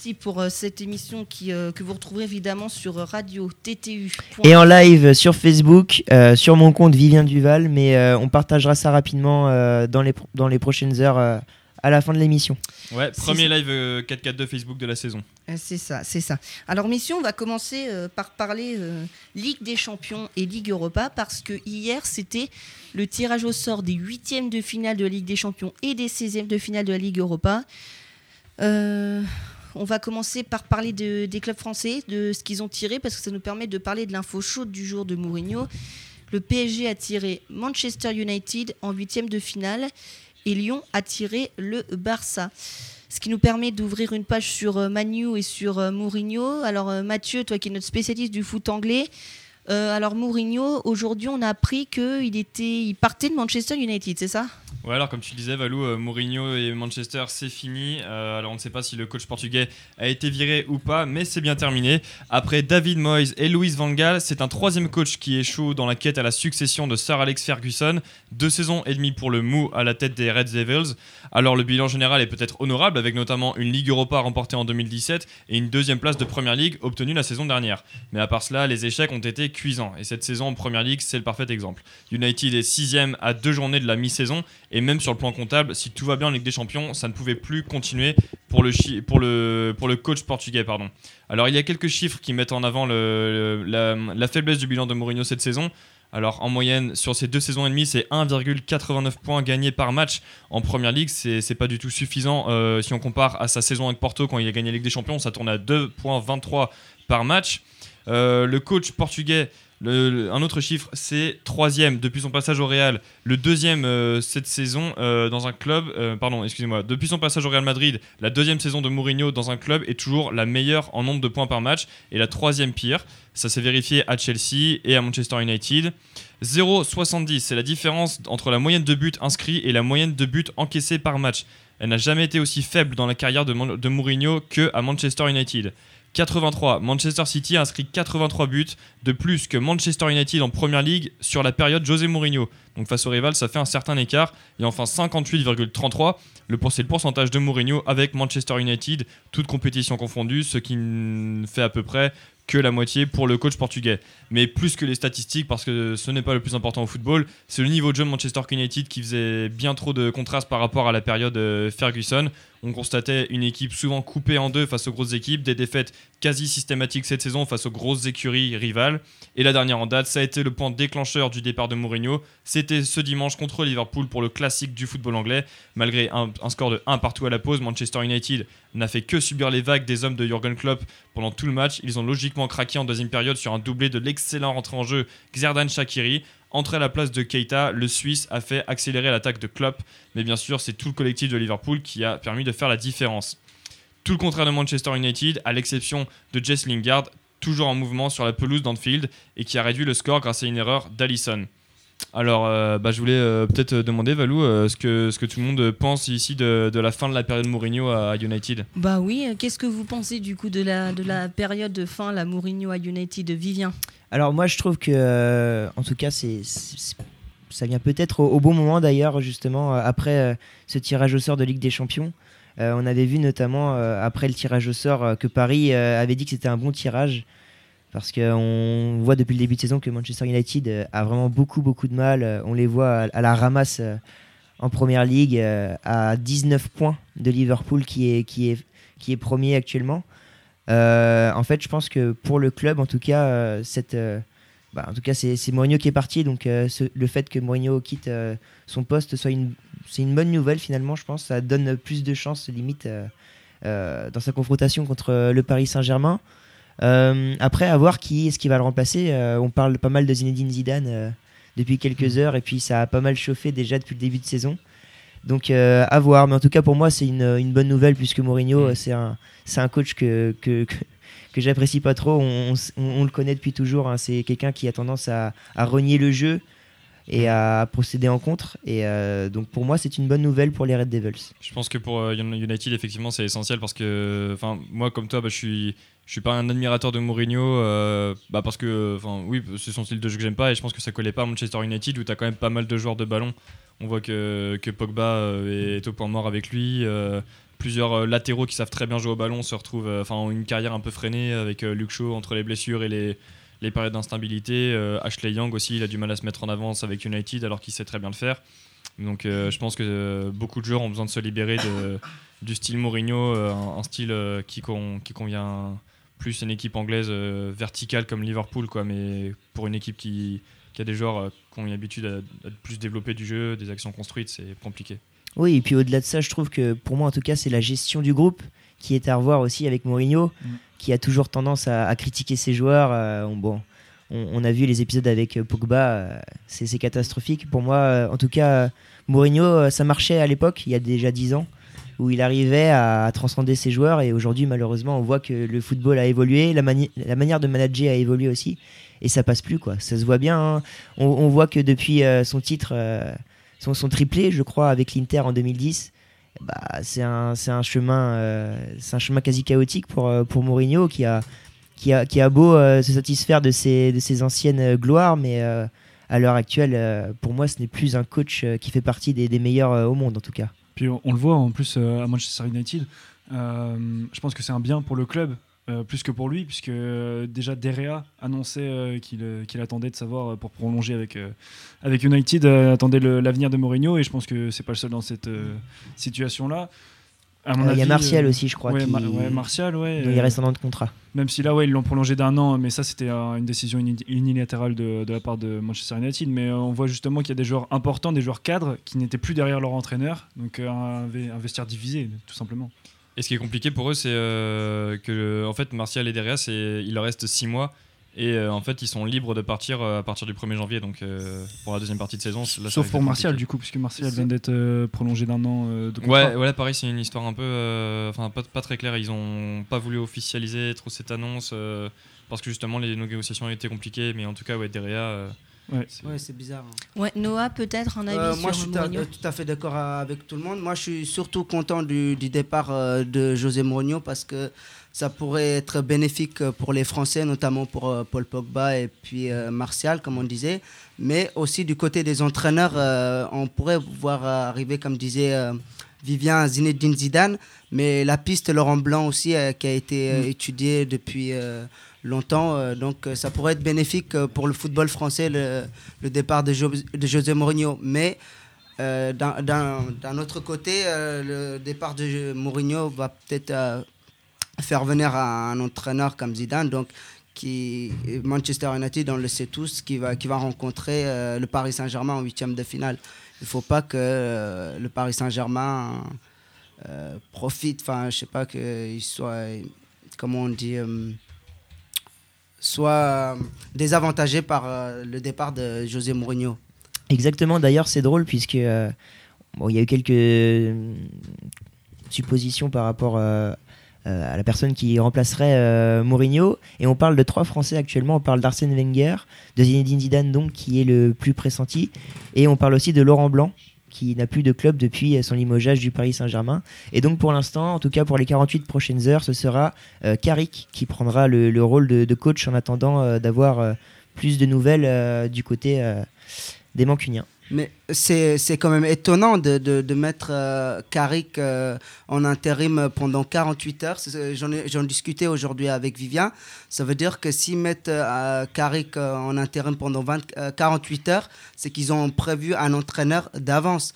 parti pour cette émission qui, que vous retrouverez évidemment sur radio TTU. Et en live sur Facebook, sur mon compte Vivien Duval, mais on partagera ça rapidement dans, les, dans les prochaines heures à la fin de l'émission. Ouais, premier live 442 Facebook de la saison. C'est ça, c'est ça. Alors mission, on va commencer par parler Ligue des Champions et Ligue Europa parce que hier c'était le tirage au sort des huitièmes de finale de la Ligue des Champions et des 16e de finale de la Ligue Europa. Euh, on va commencer par parler des clubs français, de ce qu'ils ont tiré, parce que ça nous permet de parler de l'info chaude du jour de Mourinho. Le PSG a tiré Manchester United en huitième de finale et Lyon a tiré le Barça. Ce qui nous permet d'ouvrir une page sur euh, Manu et sur euh, Mourinho. Alors Mathieu, toi qui es notre spécialiste du foot anglais, euh, alors Mourinho, aujourd'hui, on a appris qu'il était, il partait de Manchester United, c'est ça? Ouais, alors comme tu disais, Valou, euh, Mourinho et Manchester, c'est fini. Euh, alors on ne sait pas si le coach portugais a été viré ou pas, mais c'est bien terminé. Après David Moyes et Louis Van Gaal, c'est un troisième coach qui échoue dans la quête à la succession de Sir Alex Ferguson. Deux saisons et demie pour le mou à la tête des Red Devils. Alors le bilan général est peut-être honorable, avec notamment une Ligue Europa remportée en 2017 et une deuxième place de Première Ligue obtenue la saison dernière. Mais à part cela, les échecs ont été cuisants. Et cette saison en Première Ligue, c'est le parfait exemple. United est sixième à deux journées de la mi-saison et même sur le plan comptable, si tout va bien en Ligue des Champions, ça ne pouvait plus continuer pour le, pour le, pour le coach portugais. Pardon. Alors il y a quelques chiffres qui mettent en avant la, faiblesse du bilan de Mourinho cette saison. Alors en moyenne, sur ces deux saisons et demie, c'est 1,89 points gagnés par match en Première Ligue. C'est pas du tout suffisant euh, si on compare à sa saison avec Porto quand il a gagné la Ligue des Champions. Ça tourne à 2,23 par match. Euh, le coach portugais un autre chiffre, c'est troisième depuis son passage au Real, le deuxième euh, cette saison euh, dans un club, euh, pardon, excusez-moi, depuis son passage au Real Madrid, la deuxième saison de Mourinho dans un club est toujours la meilleure en nombre de points par match et la troisième pire. Ça s'est vérifié à Chelsea et à Manchester United. 0,70, c'est la différence entre la moyenne de buts inscrits et la moyenne de buts encaissés par match. Elle n'a jamais été aussi faible dans la carrière de, de Mourinho que à Manchester United. 83. Manchester City a inscrit 83 buts de plus que Manchester United en Première Ligue sur la période José Mourinho. Donc face au rival, ça fait un certain écart. Et enfin 58,33. Le, c'est le pourcentage de Mourinho avec Manchester United, toute compétition confondue, ce qui fait à peu près que la moitié pour le coach portugais. Mais plus que les statistiques, parce que ce n'est pas le plus important au football, c'est le niveau de jeu de Manchester United qui faisait bien trop de contraste par rapport à la période euh, Ferguson. On constatait une équipe souvent coupée en deux face aux grosses équipes, des défaites quasi systématiques cette saison face aux grosses écuries rivales. Et la dernière en date, ça a été le point déclencheur du départ de Mourinho. C'était ce dimanche contre Liverpool pour le classique du football anglais. Malgré un, score de 1 partout à la pause, Manchester United n'a fait que subir les vagues des hommes de Jurgen Klopp pendant tout le match. Ils ont logiquement craqué en deuxième période sur un doublé de l'excellent rentré en jeu Xerdan Shakiri. Entré à la place de Keita, le Suisse a fait accélérer l'attaque de Klopp, mais bien sûr c'est tout le collectif de Liverpool qui a permis de faire la différence. Tout le contraire de Manchester United, à l'exception de Jess Lingard, toujours en mouvement sur la pelouse d'Anfield et qui a réduit le score grâce à une erreur d'Alisson. Alors, euh, bah, je voulais euh, peut-être demander, Valou, euh, ce, que, ce que tout le monde pense ici de, la fin de la période Mourinho à United. Bah oui, qu'est-ce que vous pensez du coup de la, de la période de fin, la Mourinho à United, Vivien? Alors moi, je trouve que, en tout cas, c'est ça vient peut-être au, bon moment d'ailleurs, justement, après ce tirage au sort de Ligue des Champions. On avait vu notamment, après le tirage au sort, que Paris avait dit que c'était un bon tirage parce qu'on voit depuis le début de saison que Manchester United euh, a vraiment beaucoup beaucoup de mal. Euh, on les voit à la ramasse euh, en première ligue à 19 points de Liverpool qui est, qui premier actuellement. en fait, je pense que pour le club, en tout cas, bah, en tout cas, c'est Mourinho qui est parti, donc le fait que Mourinho quitte son poste soit une, c'est une bonne nouvelle finalement. Je pense, ça donne plus de chances limite dans sa confrontation contre le Paris Saint-Germain. Euh, après, à voir qui est-ce qui va le remplacer. Euh, on parle pas mal de Zinedine Zidane euh, depuis quelques mm. heures et puis ça a pas mal chauffé déjà depuis le début de saison. Donc à voir, mais en tout cas pour moi c'est une, bonne nouvelle puisque Mourinho mm. c'est un, un coach que, que, que, j'apprécie pas trop. On, le connaît depuis toujours. Hein. C'est quelqu'un qui a tendance à, à, renier le jeu et à procéder en contre. Et donc pour moi, c'est une bonne nouvelle pour les Red Devils. Je pense que pour United, effectivement, c'est essentiel parce que, enfin, moi comme toi, bah, je suis je suis pas un admirateur de Mourinho euh, bah parce que enfin oui c'est son style de jeu que j'aime pas et je pense que ça collait pas à Manchester United où tu as quand même pas mal de joueurs de ballon on voit que, que Pogba euh, est au point mort avec lui euh, plusieurs latéraux qui savent très bien jouer au ballon se retrouvent, enfin, ont une carrière un peu freinée avec Luke Shaw entre les blessures et les, les périodes d'instabilité. Ashley Young aussi, il a du mal à se mettre en avance avec United alors qu'il sait très bien le faire. Donc je pense que beaucoup de joueurs ont besoin de se libérer du style Mourinho, un, style qui, convient plus une équipe anglaise euh, verticale comme Liverpool, quoi, mais pour une équipe qui, a des joueurs euh, qui ont une habitude à, plus développer du jeu, des actions construites, c'est compliqué. Oui, et puis au-delà de ça, je trouve que pour moi, en tout cas, c'est la gestion du groupe qui est à revoir aussi avec Mourinho, mm. qui a toujours tendance à, critiquer ses joueurs. Euh, bon, on, a vu les épisodes avec Pogba, c'est catastrophique. Pour moi, en tout cas, Mourinho, ça marchait à l'époque, il y a déjà 10 ans où il arrivait à transcender ses joueurs. Et aujourd'hui, malheureusement, on voit que le football a évolué, la, la, manière de manager a évolué aussi. Et ça passe plus, quoi. Ça se voit bien. Hein. On, voit que depuis euh, son titre, euh, son, son, triplé, je crois, avec l'Inter en 2010, bah, c'est un, un, chemin, euh, c'est un chemin quasi chaotique pour, pour Mourinho qui a, qui a, qui a beau se satisfaire de ses, de ses anciennes gloires, mais à l'heure actuelle, pour moi, ce n'est plus un coach qui fait partie des, des meilleurs au monde, en tout cas on, le voit en plus euh, à Manchester United. Euh, je pense que c'est un bien pour le club euh, plus que pour lui, puisque déjà Derea annonçait qu'il attendait de savoir pour prolonger avec, avec United, attendait l'avenir de Mourinho, et je pense que c'est pas le seul dans cette situation-là. Il y a Martial aussi, je crois. Ouais, Martial, ouais. il reste un an de contrat. Même si là, ouais, ils l'ont prolongé d'un an, mais ça, c'était une décision unilatérale de, la part de Manchester United. Mais on voit justement qu'il y a des joueurs importants, des joueurs cadres, qui n'étaient plus derrière leur entraîneur. Donc un, vestiaire divisé, tout simplement. Et ce qui est compliqué pour eux, c'est que en fait, Martial et Derrière, il leur reste 6 mois. Et euh, en fait, ils sont libres de partir euh, à partir du 1er janvier, donc euh, pour la deuxième partie de saison. Sauf pour Martial, du coup, puisque Martial vient d'être prolongé d'un an de contrat. Ouais, ouais, pareil, c'est une histoire un peu. Enfin, pas, pas, très claire. Ils ont pas voulu officialiser trop cette annonce parce que justement, les négociations étaient compliquées, mais en tout cas, ouais, derrière. Ouais, c'est bizarre. Hein. Ouais, Noah, peut-être un avis sur Moi, je suis tout à fait d'accord avec tout le monde. Moi, je suis surtout content du, du départ de José Mourinho parce que ça pourrait être bénéfique pour les Français, notamment pour euh, Paul Pogba et puis euh, Martial, comme on disait. Mais aussi du côté des entraîneurs, euh, on pourrait voir arriver, comme disait Vivien Zinedine Zidane, mais la piste Laurent Blanc aussi, qui a été mm. étudiée depuis longtemps. donc ça pourrait être bénéfique pour le football français, le, départ de, de, José Mourinho. Mais d'un autre côté, le départ de Mourinho va peut-être faire venir un, entraîneur comme Zidane, donc qui Manchester United, on le sait tous, qui va, qui va rencontrer euh, le Paris Saint-Germain en huitième de finale. Il ne faut pas que euh, le Paris Saint-Germain euh, profite, enfin, je sais pas qu'il soit, comment on dit, soit désavantagé par le départ de José Mourinho. Exactement, d'ailleurs, c'est drôle puisque il y a eu quelques suppositions par rapport à euh, à la personne qui remplacerait euh, Mourinho. Et on parle de trois Français actuellement. On parle d'Arsène Wenger, de Zinedine Zidane, donc, qui est le plus pressenti. Et on parle aussi de Laurent Blanc, qui n'a plus de club depuis son limogeage du Paris Saint-Germain. Et donc pour l'instant, en tout cas pour les 48 prochaines heures, ce sera euh, qui prendra le, rôle de, coach en attendant d'avoir plus de nouvelles du côté des Mancuniens. Mais c'est quand même étonnant de, de, mettre euh, Carrick euh, en intérim pendant 48 heures. J'en discutais aujourd'hui avec Vivien. Ça veut dire que s'ils mettent euh, Carrick en intérim pendant 20, 48 heures, c'est qu'ils ont prévu un entraîneur d'avance.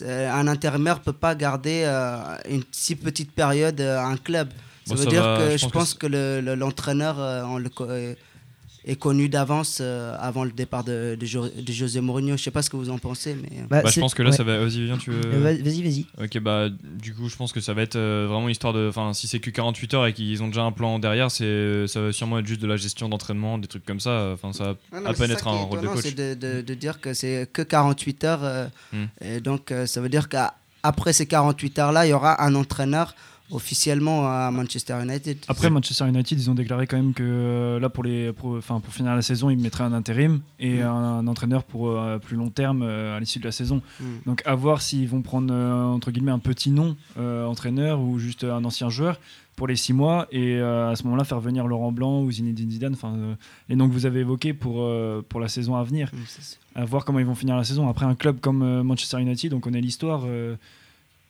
Un intérimaire ne peut pas garder une si petite période un club. Ça veut dire que je, pense que, l'entraîneur, on le est connu d'avance euh, avant le départ de, de, José Mourinho. Je sais pas ce que vous en pensez, mais euh. bah, bah, je pense que là, ça va. Vas-y, viens, tu veux. Euh, vas-y, vas-y. Ok, bah du coup, je pense que ça va être vraiment histoire de. Enfin, si c'est que 48 heures et qu'ils ont déjà un plan derrière, c'est ça va sûrement être juste de la gestion d'entraînement, des trucs comme ça. Enfin, ça va ah à peine être un rôle de coach. C'est de, de, dire que c'est que 48 heures, hmm. et donc ça veut dire qu'après ces 48 heures là, il y aura un entraîneur officiellement à Manchester United. Après Manchester United, ils ont déclaré quand même que euh, là pour les pour, pour finir la saison, ils mettraient un intérim et mm. un, entraîneur pour euh, plus long terme euh, à l'issue de la saison. Mm. Donc à voir s'ils vont prendre entre guillemets un petit nom entraîneur ou juste un ancien joueur pour les six mois et à ce moment-là faire venir Laurent Blanc ou Zinedine Zidane, enfin les noms que vous avez évoqués pour pour la saison à venir. Mm, à voir comment ils vont finir la saison. Après un club comme Manchester United, on connaît l'histoire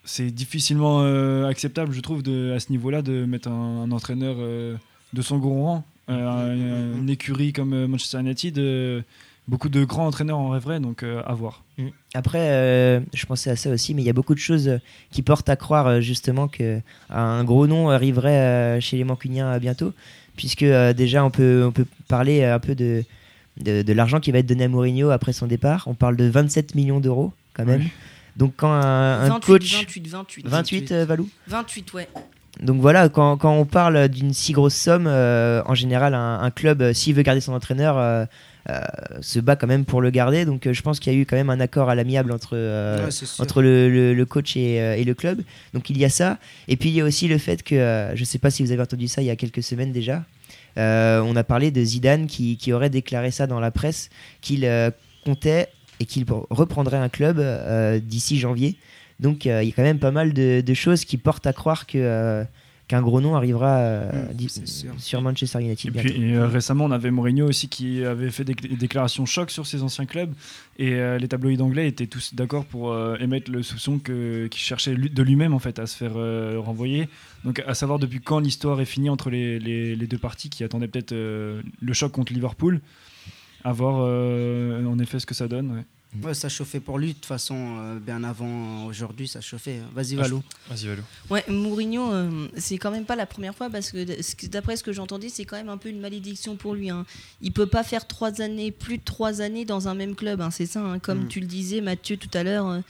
c'est difficilement euh, acceptable, je trouve, de, à ce niveau-là, de mettre un, entraîneur euh, de son gros rang. Euh, une écurie comme Manchester United, beaucoup de grands entraîneurs en rêveraient, donc à voir. Mm. Après, je pensais à ça aussi, mais il y a beaucoup de choses qui portent à croire justement qu'un gros nom arriverait chez les Mancuniens bientôt, puisque déjà on peut, on peut parler un peu de, de, l'argent qui va être donné à Mourinho après son départ. On parle de 27 millions d'euros quand même. Donc quand un, coach... 28, 28. 28, Valou 28, ouais. Donc voilà, quand, quand on parle d'une si grosse somme, euh, en général, un, club, euh, s'il veut garder son entraîneur, euh, se bat quand même pour le garder. Donc je pense qu'il y a eu quand même un accord à l'amiable entre, entre le, le, coach et, et, le club. Donc il y a ça. Et puis il y a aussi le fait que, je ne sais pas si vous avez entendu ça il y a quelques semaines déjà, on a parlé de Zidane qui, qui, aurait déclaré ça dans la presse, qu'il comptait et qu'il reprendrait un club euh, d'ici janvier. Donc euh, il y a quand même pas mal de, choses qui portent à croire que euh, qu'un gros nom arrivera mmh, sur Manchester United. Et puis récemment, on avait Mourinho aussi qui avait fait des, déclarations choc sur ses anciens clubs et les tabloïds anglais étaient tous d'accord pour émettre le soupçon qu'il cherchait de lui-même en fait à se faire renvoyer. Donc à savoir depuis quand l'histoire est finie entre les, les, deux parties qui attendaient peut-être le choc contre Liverpool à voir euh, en effet ce que ça donne. Ouais. ça chauffait pour lui de toute façon euh, bien avant aujourd'hui ça chauffait. Vas-y ah, Valou. Vas-y Valou. Ouais, Mourinho euh, c'est quand même pas la première fois parce que d'après ce que j'entendais c'est quand même un peu une malédiction pour lui. Hein. Il peut pas faire trois années plus de trois années dans un même club. Hein, c'est ça. Hein. comme mm. tu le disais Mathieu tout à l'heure.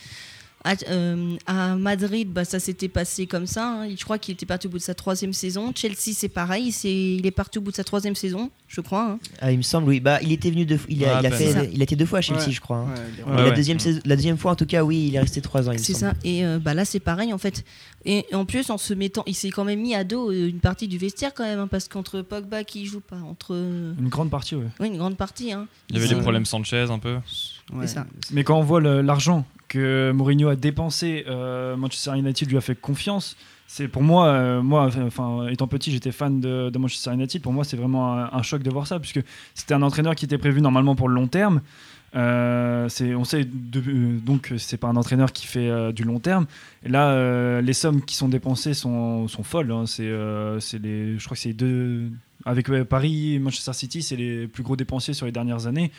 Euh, à, Madrid, bah, ça s'était passé comme ça. Hein. Je crois qu'il était parti au bout de sa troisième saison. Chelsea, c'est pareil. il est parti au bout de sa troisième saison, je crois. Hein. Ah, il me semble, oui. Bah, il était venu deux, il, a, il, a fait, il a été deux fois à Chelsea, je crois. Hein. la, deuxième la deuxième fois, en tout cas, oui, il est resté trois ans. C'est ça. Et euh, bah, là, c'est pareil, en fait. Et en plus, en se mettant, il s'est quand même mis à dos euh, une partie du vestiaire, quand même, parce qu'entre Pogba qui joue pas, entre. Une grande partie, oui. Oui, une grande partie. Il y avait des problèmes Sanchez, un peu. Ça. Mais quand on voit l'argent que Mourinho a dépensé, euh, Manchester United lui a fait confiance. C'est pour moi, euh, moi, enfin, étant petit, j'étais fan de, Manchester United. Pour moi, c'est vraiment un, choc de voir ça, puisque c'était un entraîneur qui était prévu normalement pour le long terme. Euh, on sait de, donc c'est pas un entraîneur qui fait du long terme. Là, les sommes qui sont dépensées sont, folles. Hein. C'est, je crois que c'est deux avec Paris et Manchester City, c'est les plus gros dépensiers sur les dernières années.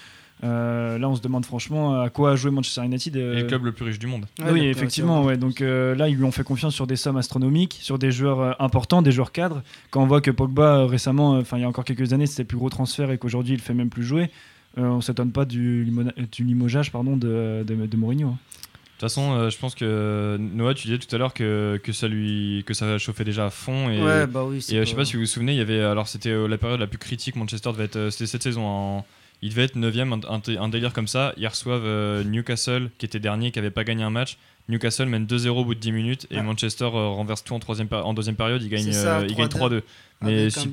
Euh, là, on se demande franchement à quoi a joué Manchester United. Euh... le club le plus riche du monde. oui, effectivement. Ouais. Donc euh, là, ils lui ont fait confiance sur des sommes astronomiques, sur des joueurs euh, importants, des joueurs cadres. Quand on voit que Pogba, récemment, enfin il y a encore quelques années, c'était le plus gros transfert et qu'aujourd'hui, il fait même plus jouer, on s'étonne pas du, du, limogeage pardon, de, de, Mourinho. Hein. De toute façon, je pense que Noah, tu disais tout à l'heure que, que ça lui que ça chauffait déjà à fond et, ouais, bah oui, et je sais pas si vous vous souvenez, il y avait alors c'était la période la plus critique. Manchester devait être c'était cette saison en il devait être 9ème, un, délire comme ça. Ils reçoivent euh, Newcastle, qui était dernier, qui n'avait pas gagné un match. Newcastle mène 2-0 au bout de 10 minutes et Manchester euh, renverse tout en, troisième en deuxième période. Il gagne, euh, il gagne 3-2. Mais s'ils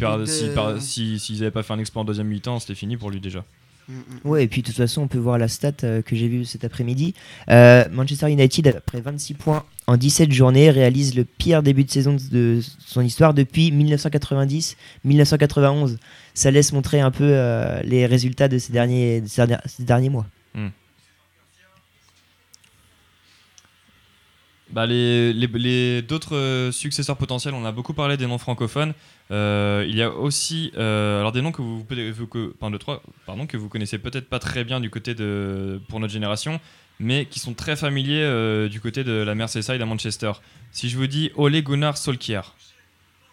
si, n'avaient pas fait un exploit en deuxième mi-temps, c'était fini pour lui déjà. Mm, mm. Ouais, et puis de toute façon, on peut voir la stat que j'ai vue cet après-midi. Manchester United, après 26 points en 17 journées, réalise le pire début de saison de son histoire depuis 1990-1991 ça laisse montrer un peu euh, les résultats de ces derniers, ces derniers, mois. Hmm. Bah les, les, d'autres euh, successeurs potentiels, on a beaucoup parlé des noms francophones. Euh, il y a aussi alors des noms que vous, que, pardon, trois, pardon, que vous connaissez peut-être pas très bien du côté de pour notre génération, mais qui sont très familiers du côté de la Merseyside à Manchester. Si je vous dis Ole Gunnar Solskjaer.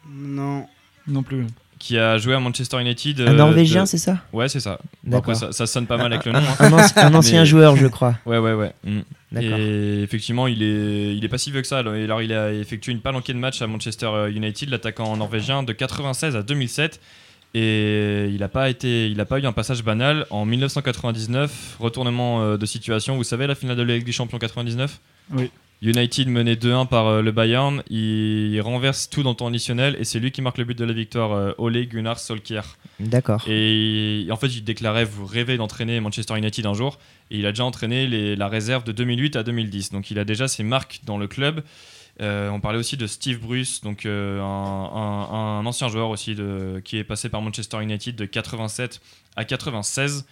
Non. Non plus qui a joué à Manchester United. Un euh, Norvégien, c'est ça Ouais, c'est ça. après, ça, sonne pas mal avec le nom. Hein. Un, ancien joueur, je crois. Ouais, ouais, ouais. Mm. Et effectivement, il est, il est pas si vieux que ça. Alors, il a effectué une palanquée de matchs à Manchester euh, United, l'attaquant norvégien, de 96 à 2007. Et il n'a pas, été, il a pas eu un passage banal. En 1999, retournement euh, de situation. Vous savez, la finale de la Ligue des Champions 99 Oui. United mené 2-1 par euh, le Bayern, il renverse tout dans le temps additionnel et c'est lui qui marque le but de la victoire, euh, Ole Gunnar Solskjaer. D'accord. Et en fait, il déclarait vous rêvez d'entraîner Manchester United un jour et il a déjà entraîné la réserve de 2008 à 2010. Donc il a déjà ses marques dans le club. Euh, on parlait aussi de Steve Bruce, donc un, ancien joueur aussi de, qui est passé par Manchester United de 87 à 96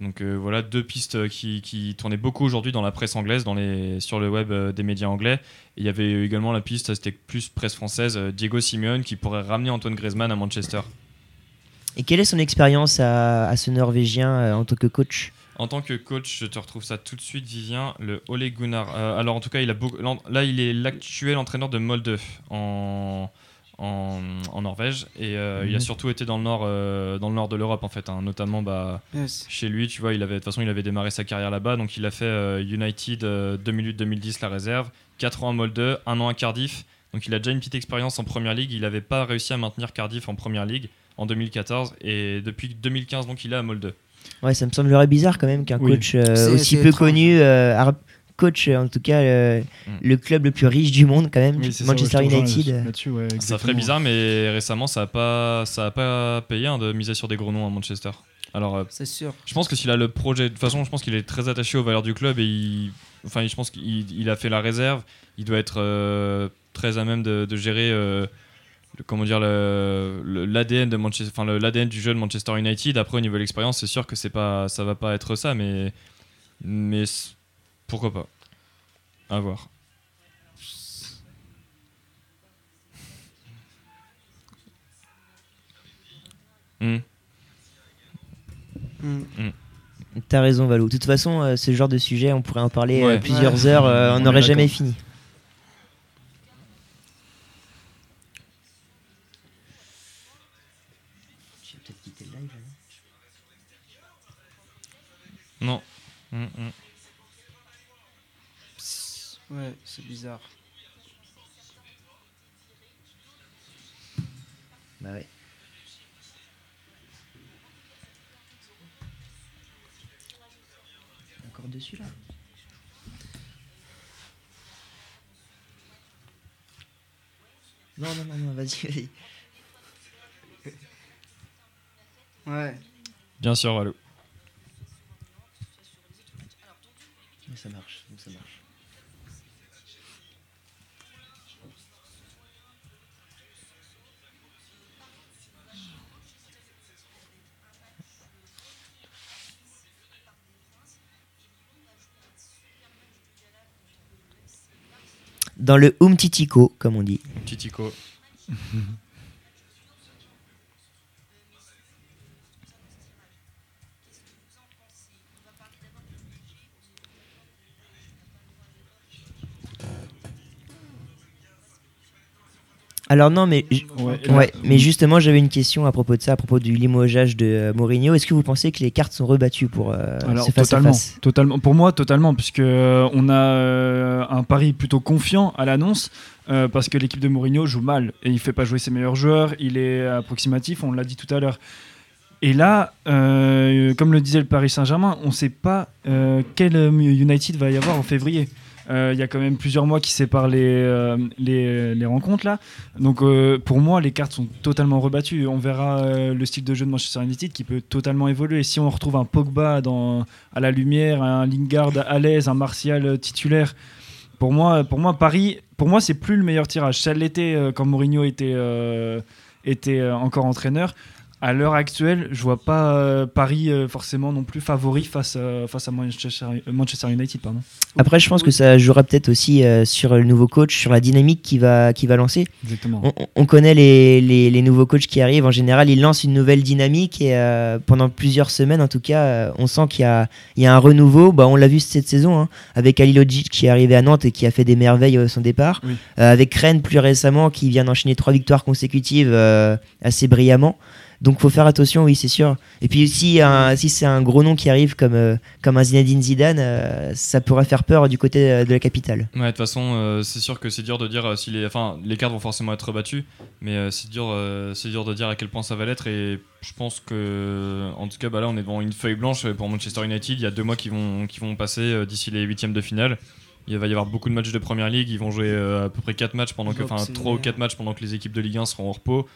Donc voilà deux pistes qui, qui tournaient beaucoup aujourd'hui dans la presse anglaise, dans les, sur le web des médias anglais. Et il y avait également la piste, c'était plus presse française, Diego Simeone qui pourrait ramener Antoine Griezmann à Manchester. Et quelle est son expérience à, ce Norvégien en tant que coach? En tant que coach, je te retrouve ça tout de suite, Vivien. Le Ole Gunnar. Euh, alors, en tout cas, il a là, il est l'actuel entraîneur de Molde en, en, Norvège. Et euh, il a mhm. surtout été dans le nord, euh, dans le nord de l'Europe, en fait. Hein. notamment bah, chez lui, tu vois, il avait, de toute façon, il avait démarré sa carrière là-bas. Donc, il a fait United 2008-2010, la réserve. 4 ans à Molde, 1 an à Cardiff. Donc, il a déjà une petite expérience en première ligue. Il n'avait pas réussi à maintenir Cardiff en première ligue en 2014. Et depuis 2015, donc, il est à Molde. Ouais, ça me semblerait bizarre quand même qu'un coach euh, aussi peu connu, euh, coach en tout cas mm. le club le plus riche du monde quand même, Manchester United. ça ferait bizarre, mais récemment ça a pas, ça a pas payé hein, de miser sur des gros noms à Manchester. Alors, euh, c'est sûr. Je pense que s'il a le projet, de toute façon, je pense qu'il est très attaché aux valeurs du club et enfin, je pense qu'il a fait la réserve. Il doit être très à même de, de gérer comment dire l'ADN de Manchester enfin l'ADN du jeu de Manchester United après au niveau de l'expérience c'est sûr que c'est pas ça va pas être ça mais mais pourquoi pas à voir hmm. Hmm. Hmm. T'as raison Valou. De toute façon, euh, ce genre de sujet, on pourrait en parler euh, plusieurs heures, euh, on n'aurait jamais fini. Non. Ouais, c'est bizarre. Bah ouais. Encore dessus là Non, non, non, non vas-y, vas-y. Ouais. Bien sûr, Walou. ça marche, Dans le Umtitico, comme on dit. Alors non, mais, ouais, mais justement, j'avais une question à propos de ça, à propos du limogeage de euh, Mourinho. Est-ce que vous pensez que les cartes sont rebattues pour euh, Alors, totalement, totalement. Pour moi, totalement, puisque euh, on a un pari plutôt confiant à l'annonce. parce que l'équipe de Mourinho joue mal et il fait pas jouer ses meilleurs joueurs, il est approximatif, on l'a dit tout à l'heure. Et là, comme le disait le Paris Saint-Germain, on ne sait pas quel United va y avoir en février. Euh, il y a quand même plusieurs mois qui séparent les, euh, les, rencontres là. Donc euh, pour moi, les cartes sont totalement rebattues. On verra le style de jeu de Manchester United qui peut totalement évoluer. Si on retrouve un Pogba dans, à la lumière, un Lingard à l'aise, un Martial titulaire, pour moi, pour moi Paris, pour moi, c'est plus le meilleur tirage. Ça l'était quand Mourinho était, était encore entraîneur à l'heure actuelle, je vois pas euh, Paris euh, forcément non plus favori face, euh, face à Manchester, United. Pardon. Après, je pense que ça jouera peut-être aussi sur le nouveau coach, sur la dynamique qui va, qui va lancer. Exactement. On, connaît les, les, nouveaux coachs qui arrivent. En général, ils lancent une nouvelle dynamique et pendant plusieurs semaines, en tout cas, on sent qu'il y a, il y a un renouveau. Bah, on l'a vu cette saison hein, avec Ali Logic qui est arrivé à Nantes et qui a fait des merveilles à son départ. avec Rennes plus récemment qui vient d'enchaîner trois victoires consécutives assez brillamment. Donc faut faire attention, oui, c'est sûr. Et puis si, si c'est un gros nom qui arrive comme, euh, comme un Zinedine Zidane, euh, ça pourrait faire peur du côté euh, de la capitale. Ouais, de toute façon, c'est sûr que c'est dur de dire si les, enfin, les cartes vont forcément être rebattues, mais c'est dur, c'est dur de dire à quel point ça va l'être. Et je pense que, en tout cas, bah là, on est devant une feuille blanche pour Manchester United. Il y a deux mois qui vont, qui vont passer d'ici les huitièmes de finale. Il va y avoir beaucoup de matchs de première ligue. Ils vont jouer à peu près 4 matchs pendant que, enfin, 3 ou 4 matchs pendant que les équipes de Ligue 1 seront au repos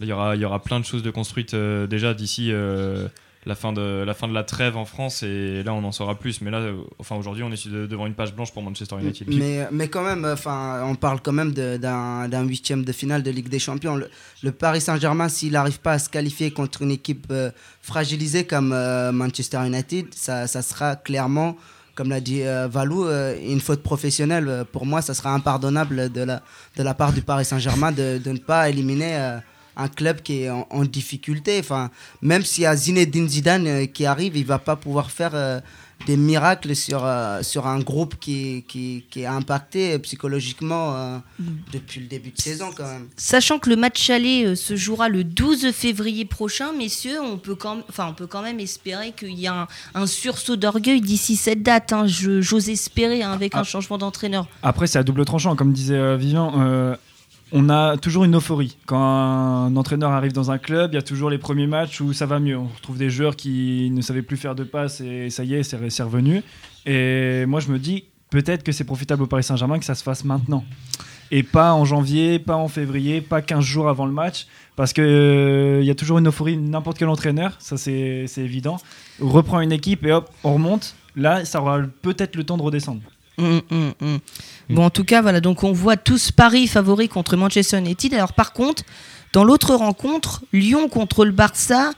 il y aura, y aura plein de choses de construites euh, déjà d'ici euh, la fin de la fin de la trêve en France et là on en saura plus. Mais là euh, enfin aujourd'hui on est devant une page blanche pour Manchester United. Mais, mais quand même enfin on parle quand même d'un huitième de finale de Ligue des Champions. Le, Paris Saint-Germain s'il n'arrive pas à se qualifier contre une équipe fragilisée comme Manchester United ça, ça, sera clairement comme l'a dit Valou, une faute professionnelle. Pour moi, ça sera impardonnable de la, de la part du Paris Saint-Germain de, de, ne pas éliminer un club qui est en, difficulté. Enfin, même s'il y a Zinedine Zidane euh, qui arrive, il va pas pouvoir faire euh, des miracles sur, euh, sur un groupe qui, qui, qui est impacté psychologiquement mm. depuis le début de saison quand même. Sachant que le match aller se jouera le 12 février prochain, messieurs, on peut quand, enfin, on peut quand même espérer qu'il y a un, sursaut d'orgueil d'ici cette date. Hein. J'ose espérer hein, avec un ah. changement d'entraîneur. Après, c'est à double tranchant, comme disait Vivian on a toujours une euphorie. Quand un entraîneur arrive dans un club, il y a toujours les premiers matchs où ça va mieux. On retrouve des joueurs qui ne savaient plus faire de passes et ça y est, c'est revenu. Et moi, je me dis, peut-être que c'est profitable au Paris Saint-Germain que ça se fasse maintenant. Et pas en janvier, pas en février, pas 15 jours avant le match. Parce qu'il euh, y a toujours une euphorie, n'importe quel entraîneur, ça c'est évident, reprend une équipe et hop, on remonte. Là, ça aura peut-être le temps de redescendre. Hum, hum, hum. Bon, en tout cas, voilà, donc on voit tous Paris favoris contre Manchester United. Alors, par contre, dans l'autre rencontre, Lyon contre le Barça,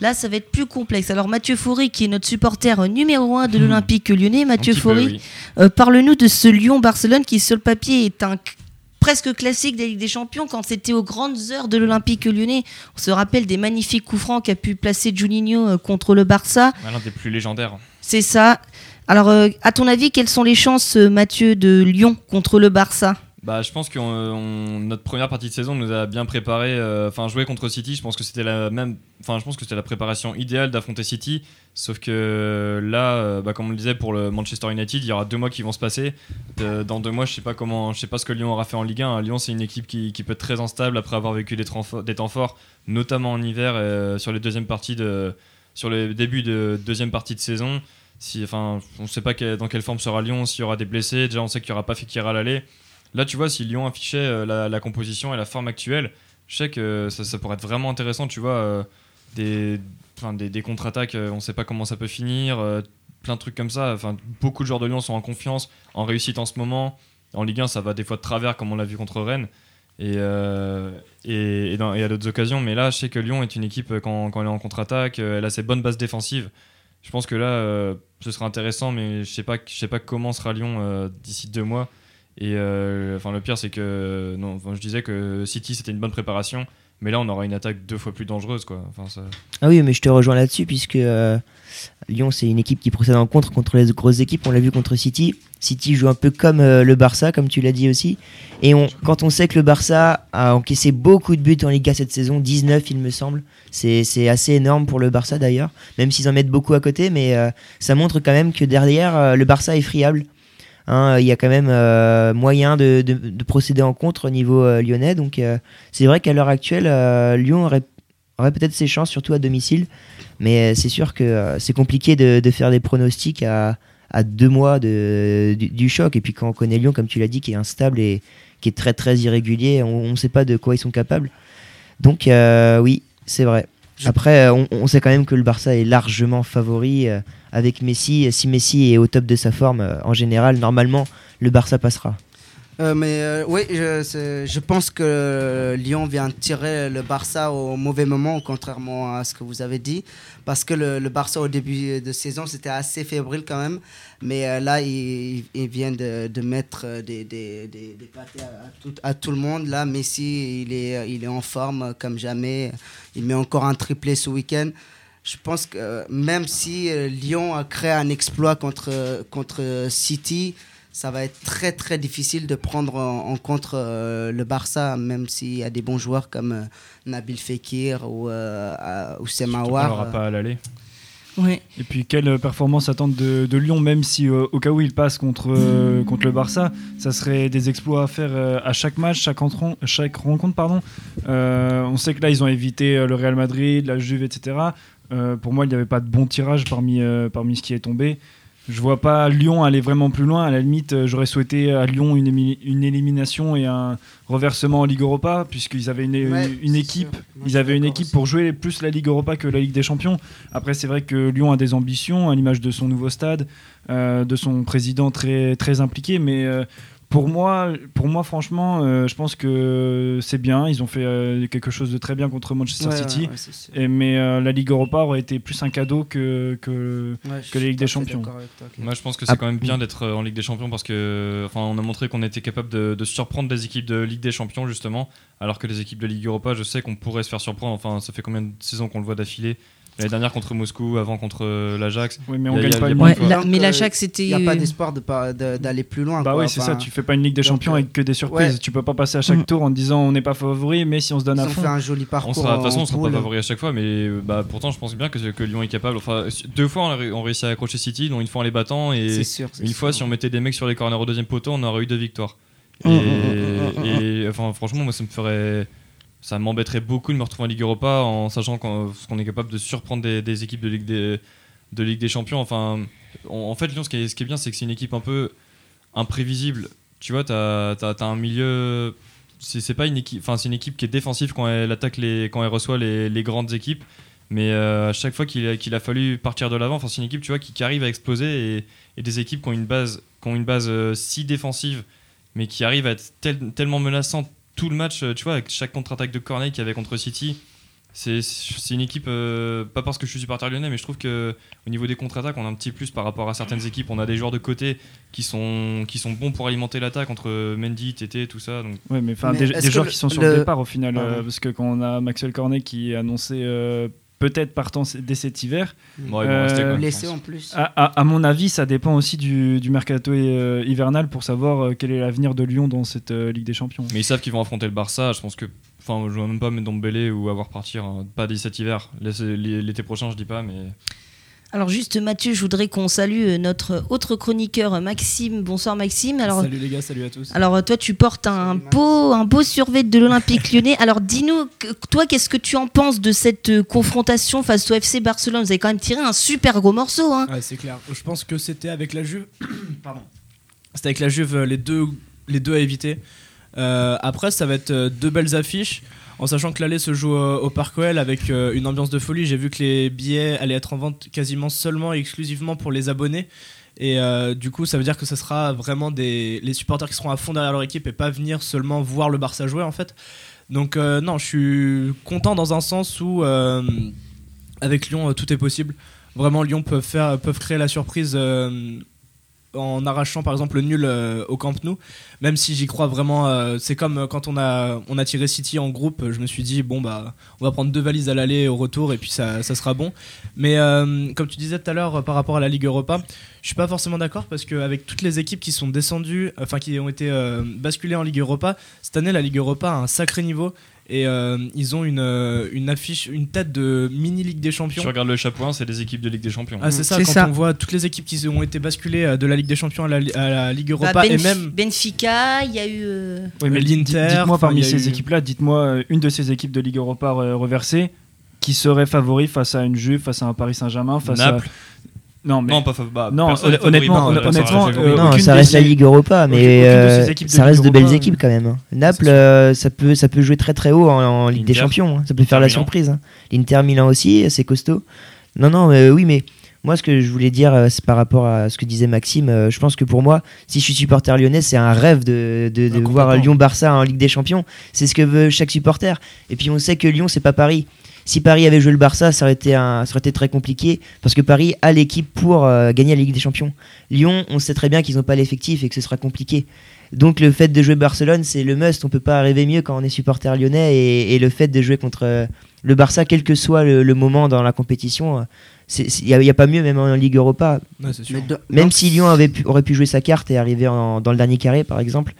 là, ça va être plus complexe. Alors, Mathieu Faury, qui est notre supporter numéro un de l'Olympique lyonnais, Mathieu Faury, euh, parle-nous de ce Lyon-Barcelone qui, sur le papier, est un presque classique des Ligue des Champions quand c'était aux grandes heures de l'Olympique lyonnais. On se rappelle des magnifiques coups francs qu'a pu placer Juninho euh, contre le Barça. L'un des plus légendaires. C'est ça. Alors, euh, à ton avis, quelles sont les chances, euh, Mathieu, de Lyon contre le Barça? Bah, je pense que notre première partie de saison nous a bien préparé. Euh, enfin, jouer contre City, je pense que c'était la même. Enfin, je pense que c'était la préparation idéale d'affronter City. Sauf que là, bah, comme on le disait pour le Manchester United, il y aura deux mois qui vont se passer. dans deux mois, je sais pas comment, je sais pas ce que Lyon aura fait en Ligue 1. Lyon, c'est une équipe qui, peut être très instable après avoir vécu des, temps forts, notamment en hiver et, sur les deuxièmes parties de, sur le début de deuxième partie de saison enfin, on ne sait pas dans quelle forme sera Lyon, s'il y aura des blessés. Déjà, on sait qu'il n'y aura pas Fekir à l'aller. Là, tu vois, si Lyon affichait euh, la, composition et la forme actuelle, je sais que ça, pourrait être vraiment intéressant, tu vois. Euh, des, des, contre-attaques, euh, on ne sait pas comment ça peut finir, plein de trucs comme ça. Enfin, beaucoup de joueurs de Lyon sont en confiance, en réussite en ce moment. En Ligue 1, ça va des fois de travers, comme on l'a vu contre Rennes. Et, et, à d'autres occasions. Mais là, je sais que Lyon est une équipe, quand, quand elle est en contre-attaque, elle a ses bonnes bases défensives je pense que là, euh, ce sera intéressant, mais je sais pas, je sais pas comment sera Lyon euh, d'ici deux mois. Et euh, enfin, le pire, c'est que je disais que City c'était une bonne préparation, mais là, on aura une attaque deux fois plus dangereuse, quoi. Ah oui, mais je te rejoins là-dessus puisque Lyon, c'est une équipe qui procède en contre contre les grosses équipes. On l'a vu contre City. City joue un peu comme le Barça, comme tu l'as dit aussi. Et on, quand on sait que le Barça a encaissé beaucoup de buts en Liga cette saison, 19 il me semble, c'est assez énorme pour le Barça d'ailleurs, même s'ils en mettent beaucoup à côté, mais euh, ça montre quand même que derrière, euh, le Barça est friable. Hein, il y a quand même euh, moyen de, procéder en contre au niveau lyonnais. Donc c'est vrai qu'à l'heure actuelle, Lyon aurait, peut-être ses chances, surtout à domicile. Mais c'est sûr que c'est compliqué de, faire des pronostics à, deux mois du, du, choc. Et puis quand on connaît Lyon, comme tu l'as dit, qui est instable et qui est très très irrégulier, on ne sait pas de quoi ils sont capables. Donc oui, c'est vrai. Après, euh, on, sait quand même que le Barça est largement favori euh, avec Messi. Si Messi est au top de sa forme, euh, en général, normalement, le Barça passera. Euh, mais euh, oui, je, je, pense que Lyon vient tirer le Barça au mauvais moment, contrairement à ce que vous avez dit. Parce que le, Barça, au début de saison, c'était assez fébrile quand même. Mais euh, là, il, il, vient de, de mettre des, des, des, pâtés à, tout, à, tout, le monde. Là, Messi, il est, il est en forme comme jamais. Il met encore un triplé ce week-end je pense que même si Lyon a créé un exploit contre, contre City, ça va être très très difficile de prendre en, compte euh, le Barça, même s'il y a des bons joueurs comme euh, Nabil Fekir ou, euh, ou Semawar. On n'aura pas à l'aller. Oui. Et puis quelle performance attendre de, de Lyon, même si au cas où il passe contre, contre le Barça, ça serait des exploits à faire à chaque match, chaque, chaque rencontre. Pardon. on sait que là, ils ont évité le Real Madrid, la Juve, etc. pour moi, il n'y avait pas de bon tirage parmi, parmi ce qui est tombé. Je vois pas Lyon aller vraiment plus loin. À la limite, euh, j'aurais souhaité à Lyon une, une, élimination et un reversement en Ligue Europa, puisqu'ils avaient une, une équipe. Ils avaient une équipe pour jouer plus la Ligue Europa que la Ligue des Champions. Après, c'est vrai que Lyon a des ambitions, à l'image de son nouveau stade, euh, de son président très, très impliqué, mais euh, pour moi, pour moi, franchement, euh, je pense que c'est bien. Ils ont fait euh, quelque chose de très bien contre Manchester City. et, mais euh, la Ligue Europa aurait été plus un cadeau que, que, que la Ligue des Champions. Moi, je pense que c'est quand même bien d'être en Ligue des Champions parce que, enfin, on a montré qu'on était capable de, de, surprendre des équipes de Ligue des Champions justement, alors que les équipes de Ligue Europa, je sais qu'on pourrait se faire surprendre. Enfin, ça fait combien de saisons qu'on le voit d'affilée? L'année dernière contre Moscou, avant contre euh, l'Ajax. Oui, mais on gagne pas ouais, Mais l'Ajax, c'était. Il n'y a pas d'espoir d'aller plus loin. Bah oui, c'est ça. Tu fais pas une Ligue des Champions avec que des surprises. Tu peux pas passer à chaque mm. tour en disant on n'est pas favori, mais si on se donne à fond. On fait un joli parcours. de toute façon, on sera pas favori à chaque fois, mais euh, bah, pourtant, je pense bien que, que Lyon est capable. Enfin, deux fois, on a réussi à accrocher City, dont une fois en les battant, et une fois, si on mettait des mecs sur les corners au deuxième poteau, on aurait eu deux victoires. Mm, mm, et enfin, franchement, moi, ça me ferait ça m'embêterait beaucoup de me retrouver en Ligue Europa en sachant qu'on est capable de surprendre des, équipes de Ligue des, Champions. Enfin, en fait, Lyon, ce qui est, bien, c'est que c'est une équipe un peu imprévisible. Tu vois, tu un milieu. C'est une équipe. Une équipe qui est défensive quand elle attaque les, quand elle reçoit les, grandes équipes. Mais euh, à chaque fois qu'il a, fallu partir de l'avant, c'est une équipe tu vois, qui, arrive à exploser et, et, des équipes qui ont une base, qui ont une base euh, si défensive, mais qui arrivent à être tellement menaçantes tout le match, euh, tu vois, avec chaque contre-attaque de Corneille qu'il y avait contre City, c'est une équipe, euh, pas parce que je suis supporter lyonnais, mais je trouve que au niveau des contre-attaques, on a un petit plus par rapport à certaines équipes. On a des joueurs de côté qui sont, qui sont bons pour alimenter l'attaque entre Mendy, Tété, tout ça. Donc... Oui, mais, mais des, joueurs qui sont sur le, départ au final. Euh, parce que quand on a Maxwell Cornet qui a annoncé peut-être partant dès cet hiver. Euh, blessé en plus. À, mon avis, ça dépend aussi du, mercato euh, hivernal pour savoir euh, quel est l'avenir de Lyon dans cette Ligue des Champions. Mais ils savent qu'ils vont affronter le Barça. Je pense que. Enfin, je ne vois même pas mettre Bélé ou avoir partir. Hein. Pas dès cet hiver. L'été prochain, je dis pas, mais. Alors juste Mathieu, je voudrais qu'on salue euh, notre autre chroniqueur euh, Maxime. Bonsoir Maxime. Alors, salut les gars, salut à tous. Alors toi tu portes un beau, un beau survêt de l'Olympique lyonnais. Alors dis-nous, toi qu'est-ce que tu en penses de cette euh, confrontation face au FC Barcelone? Vous avez quand même tiré un super gros morceau. Hein. Ouais, c'est clair. Je pense que c'était avec la Juve. Pardon. C'était avec la Juve les deux, les deux à éviter. après ça va être deux belles affiches en sachant que l'aller se joue au Parc OL avec euh, une ambiance de folie. J'ai vu que les billets allaient être en vente quasiment seulement et exclusivement pour les abonnés. Et euh, du coup, ça veut dire que ce sera vraiment les supporters qui seront à fond derrière leur équipe et pas venir seulement voir le Barça jouer en fait. Donc euh, non, je suis content dans un sens où avec Lyon tout est possible. Vraiment, Lyon peuvent, faire, peuvent créer la surprise en arrachant par exemple le nul euh, au Camp Nou même si j'y crois vraiment euh, c'est comme euh, quand on a tiré City en groupe je me suis dit bon bah on va prendre deux valises à l'aller et au retour et puis ça, sera bon. Mais comme tu disais tout à l'heure par rapport à la Ligue Europa je suis pas forcément d'accord parce qu'avec toutes les équipes qui sont descendues enfin qui ont été basculées en Ligue Europa cette année la Ligue Europa a un sacré niveau et euh, ils ont une, euh, une affiche, une tête de mini Ligue des Champions. Si tu regardes le chapeau c'est des équipes de Ligue des Champions. Ah, c'est ça, quand on voit toutes les équipes qui ont été basculées euh, de la Ligue des Champions à la, Ligue bah, Europa et même. Benfica, il y a eu. Oui, mais l'Inter. Dites-moi parmi ces équipes-là, dites-moi une de ces équipes de Ligue Europa reversée qui serait favori face à une Juve, face à un Paris Saint-Germain, face Naples. à. Non, mais non, pas bah, non honnêtement, honnêtement euh, non, ça reste la Ligue Europa, mais euh, ça reste de belles équipes quand même. Hein. Naples, euh, ça peut, ça peut jouer très très haut en, Ligue des Champions. Hein. Ça peut faire la surprise. Hein. L'Inter Milan aussi, c'est costaud. Non, non, oui, mais moi, ce que je voulais dire, c'est par rapport à ce que disait Maxime. je pense que pour moi, si je suis supporter lyonnais, c'est un rêve de, de, de voir Lyon-Barça en Ligue des Champions. C'est ce que veut chaque supporter. Et puis, on sait que Lyon, c'est pas Paris si Paris avait joué le Barça, ça aurait été, ça aurait été très compliqué parce que Paris a l'équipe pour euh, gagner la Ligue des Champions. Lyon, on sait très bien qu'ils n'ont pas l'effectif et que ce sera compliqué. Donc le fait de jouer Barcelone, c'est le must. On peut pas arriver mieux quand on est supporter lyonnais et, le fait de jouer contre euh, le Barça, quel que soit le, moment dans la compétition, il euh, n'y a, pas mieux même en Ligue Europa. même si Lyon avait aurait pu jouer sa carte et arriver dans le dernier carré, par exemple,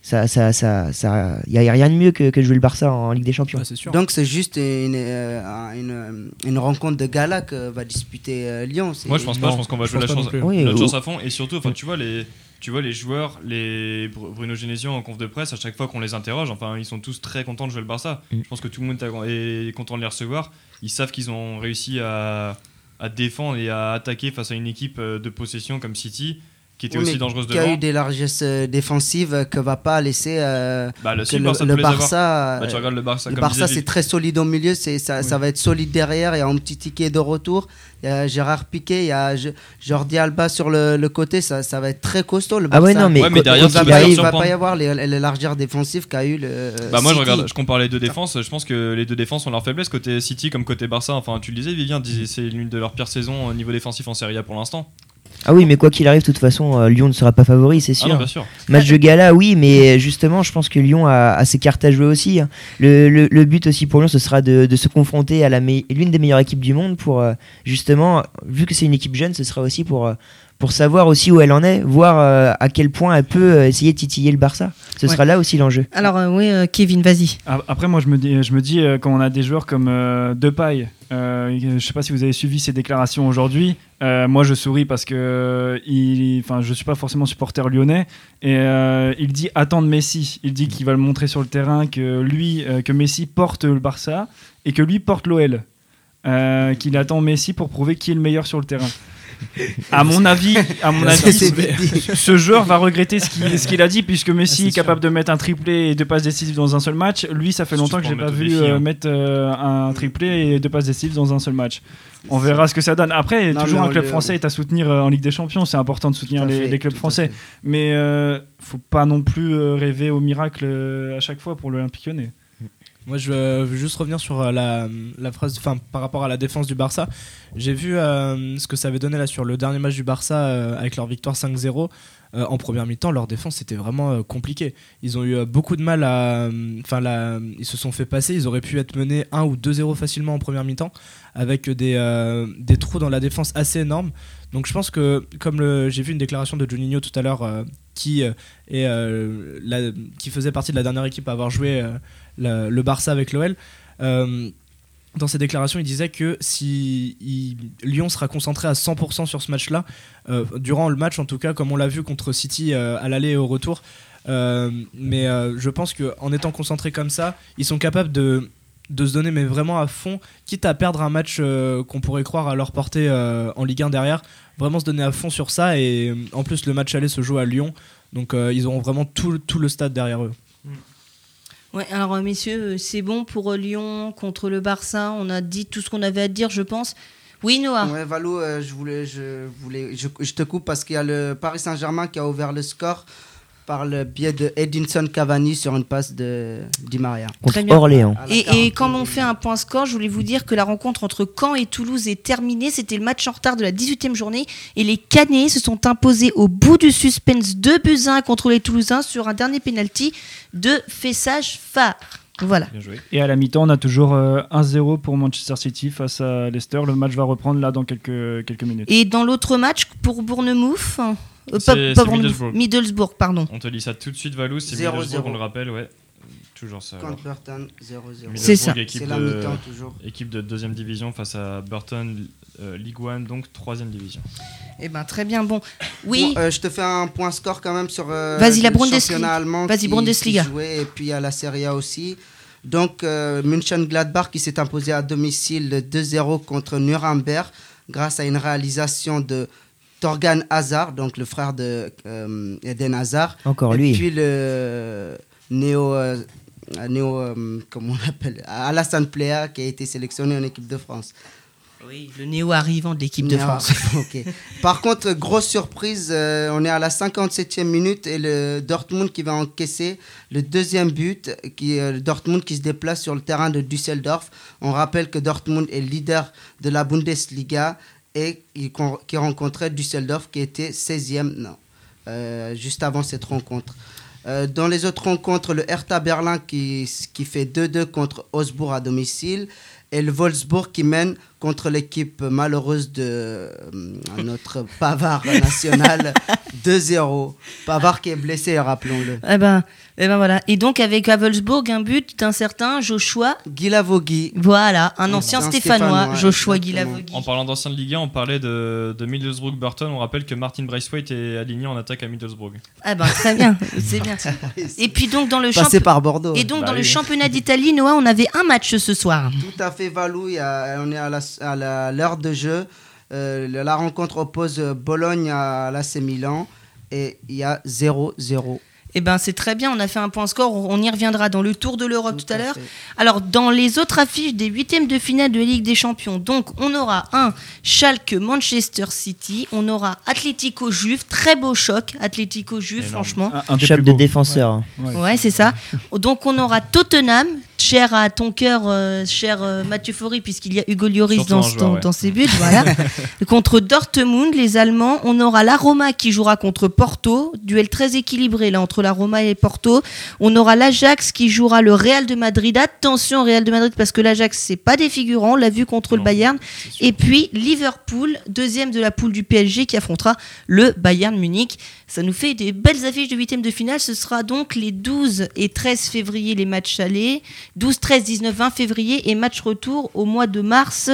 ça, ça, ça, ça, y a rien de mieux que, que jouer le Barça en, Ligue des Champions. Donc c'est juste une, euh, une, une, rencontre de gala que va disputer euh, Lyon. Moi je pense pas, je pense qu'on va jouer la chance, notre chance à fond et surtout, enfin tu vois les. Tu vois les joueurs, les Bruno Genesio en conf de presse, à chaque fois qu'on les interroge, enfin ils sont tous très contents de jouer le Barça. Mm. Je pense que tout le monde est content de les recevoir. Ils savent qu'ils ont réussi à, à défendre et à attaquer face à une équipe euh, de possession comme City qui était Oui, aussi dangereuse Qui a devant. eu des largesses euh, défensives que va pas laisser euh, Bah, le, que le, Barça le. Barça. Bah, tu euh, regardes le Barça le comme Barça, c'est très solide au milieu, c'est, ça, ça va être solide derrière. Il y a un petit ticket de retour. Il y a Gérard Piqué, il y a Jordi Alba sur le, le côté. Ça, ça va être très costaud. Le Ah ouais, Barça. non, mais, Ouais, mais quand- derrière, il va, pas- il va pas y avoir les, les largeurs défensives qu'a eu le. Bah moi je City. regarde, je compare les deux défenses. Je pense que les deux défenses ont leur faiblesse côté City comme côté Barça. Enfin tu le disais, Vivien disait c'est l'une de leurs pires saisons au niveau défensif en Serie A pour l'instant. Ah oui, mais quoi qu'il arrive, de toute façon, euh, Lyon ne sera pas favori, c'est Ah sûr. non, bien sûr. Match de gala, oui, mais justement, je pense que Lyon a, a ses cartes à jouer aussi. hein. Le, le- le but aussi pour Lyon, ce sera de, de se confronter à me- l'une des meilleures équipes du monde pour euh, justement, vu que c'est une équipe jeune, ce sera aussi pour, euh, pour savoir aussi où elle en est, voir euh, à quel point elle peut euh, essayer de titiller le Barça. Ce Ouais. sera là aussi l'enjeu. Alors, euh, oui, euh, Kevin, vas-y. A- Après, moi, je me dis, je me dis euh, quand on a des joueurs comme euh, Depay, euh, je sais pas si vous avez suivi ses déclarations aujourd'hui. euh, moi, je souris parce que euh, il, enfin, je suis pas forcément supporter lyonnais et euh, il dit attendre Messi. Il dit qu'il va le montrer sur le terrain que lui, euh, que Messi porte le Barça et que lui porte l'OL. Euh, qu'il attend Messi pour prouver qui est le meilleur sur le terrain. À mon avis, à mon avis, ce joueur va regretter ce qu'il a dit puisque Messi Ah, est capable de mettre un triplé et deux passes décisives dans un seul match. Lui, ça fait longtemps que j'ai pas vu défi, euh, hein. mettre euh, un triplé et deux passes décisives dans un seul match. On verra ce que ça donne. Après, Non, toujours un club français est à soutenir euh, en Ligue des Champions. C'est important de soutenir les, fait, les clubs français. Mais euh, faut pas non plus rêver au miracle à chaque fois pour l'Olympique Lyonnais. Moi, je veux juste revenir sur euh, la, phrase, enfin, par rapport à la défense du Barça. J'ai vu euh, ce que ça avait donné là sur le dernier match du Barça euh, avec leur victoire 5-0. Euh, en première mi-temps, leur défense c'était vraiment euh, compliqué. Ils ont eu beaucoup de mal à, enfin, ils se sont fait passer. Ils auraient pu être menés 1 ou 2-0 facilement en première mi-temps, avec des, des trous dans la défense assez énormes. Donc je pense que, comme j'ai vu une déclaration de Juninho tout à l'heure, qui est la- qui faisait partie de la dernière équipe à avoir joué le Barça avec l'OL. euh, dans ses déclarations, il disait que si Lyon sera concentré à 100% sur ce match-là, euh, durant le match en tout cas, comme on l'a vu contre City euh, à l'aller et au retour, mais je pense qu'en étant concentrés comme ça, ils sont capables de, de se donner mais vraiment à fond, quitte à perdre un match qu'on pourrait croire à leur portée en Ligue 1 derrière, vraiment se donner à fond sur ça et en plus le match aller se joue à Lyon, donc ils auront vraiment tout, tout le stade derrière eux. Ouais, alors euh, messieurs, euh, c'est bon pour euh, Lyon contre le Barça. On a dit tout ce qu'on avait à dire, je pense. Oui, Noah. Ouais, Valou, euh, je voulais, je voulais, je, je te coupe parce qu'il y a le Paris Saint-Germain qui a ouvert le score par le biais de Edinson Cavani sur une passe de Di Maria. Contre. Orléans. Et, et 40e. quand on fait un point score, je voulais vous dire que la rencontre entre Caen et Toulouse est terminée. C'était le match en retard de la 18e journée. Et les Canets se sont imposés au bout du suspense 2 buts à 1 contre les Toulousains sur un dernier penalty de Fessage phare. Voilà. Bien joué. Et à la mi-temps, on a toujours euh, 1-0 pour Manchester City face à Leicester. Le match va reprendre là dans quelques, quelques minutes. Et dans l'autre match pour Bournemouth, euh, pas- pas Middlesbrough. Middlesbrough, pardon. On te lit ça tout de suite, Valou. C'est 0-0. Middlesbrough, on le rappelle, ouais. Toujours ça. alors. Contre Burton, 0-0. C'est ça. Équipe C'est la de- mi-temps toujours. Équipe de deuxième division face à Burton, euh, League One, donc troisième division. Eh ben très bien. Bon, oui. Bon, euh, je te fais un point score quand même sur euh, Vas-y, la le Bundesliga. allemand Vas-y, qui, Bundesliga. qui jouait, et puis il y a la Serie A aussi. Donc euh, München-Gladbach qui s'est imposé à domicile de 2-0 contre Nuremberg grâce à une réalisation de Torgan Hazard, donc le frère de euh, Eden Hazard. Encore et lui. puis le néo, euh, néo euh, comment on l'appelle, Alassane Plea qui a été sélectionné en équipe de France. Oui, le néo arrivant de l'équipe de France. Par contre, grosse surprise, euh, on est à la 57e minute et le Dortmund qui va encaisser le deuxième but, qui est le Dortmund qui se déplace sur le terrain de Düsseldorf. On rappelle que Dortmund est leader de la Bundesliga et qui con- qui rencontrait Düsseldorf qui était 16e, non, euh, juste avant cette rencontre. Euh, dans les autres rencontres, le Hertha Berlin qui, qui fait 2-2 contre Augsbourg à domicile et le Wolfsburg qui mène contre l'équipe malheureuse de euh, notre Pavard national 2-0. Pavard qui est blessé, rappelons-le. Eh ben, eh ben voilà. Et donc avec Havelsburg, un but d'un certain Joshua. Guilavogui. Voilà, un ancien Un Stéphanois, Stéphanois, Joshua. Guilavogui. En parlant d'anciens de Ligue 1, on parlait de, de Middlesbrough Burton. On rappelle que Martin Braithwaite est aligné en attaque à Middlesbrough. Ah ben très bien, c'est bien. Et puis donc dans le Passé championnat. par Bordeaux. Et donc Bah dans le championnat d'Italie, Noah, on avait un match ce soir. Tout à fait, Valou. on est à la- à la- l'heure de jeu. Euh, la rencontre oppose Bologne à l'AC Milan et il y a 0-0. Eh ben, c'est très bien, on a fait un point score, on y reviendra dans le Tour de l'Europe tout, Tout à l'heure. fait. Alors, dans les autres affiches des huitièmes de finale de Ligue des Champions, donc on aura un Schalke Manchester City, on aura Atlético Juve, très beau choc, Atlético Juve, franchement. Un, un des Choc plus de beaux. défenseurs. hein. Ouais. Ouais, c'est ça. Donc on aura Tottenham, cher à ton cœur, euh, cher euh, Mathieu Faury, puisqu'il y a Hugo Lloris dans, joueur, dans- ouais. dans ses buts. voilà. contre Dortmund, les Allemands. On aura la Roma qui jouera contre Porto. Duel très équilibré là entre la Roma et Porto. On aura l'Ajax qui jouera le Real de Madrid. Attention Real de Madrid parce que l'Ajax c'est pas des figurants. On l'a vu contre le Bayern. Et puis Liverpool, deuxième de la poule du PSG, qui affrontera le Bayern Munich. Ça nous fait des belles affiches de huitième de finale. Ce sera donc les 12 et 13 février les matchs allés, 12, 13, 19, 20 février et match retour au mois de mars,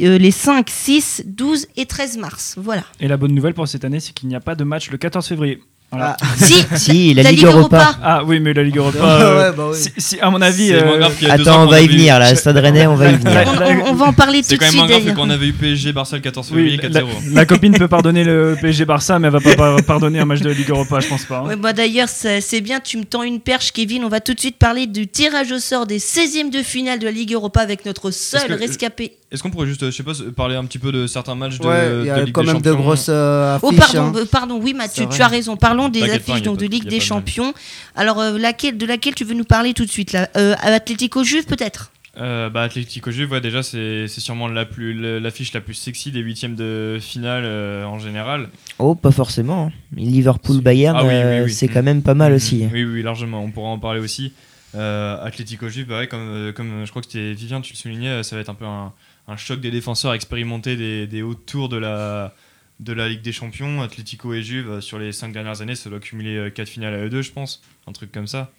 euh, les 5, 6, 12 et 13 mars. Voilà. Et la bonne nouvelle pour cette année, c'est qu'il n'y a pas de match le 14 février. Voilà. Ah. Si, Si, la, la Ligue Europa. Ah oui, mais la Ligue Europa. Ouais, euh, bah oui. si, si, à mon avis. C'est euh, grave y a Attends, on va y venir là. Stade Rennais, on va y venir. on- on va en parler tout C'est de quand même suite moins grave qu'on avait eu PSG Barça le 14 Oui, février la, 4-0. la copine peut pardonner le PSG Barça, mais elle va pas par- pardonner un match de la Ligue Europa, je pense pas. hein. Ouais, bah d'ailleurs, c'est bien, tu me tends une perche, Kevin. On va tout de suite parler du tirage au sort des 16e de finale de la Ligue Europa avec notre seul que- rescapé. Est-ce qu'on pourrait juste, euh, je sais pas, parler un petit peu de certains matchs de, Ouais, il y de a Ligue quand des même de grosses euh, Oh, affiches. pardon, hein. euh, pardon, oui, Mathieu, C'est tu as raison. Parlons des pas, affiches donc, de Ligue des. Champions. Alors, euh, laquelle, de laquelle tu veux nous parler tout de suite là? Euh, Atlético Juve, peut-être? Euh, bah, Atlético Juve, ouais, déjà, c'est c'est sûrement la plus- le- l'affiche la plus sexy des huitièmes de finale euh, en général. Oh, pas forcément. hein. Liverpool-Bayern, Ah oui, oui, euh, oui. c'est Mm. quand même pas mal aussi. hein. Oui, oui, largement. On pourra en parler aussi. Euh, Atlético Juve, bah ouais, comme, comme je crois que c'était Vivien, tu le soulignais, ça va être un peu un, un choc des défenseurs expérimentés des, des hauts tours de la, de la Ligue des Champions. Atlético et Juve, euh, sur les cinq dernières années, ça doit cumuler 4 finales à eux deux, je pense. Un truc comme ça.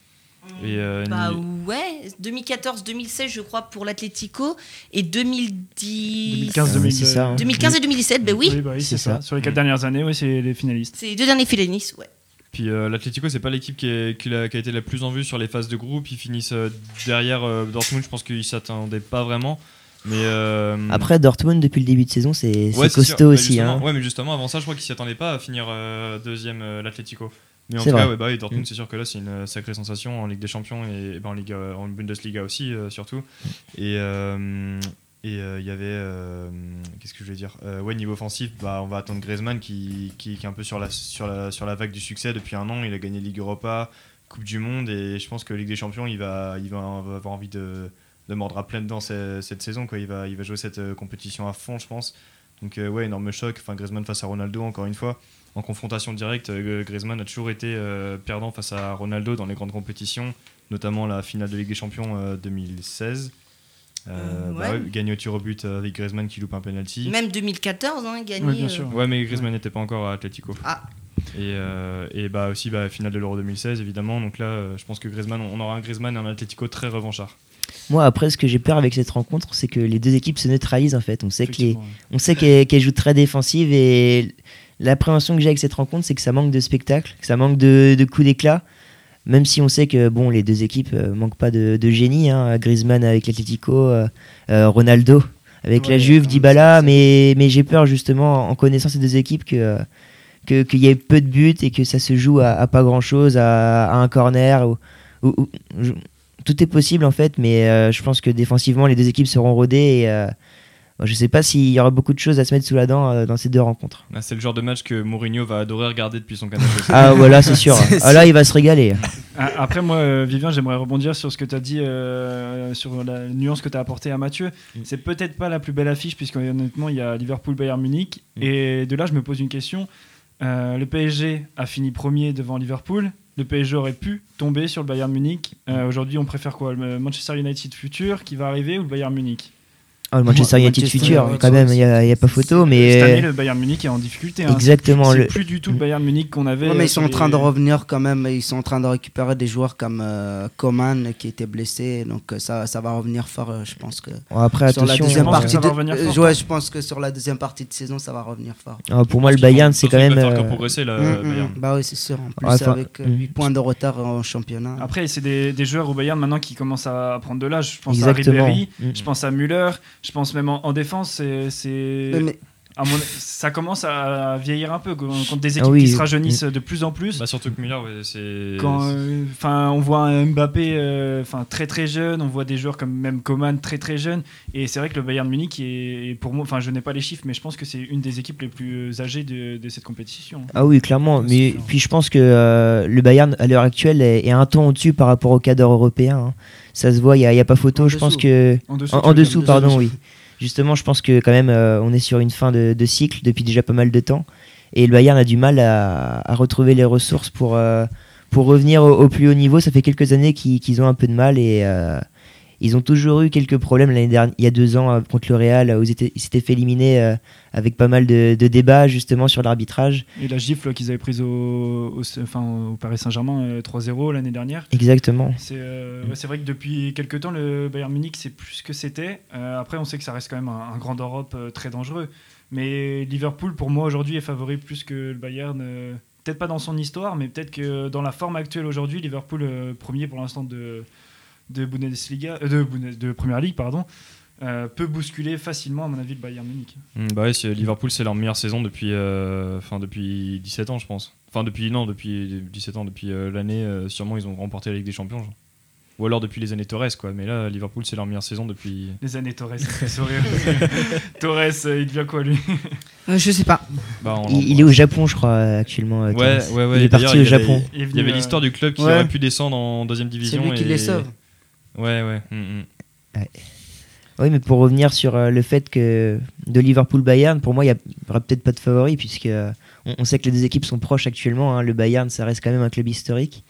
Et, euh, Bah ni- ouais, 2014-2016 je crois pour l'Atlético et 2010... 2015, Ah oui, c'est ça, hein. 2015 et 2017, ben oui. bah oui, C'est ça. ça. Sur les quatre dernières années, oui, c'est les finalistes. C'est les deux derniers Félénis, ouais. Puis euh, l'Atlético, c'est pas l'équipe qui, est- qui, l'a- qui a été la plus en vue sur les phases de groupe. Ils finissent euh, derrière euh, Dortmund. Je pense qu'ils s'attendaient pas vraiment. Mais euh, Après, Dortmund, depuis le début de saison, c'est ouais, costaud aussi. hein. Ouais, mais justement, avant ça, je crois qu'ils s'y attendaient pas à finir euh, deuxième euh, l'Atlético. Mais en C'est tout cas, vrai. ouais, bah, Dortmund, Mm. c'est sûr que là, c'est une euh, sacrée sensation en Ligue des Champions et, bah, en, Ligue, en Bundesliga aussi, surtout. Et et euh, il y avait. euh, Qu'est-ce que je voulais dire Euh, Ouais, niveau offensif, bah, on va attendre Griezmann qui, qui, qui est un peu sur la, sur, la, sur la vague du succès depuis un an. Il a gagné Ligue Europa, Coupe du Monde et je pense que Ligue des Champions, il va, il va avoir envie de, de mordre à pleines dents cette, cette saison. Quoi. Il, va, il va jouer cette euh, compétition à fond, je pense. Donc, euh, ouais, énorme choc. Enfin, Griezmann face à Ronaldo, encore une fois. En confrontation directe, euh, Griezmann a toujours été euh, perdant face à Ronaldo dans les grandes compétitions, notamment la finale de Ligue des Champions euh, 2016. Euh, Euh, bah ouais. ouais, gagné au tir au but avec Griezmann qui loupe un penalty. Même 2014, hein, gagné. Oui, bien euh, sûr. Ouais, mais Griezmann n'était pas encore à Atletico. Ah. Et, euh, et bah aussi bah, finale de l'Euro 2016 évidemment. Donc là, euh, je pense que Griezmann, on aura un Griezmann et un Atletico très revanchard. Moi, après, ce que j'ai peur avec cette rencontre, c'est que les deux équipes se neutralisent en fait. On sait qu'elles jouent très défensive et l'appréhension que j'ai avec cette rencontre, c'est que ça manque de spectacle, que ça manque de, de coups d'éclat. Même si on sait que bon, les deux équipes euh, manquent pas de, de génie. Hein. Griezmann avec l'Atlético, euh, euh, Ronaldo avec la Juve, Dybala. Mais, mais j'ai peur justement en connaissant ces deux équipes que que- qu'il y ait peu de buts et que ça se joue à, à pas grand chose, à, à un corner. Ou, ou- ou- je- tout est possible en fait, mais euh, je pense que défensivement les deux équipes seront rodées et euh, je sais pas s'il y aura beaucoup de choses à se mettre sous la dent euh, dans ces deux rencontres. Là, C'est le genre de match que Mourinho va adorer regarder depuis son canapé. Ah voilà, c'est sûr. Ah, là, il va se régaler. Ah, Après, moi, Vivien, j'aimerais rebondir sur ce que tu as dit, euh, sur la nuance que tu as apportée à Mathieu. Mm. C'est peut-être pas la plus belle affiche, puisque honnêtement, il y a Liverpool-Bayern Munich. Mm. Et de là, je me pose une question. Euh, le PSG a fini premier devant Liverpool. Le PSG aurait pu tomber sur le Bayern Munich. Euh, Aujourd'hui, on préfère quoi? Le Manchester United futur qui va arriver ou le Bayern Munich? Ah, le Manchester United Manchester futur, United, quand même, il n'y a, il y a pas photo, Cette année, mais le Bayern Munich est en difficulté. hein. exactement. C'est Le... plus du tout le Bayern Munich qu'on avait. Ouais, mais euh, ils sont en train les- de revenir quand même. Ils sont en train de récupérer des joueurs comme euh, Coman qui était blessé. Donc euh, ça, ça va revenir fort, euh, je pense que. Après, sur la attention. deuxième Je pense que partie ça va de- revenir euh, fort, ouais, je pense que sur la deuxième partie de saison, ça va revenir fort. Ah, pour moi, le Bayern, c'est quand même. euh, progresser là, Mm, euh, mm, Bayern. Bah oui, c'est sûr. En plus, Ouais, enfin, avec mm. 8 points de retard en championnat. Après, c'est des, des joueurs au Bayern maintenant qui commencent à prendre de l'âge. Je pense à. Ribéry, Mm. je pense à Müller, je pense même en, en défense, c'est. À mon- ça commence à vieillir un peu contre des équipes Ah oui. qui se rajeunissent de plus en plus. Bah, surtout que Müller, ouais, c'est. Quand, euh, enfin, on voit un Mbappé, euh, enfin très très jeune, on voit des joueurs comme même Coman très très jeune, et c'est vrai que le Bayern Munich est, pour moi, enfin, je n'ai pas les chiffres, mais je pense que c'est une des équipes les plus âgées de, de cette compétition. Ah oui, clairement. Ouais, Mais puis je pense que euh, le Bayern, à l'heure actuelle, est, est un ton au-dessus par rapport au cadre européen. hein. Ça se voit, il n'y a, il y a pas photo. En je pense que. En dessous, En, en pardon, dessous. oui. Justement, je pense que quand même, euh, on est sur une fin de, cycle depuis déjà pas mal de temps. Et le Bayern a du mal à, retrouver les ressources pour, euh, revenir au, plus haut niveau. Ça fait quelques années qu'ils qu'ils ont un peu de mal et euh, ils ont toujours eu quelques problèmes l'année dernière, il y a deux ans euh, contre le Real, où ils étaient- ils s'étaient fait éliminer euh, avec pas mal de, de débats justement sur l'arbitrage. Et la gifle qu'ils avaient prise au, au- enfin, au Paris Saint-Germain euh, 3-0 l'année dernière. Exactement. C'est euh, ouais, vrai que depuis quelques temps, le Bayern Munich, c'est plus ce que c'était. Euh, après, on sait que ça reste quand même un, un grand d'Europe euh, très dangereux. Mais Liverpool, pour moi, aujourd'hui, est favori plus que le Bayern. euh, peut-être pas dans son histoire, mais peut-être que dans la forme actuelle aujourd'hui, Liverpool, euh, premier pour l'instant de, de Bundesliga, euh, de, Bundes- de Première Ligue, pardon, euh, peut bousculer facilement, à mon avis, le Bayern Munich. Mm, Bah ouais, c'est- Liverpool, c'est leur meilleure saison depuis, euh, enfin, depuis 17 ans, je pense. Enfin, depuis, non, depuis 17 ans, depuis euh, l'année, euh, sûrement, ils ont remporté la Ligue des Champions. genre. Ou alors depuis les années Torres, quoi. Mais là, Liverpool, c'est leur meilleure saison depuis. Les années Torres. Torres, il devient quoi, lui? Je sais pas. Bah, Il, il est au Japon, je crois, actuellement. Ouais, ouais, ouais. Il est parti au avait- Japon. Il y avait l'histoire du club qui ouais. aurait pu descendre en deuxième C'est division. lui qui et- les sauve. Ouais, ouais. mm, mm. Oui, mais pour revenir sur euh, le fait que de Liverpool-Bayern, pour moi, il n'y aura peut-être pas de favori, puisque euh, on, on sait que les deux équipes sont proches actuellement. hein. Le Bayern, ça reste quand même un club historique.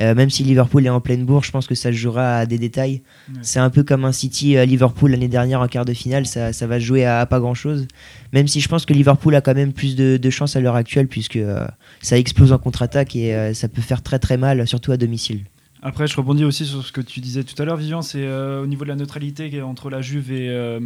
Euh, même si Liverpool est en pleine bourre, je pense que ça se jouera à des détails. Ouais. C'est un peu comme un City à Liverpool l'année dernière en quart de finale, ça, ça va se jouer à, à pas grand-chose. Même si je pense que Liverpool a quand même plus de, de chance à l'heure actuelle, puisque euh, ça explose en contre-attaque et euh, ça peut faire très très mal, surtout à domicile. Après, je rebondis aussi sur ce que tu disais tout à l'heure, Vivian, c'est euh, au niveau de la neutralité qui entre la Juve et, euh,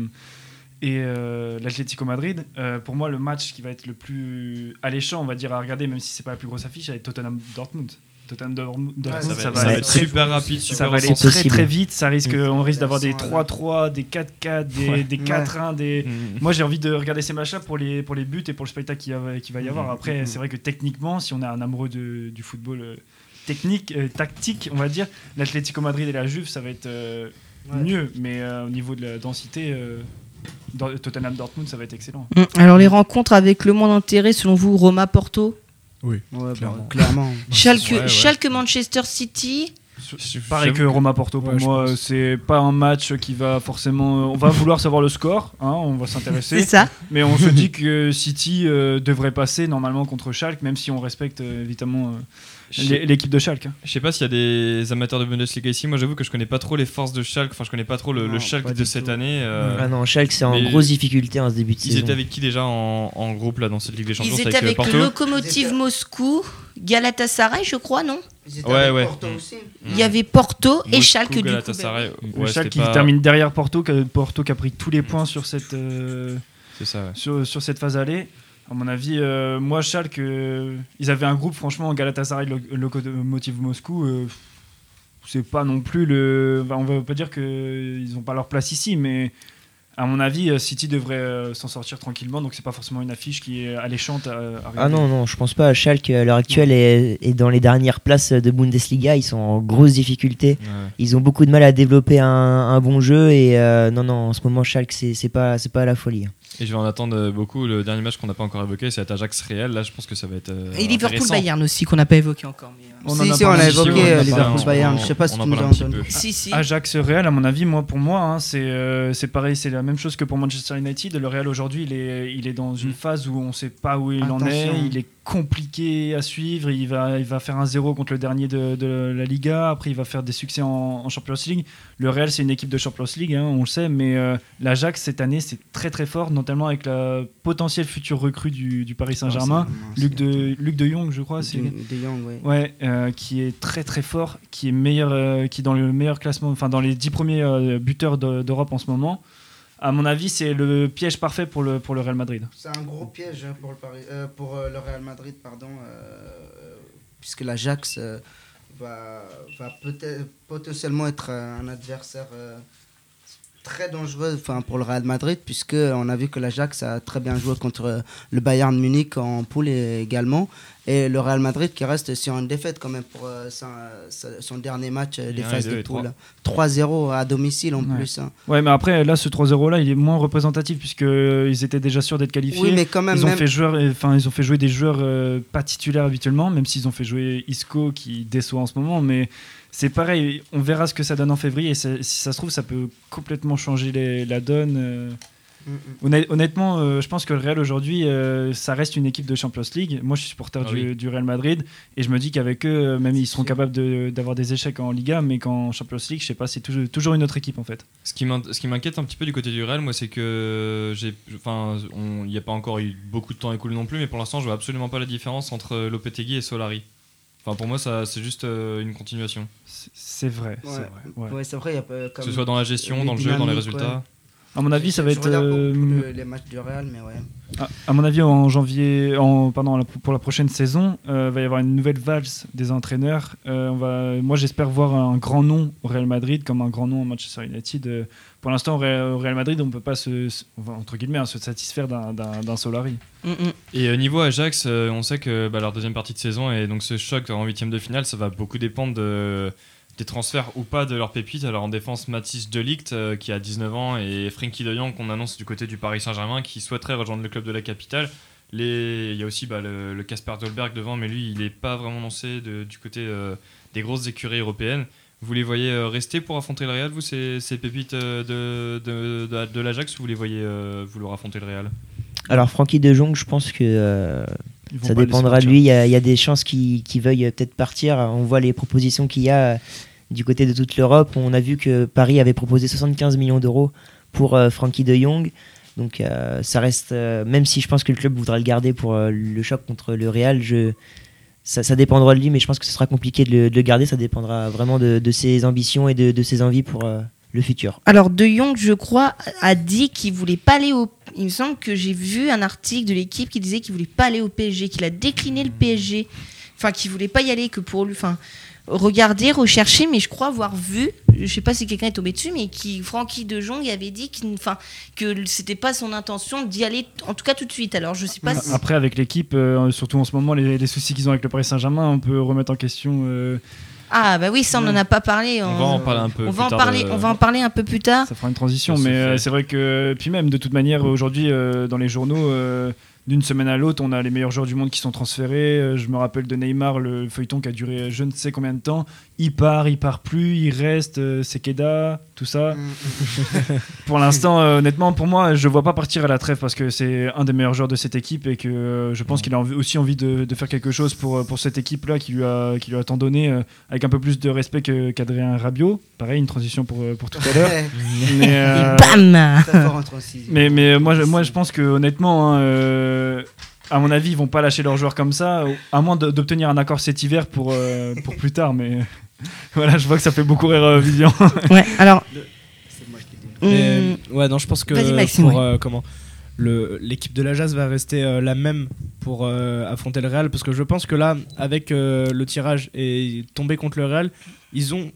et euh, l'Atlético Madrid. Euh, pour moi, le match qui va être le plus alléchant, on va dire, à regarder, même si c'est pas la plus grosse affiche, c'est Tottenham-Dortmund. Tottenham-Dortmund, Ouais, Ça, ça va, va, ça va aller être très- super rapide, ça super va aller très très vite. Ça risque, on risque d'avoir des Accent, là. 3-3, des 4-4, des, Ouais. des 4-1, des. Mm. Moi, j'ai envie de regarder ces matchs-là pour les, pour les buts et pour le spectacle qu'il qu'il va y avoir. Mhm. Après, Mhm. c'est vrai que techniquement, si on est un amoureux de- du football euh, technique, euh, tactique, on va dire, l'Atlético Madrid et la Juve, ça va être euh, Ouais. mieux. Mais euh, au niveau de la densité, euh, dans- Tottenham-Dortmund, ça va être excellent. Mm. Alors les rencontres avec le moins d'intérêt, selon vous, Roma-Porto, Ouais, bah, Clairement. clairement. Schalke, ouais, ouais. Schalke-Manchester City? Pareil que Roma Porto pour Ouais, moi, c'est pas un match qui va forcément. On va vouloir savoir le score, hein, on va C'est s'intéresser. ça. Mais on se dit que City euh, devrait passer normalement contre Schalke, même si on respecte euh, évidemment euh, l'équipe de Schalke. hein. Je sais pas s'il y a des amateurs de Bundesliga ici. Moi, j'avoue que je connais pas trop les forces de Schalke. Enfin, je connais pas trop le, le Non, Schalke de cette tout. année. euh, Ah non, Schalke, c'est en mais- grosse difficulté en ce début de Ils saison. étaient avec qui déjà en, en groupe là dans cette Ligue des Champions? Ils étaient avec euh, Lokomotiv Ils étaient- Moscou, Galatasaray, je crois, non? Ils étaient Ouais, avec ouais. Porto aussi. Il y avait Porto et Moscou, Schalke du coup. Galatasaray. Le Ouais, Schalke qui pas- termine derrière Porto, que- Porto qui a pris tous les points sur cette, euh, ça. sur, sur cette phase allée. À mon avis, euh, moi, Schalke, euh, ils avaient un groupe, franchement, Galatasaray, Lo- Lokomotiv Moscou. euh, c'est pas non plus le. on va pas dire qu'ils n'ont pas leur place ici, mais à mon avis, euh, City devrait euh, s'en sortir tranquillement. Donc, c'est pas forcément une affiche qui est alléchante à, à Ah non, non, je pense pas. Schalke, à l'heure actuelle, est, est dans les dernières places de Bundesliga. Ils sont en grosse difficulté. Ouais. Ils ont beaucoup de mal à développer un, un bon jeu. Et euh, non, non, en ce moment, Schalke, c'est c'est pas, c'est pas la folie. Et je vais en attendre euh, beaucoup. Le dernier match qu'on n'a pas encore évoqué, c'est Ajax Real. Là, je pense que ça va être. euh, Et intéressant. Liverpool-Bayern aussi, qu'on n'a pas évoqué encore. mais, euh, On en si, a si, on parlé a ici, évoqué on en euh, Liverpool-Bayern. on- Je sais pas si en tu nous. Si, si. Ajax Real, à mon avis, moi pour moi, hein, c'est euh, c'est pareil, c'est la même chose que pour Manchester United. Le Real aujourd'hui, il est, il est dans une Mm. phase où on ne sait pas où il en est. Il est compliqué à suivre. Il va, il va faire un zéro contre le dernier de, de la Liga. Après, il va faire des succès en, en Champions League. Le Real, c'est une équipe de Champions League, hein, on le sait, mais euh, l'Ajax cette année, c'est très très fort, notamment avec la potentielle future recrue du, du Paris Saint-Germain, c'est- Luc de, Luc de Jong, je crois. De, de Jong, ouais. Ouais, euh, qui est très très fort, qui est meilleur, euh, qui est dans le meilleur classement, enfin dans les 10 premiers euh, buteurs de- d'Europe en ce moment. À mon avis, c'est le piège parfait pour le, pour le Real Madrid. C'est un gros piège hein, pour euh, euh, le Real Madrid, pardon, euh, puisque l'Ajax euh, va, va potentiellement être un adversaire très dangereux pour le Real Madrid, puisque on a vu que l'Ajax a très bien joué contre le Bayern Munich en poule également. Et le Real Madrid qui reste sur une défaite quand même pour euh, son, son, dernier match euh, des phases de poule. 3-0 à domicile en plus. Hein. Ouais, mais après, là, ce 3-0 là, il est moins représentatif puisqu'ils euh, étaient déjà sûrs d'être qualifiés. Oui, mais quand même. Ils ont, Fait, joueur, enfin, ils ont fait jouer des joueurs pas titulaires habituellement, même s'ils ont fait jouer Isco qui déçoit en ce moment. Mais c'est pareil, on verra ce que ça donne en février. Et si ça se trouve, ça peut complètement changer les, la donne. Honnêtement, euh, je pense que le Real aujourd'hui, euh, ça reste une équipe de Champions League. Moi, je suis supporter ah du, Real Madrid et je me dis qu'avec eux, euh, même ils seront capables d'avoir des échecs en Liga, mais qu'en Champions League, je sais pas, c'est toujours, toujours, une autre équipe en fait. Ce qui m'inquiète un petit peu du côté du Real, moi, c'est que j'ai, enfin, il n'y a pas encore eu beaucoup de temps écoulé non plus, mais pour l'instant, je vois absolument pas la différence entre Lopetegui et Solari. Enfin, pour moi, ça, c'est juste une continuation. C'est vrai. Ouais. c'est vrai. que ce soit dans la gestion, dans le jeu, dans les résultats. À mon avis, ça va être. Euh, les matchs du Real, mais ouais. À, mon avis, en janvier, en, pardon, pour la prochaine saison, il euh, va y avoir une nouvelle valse des entraîneurs. Euh, on va, moi, j'espère voir un grand nom au Real Madrid comme un grand nom au Manchester United. pour l'instant, au Real Madrid, on ne peut pas se, entre guillemets, hein, se satisfaire d'un Solari. Mm, mm. Et niveau Ajax, on sait que bah, leur deuxième partie de saison et donc ce choc en huitième de finale, ça va beaucoup dépendre de des transferts ou pas de leurs pépites. Alors en défense, Mathis Delict euh, qui a 19 ans et Frankie de Jong qu'on annonce du côté du Paris Saint-Germain qui souhaiterait rejoindre le club de la capitale. Les... Il y a aussi bah, le Casper Dolberg devant, mais lui, il n'est pas vraiment lancé du côté euh, des grosses écuries européennes. Vous les voyez euh, rester pour affronter le Real, vous, ces, ces pépites de, de, de, l'Ajax, ou vous les voyez vouloir affronter le Real? Alors, Frankie de Jong, je pense que ça dépendra de lui. Il y, a, il y, a des chances qu'il veuille peut-être partir. On voit les propositions qu'il y a du côté de toute l'Europe. On a vu que Paris avait proposé 75 millions d'euros pour euh, Frankie de Jong. Donc euh, ça reste, euh, même si je pense que le club voudra le garder pour le choc contre le Real, ça, dépendra de lui, mais je pense que ce sera compliqué de le, garder. Ça dépendra vraiment de, ses ambitions et de, ses envies pour le futur. Alors De Jong, je crois, a dit qu'il voulait pas aller au. Il me semble que j'ai vu un article de l'équipe qui disait qu'il voulait pas aller au PSG, qu'il a décliné le PSG, enfin qu'il voulait pas y aller, que pour lui, enfin regarder, rechercher, mais je crois avoir vu, je sais pas si quelqu'un est tombé dessus, mais qui Francky de Jong avait dit qu enfin, que c'était pas son intention d'y aller, en tout cas tout de suite. Alors je sais pas. Après avec l'équipe, euh, surtout en ce moment, les, soucis qu'ils ont avec le Paris Saint-Germain, on peut remettre en question. Euh, ah bah oui, ça on n'en a pas parlé. On, va en parler un peu. On va en parler, on va en parler un peu plus tard. Ça fera une transition, mais euh, c'est vrai que puis même de toute manière aujourd'hui dans les journaux d'une semaine à l'autre, on a les meilleurs joueurs du monde qui sont transférés. Euh, je me rappelle de Neymar, le feuilleton qui a duré je ne sais combien de temps. Il part, il part plus, il reste, euh, Sekeda, tout ça. Mm. pour l'instant, euh, honnêtement, pour moi, je ne vois pas partir à la trêve parce que c'est un des meilleurs joueurs de cette équipe et que je pense qu'il a aussi envie de, faire quelque chose pour, pour cette équipe-là qui, lui a, qui lui a tant donné, avec un peu plus de respect qu'Adrien Rabiot. Pareil, une transition pour, pour tout à l'heure. mais, mais, moi, je, moi, je pense que honnêtement, hein, euh, à mon avis, ils vont pas lâcher leurs joueurs comme ça, à moins d'obtenir un accord cet hiver pour, euh, pour plus tard. Mais voilà, je vois que ça fait beaucoup rire euh, Vivian. ouais, alors. Hmm. ouais, non, je pense que pour comment l'équipe de la Jazz va rester la même pour affronter le Real parce que je pense que là, avec le tirage et tomber contre le Real, ils ont,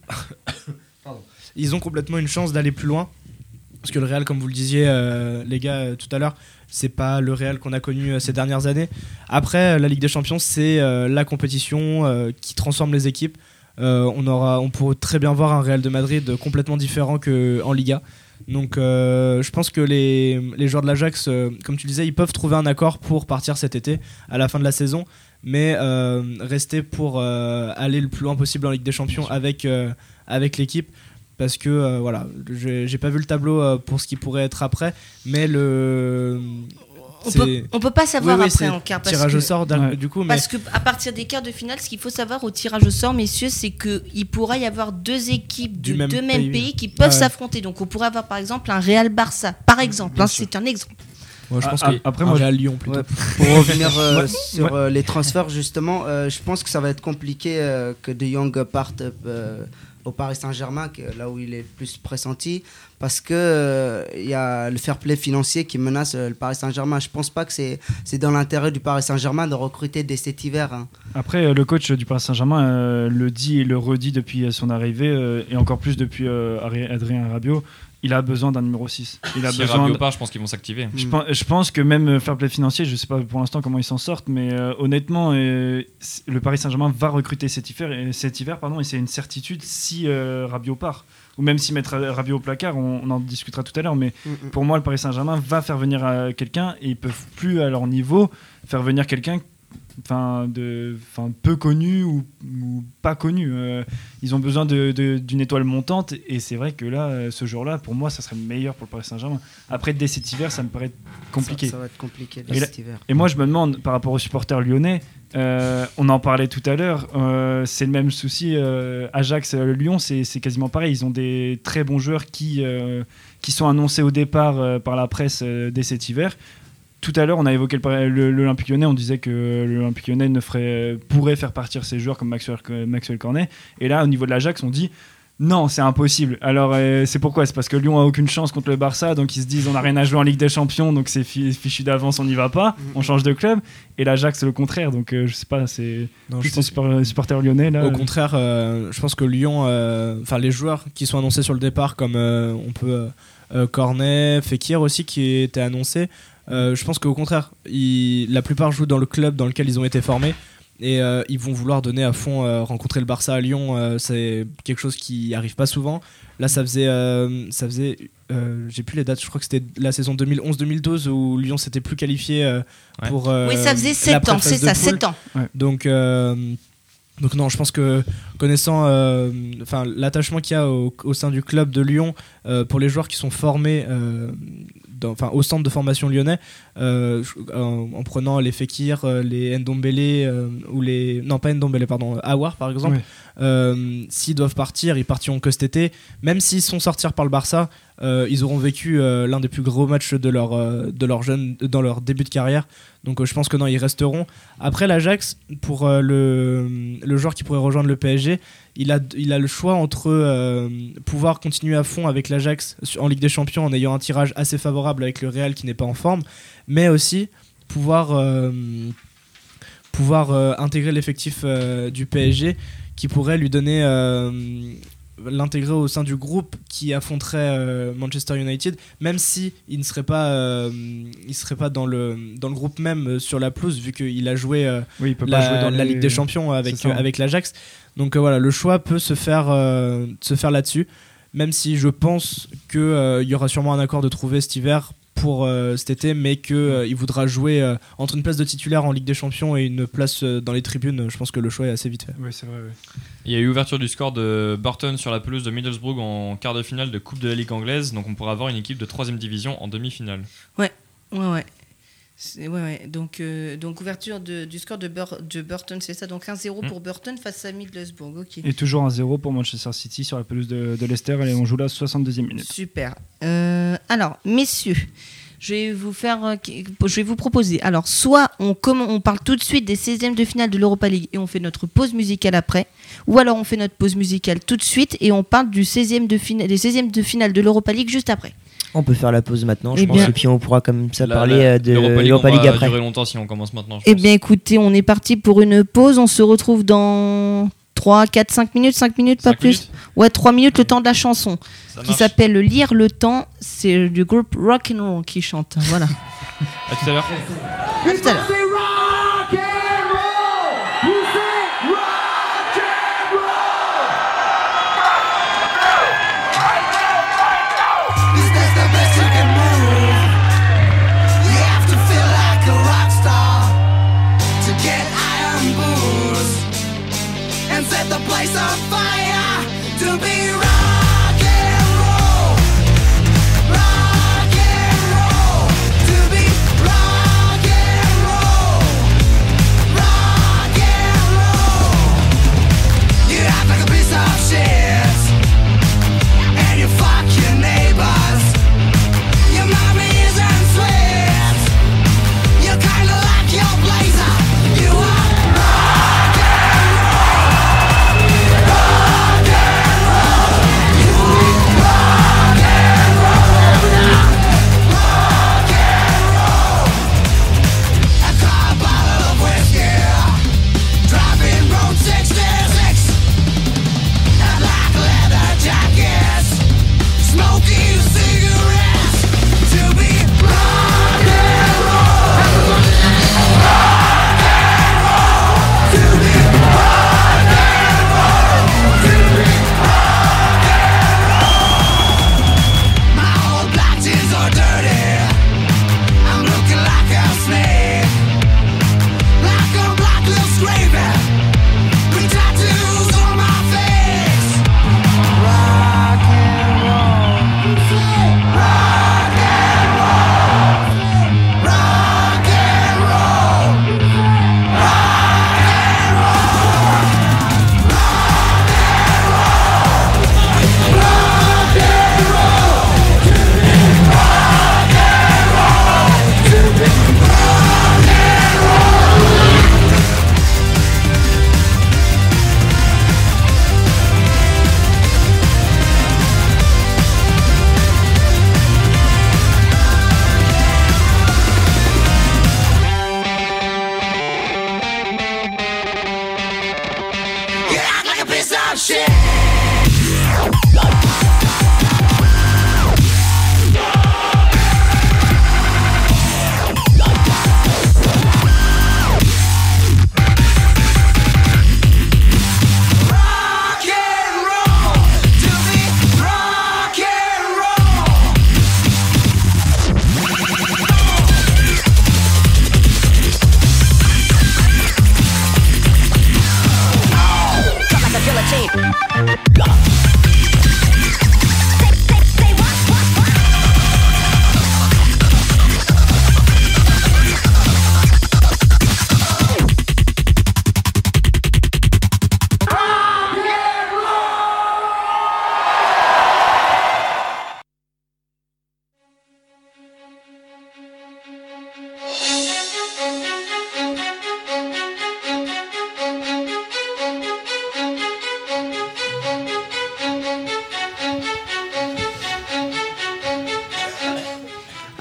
ils ont complètement une chance d'aller plus loin. Parce que le Real, comme vous le disiez, les gars, tout à l'heure, c'est pas le Real qu'on a connu euh, ces dernières années. Après, euh, la Ligue des Champions, c'est euh, la compétition qui transforme les équipes. On, aura, on pourrait très bien voir un Real de Madrid complètement différent qu'en Liga. Donc je pense que les, les joueurs de l'Ajax, comme tu disais, ils peuvent trouver un accord pour partir cet été, à la fin de la saison, mais rester pour aller le plus loin possible en Ligue des Champions avec, avec l'équipe. Parce que euh, voilà, j'ai pas vu le tableau euh, pour ce qui pourrait être après, mais le on peut, on peut pas savoir après en quart tirage au sort du coup parce que à partir des quarts de finale ce qu'il faut savoir au tirage au sort messieurs c'est que il pourrait y avoir deux équipes de deux mêmes pays, qui peuvent s'affronter. Donc on pourrait avoir par exemple un Real Barça par exemple. hein, c'est un exemple. Je pense ah, après moi j'ai à Lyon plutôt. Pour revenir euh, sur les transferts justement, je pense que ça va être compliqué que De Jong parte au Paris Saint-Germain, là où il est plus pressenti, parce qu'il euh, il y a le fair play financier qui menace euh, le Paris Saint-Germain. Je pense pas que c'est dans l'intérêt du Paris Saint-Germain de recruter dès cet hiver. Hein. Après, euh, le coach du Paris Saint-Germain le dit et le redit depuis son arrivée, et encore plus depuis Adrien Rabiot il a besoin d'un numéro 6. Il a si besoin. De- part, je pense qu'ils vont s'activer. Je pense, je pense que même euh, fair play financier, je sais pas pour l'instant comment ils s'en sortent, mais euh, honnêtement, euh, le Paris Saint-Germain va recruter cet hiver, et, cet hiver pardon, et c'est une certitude si euh, Rabiot part. Ou même si mettre Rabiot au placard, on, on en discutera tout à l'heure, mais Mm, mm. pour moi, le Paris Saint-Germain va faire venir euh, quelqu'un et ils peuvent plus à leur niveau faire venir quelqu'un enfin de enfin peu connu ou, ou pas connu Euh, ils ont besoin de- de- d'une étoile montante et c'est vrai que là euh, ce jour-là pour moi ça serait meilleur pour le Paris Saint-Germain après dès cet hiver ça me paraît compliqué Ça, ça va être compliqué Et là- cet hiver. et moi, je me demande, par rapport aux supporters lyonnais, euh, on en parlait tout à l'heure, euh, c'est le même souci. Ajax, Lyon, c'est c'est quasiment pareil. Ils ont des très bons joueurs qui, qui sont annoncés au départ par la presse dès cet hiver. Tout à l'heure, on a évoqué l'Olympique lyonnais. On disait que l'Olympique lyonnais ne ferait, pourrait faire partir ses joueurs comme Maxwell, Maxwell Cornet. Et là, au niveau de l'Ajax, on dit non, c'est impossible. Alors, euh, c'est pourquoi? C'est parce que Lyon a aucune chance contre le Barça, donc ils se disent on n'a rien à jouer en Ligue des Champions, donc c'est fi- fichu d'avance, on n'y va pas, on change de club. Et l'Ajax, c'est le contraire, donc euh, je sais pas, c'est je pense- supporters lyonnais là. Au euh, contraire, euh, je pense que Lyon, enfin les joueurs qui sont annoncés sur le départ, comme on peut Cornet, Fekir aussi qui était annoncé, euh, je pense qu'au contraire, ils- la plupart jouent dans le club dans lequel ils ont été formés. Et euh, ils vont vouloir donner à fond, euh, rencontrer le Barça à Lyon, euh, c'est quelque chose qui arrive pas souvent. Là, ça faisait, euh, ça faisait, euh, j'ai plus les dates, je crois que c'était la saison 2011-2012 où Lyon s'était plus qualifié euh, Ouais. pour. euh, Oui, ça faisait la 7 ans, c'est ça, poule. 7 ans. Donc, euh, donc non, je pense que connaissant euh, enfin, l'attachement qu'il y a au, au sein du club de Lyon euh, pour les joueurs qui sont formés euh, dans- enfin, au centre de formation lyonnais, euh, en, en prenant les Fekir, euh, les Ndombele euh, ou les non pas Ndombele pardon, Awar par exemple, s'ils doivent partir, ils partiront que cet été. Même s'ils sont sortis par le Barça, euh, ils auront vécu euh, l'un des plus gros matchs de leur, euh, de leur jeune, dans leur début de carrière. Donc je pense que non, ils resteront. Après l'Ajax, pour le, le joueur qui pourrait rejoindre le PSG, il a, le choix entre euh, pouvoir continuer à fond avec l'Ajax en Ligue des Champions en ayant un tirage assez favorable avec le Real qui n'est pas en forme, mais aussi pouvoir, euh, euh, intégrer l'effectif du PSG qui pourrait lui donner l'intégrer au sein du groupe qui affronterait euh, Manchester United même si il ne serait pas euh, il serait pas dans le dans le groupe même euh, sur la pelouse vu qu'il a joué oui, il peut la, pas jouer dans la les- Ligue des Champions avec, avec l'Ajax. Donc voilà, le choix peut se faire, se faire là-dessus, même si je pense qu'il y aura sûrement un accord de trouver cet hiver pour euh, cet été, mais qu'il voudra jouer euh, entre une place de titulaire en Ligue des Champions et une place euh, dans les tribunes. Je pense que le choix est assez vite fait. Oui, c'est vrai. ouais. Il y a eu ouverture du score de Burton sur la pelouse de Middlesbrough en quart de finale de Coupe de la Ligue anglaise, donc on pourra avoir une équipe de 3 division en demi-finale. Ouais, ouais. C'est- Ouais, ouais. Donc, euh, donc ouverture de- du score de, Bur- de Burton, c'est ça. Donc 1-0 Hmm. pour Burton face à Middlesbrough. Ok. Et toujours un 0 pour Manchester City sur la pelouse de, de Leicester et on joue là 62e minute. Super. Euh, alors, messieurs, je vais vous faire, euh, je vais vous proposer. Alors, soit on, comm- on parle tout de suite des 16e de finale de l'Europa League et on fait notre pause musicale après, ou alors on fait notre pause musicale tout de suite et on parle du 16e de finale, des 16e de finale de l'Europa League juste après. On peut faire la pause maintenant, je Eh pense, bien- et puis on pourra comme ça La- parler la- euh, de l'Europa League, après. durer longtemps si on commence maintenant. Eh bien, écoutez, on est parti pour une pause. On se retrouve dans 3, 4, 5 minutes, 5 minutes, pas plus. minutes Ouais, 3 minutes, le temps de la chanson, Ça qui s'appelle Lire le temps. C'est du groupe Rock and Roll qui chante. Voilà. À tout à l'heure. À tout à l'heure.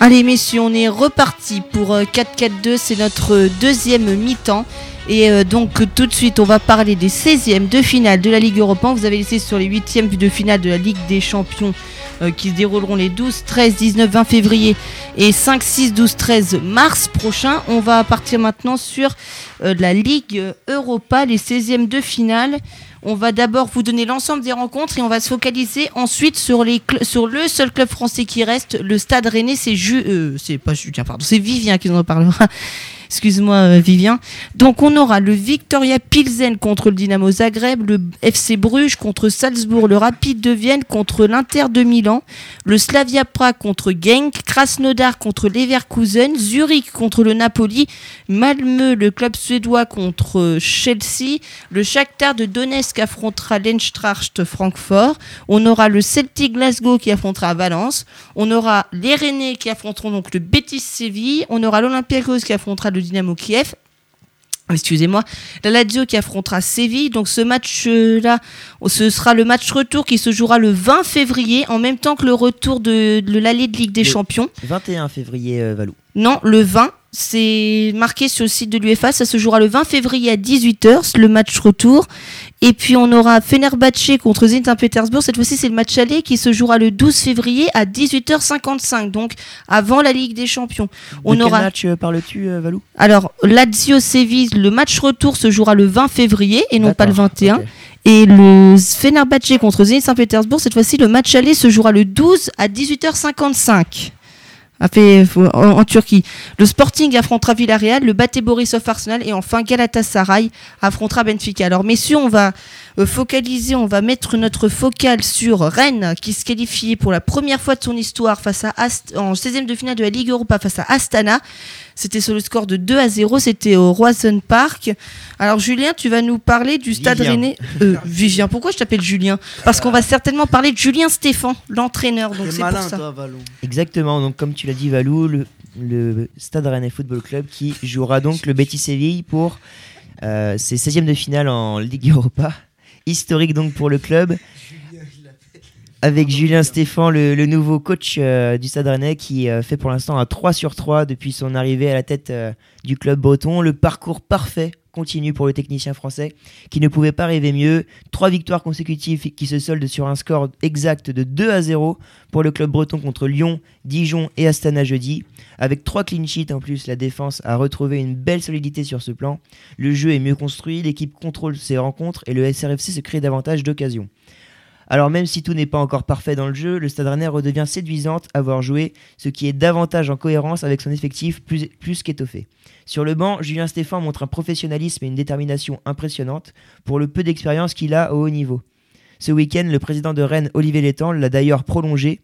Allez messieurs, on est reparti pour euh, 4-4-2, c'est notre euh, deuxième mi-temps. Et euh, donc euh, tout de suite, on va parler des 16e de finale de la Ligue Europa. Vous avez laissé sur les 8e de finale de la Ligue des Champions euh, qui se dérouleront les 12, 13, 19, 20 février et 5, 6, 12, 13 mars prochain. On va partir maintenant sur euh, la Ligue Europa, les 16e de finale. On va d'abord vous donner l'ensemble des rencontres et on va se focaliser ensuite sur, les sur le seul club français qui reste, le Stade Rennais. C'est euh, c'est pas Julien, pardon, c'est Vivien qui nous en parlera. Excuse-moi euh, Vivien. Donc on aura le Victoria Pilsen contre le Dynamo Zagreb, le FC Bruges contre Salzbourg, le Rapide de Vienne contre l'Inter de Milan, le Slavia Prague contre Genk, Krasnodar contre Leverkusen, Zurich contre le Napoli, Malmö, le club suédois contre euh, Chelsea, le Shakhtar de Donetsk affrontera l'Eintracht Francfort, on aura le Celtic Glasgow qui affrontera Valence, on aura les Rennais qui affronteront donc le Betis Séville, on aura l'Olympiakos qui affrontera le Dynamo Kiev, Excusez-moi, la Lazio qui affrontera Séville. Donc ce match-là, ce sera le match retour qui se jouera le 20 février, en même temps que le retour de, de l'allée de Ligue des Le- Champions. 21 février, euh, Valou. Non, le 20, c'est marqué sur le site de l'UEFA. Ça se jouera le 20 février à 18h, le match retour. Et puis on aura Fenerbahçe contre Zenit Saint-Pétersbourg. Cette fois-ci, c'est le match aller qui se jouera le 12 février à 18h55, donc avant la Ligue des Champions. On De quel aura match euh, parles-tu, euh, Valou? Alors Lazio Séville, le match retour se jouera le 20 février et non pas le D'accord, 21. ok. Et le Fenerbahçe contre Zenit Saint-Pétersbourg, cette fois-ci, le match aller se jouera le 12 à 18h55. En, Turquie. Le Sporting affrontera Villarreal, le Bate Borisov Arsenal et enfin Galatasaray affrontera Benfica. Alors messieurs, on va focaliser, on va mettre notre focale sur Rennes qui se qualifiait pour la première fois de son histoire face à Ast en 16e de finale de la Ligue Europa face à Astana. C'était sur le score de 2 à 0, c'était au Roison Park. Alors Julien, tu vas nous parler du Stade Vivien. Rennais. Euh, Vivien, pourquoi je t'appelle Julien? Parce qu'on va certainement parler de Julien Stéphane, l'entraîneur. Donc T'es c'est pour malin, ça. toi, Valou. Exactement, donc comme tu l'as dit, Valou, le, le Stade Rennais Football Club qui jouera donc le Betis Séville pour euh, ses 16e de finale en Ligue Europa. Historique donc pour le club. Avec Julien Stéphan, le, nouveau coach euh, du Stade qui euh, fait pour l'instant un 3 sur 3 depuis son arrivée à la tête euh, du club breton. Le parcours parfait continue pour le technicien français qui ne pouvait pas rêver mieux. Trois victoires consécutives qui se soldent sur un score exact de 2 à 0 pour le club breton contre Lyon, Dijon et Astana jeudi. Avec trois clean sheets en plus, la défense a retrouvé une belle solidité sur ce plan. Le jeu est mieux construit, l'équipe contrôle ses rencontres et le SRFC se crée davantage d'occasions. Alors même si tout n'est pas encore parfait dans le jeu, le Stade Rennais redevient séduisante à voir jouer, ce qui est davantage en cohérence avec son effectif plus, qu'étoffé. Sur le banc, Julien Stéphan montre un professionnalisme et une détermination impressionnantes pour le peu d'expérience qu'il a au haut niveau. Ce week-end, le président de Rennes, Olivier Létang, l'a d'ailleurs prolongé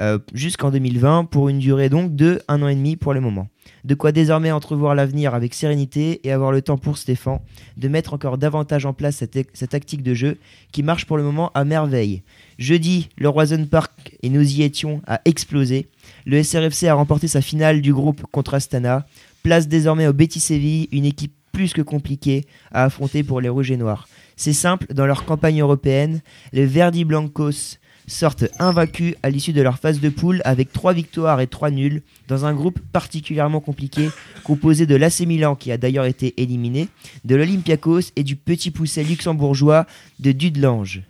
euh, jusqu'en 2020 pour une durée donc de un an et demi pour le moment. De quoi désormais entrevoir l'avenir avec sérénité et avoir le temps pour Stéphane de mettre encore davantage en place cette, tactique de jeu qui marche pour le moment à merveille. Jeudi, le Roison Park, et nous y étions, a explosé. Le SRFC a remporté sa finale du groupe contre Astana. Place désormais au Betis Séville, une équipe plus que compliquée à affronter pour les Rouges et Noirs. C'est simple, dans leur campagne européenne, les Verdi Blancos sortent invaincus à l'issue de leur phase de poule avec 3 victoires et 3 nuls dans un groupe particulièrement compliqué composé de l'AC Milan qui a d'ailleurs été éliminé, de l'Olympiakos et du petit pousset luxembourgeois de Dudelange.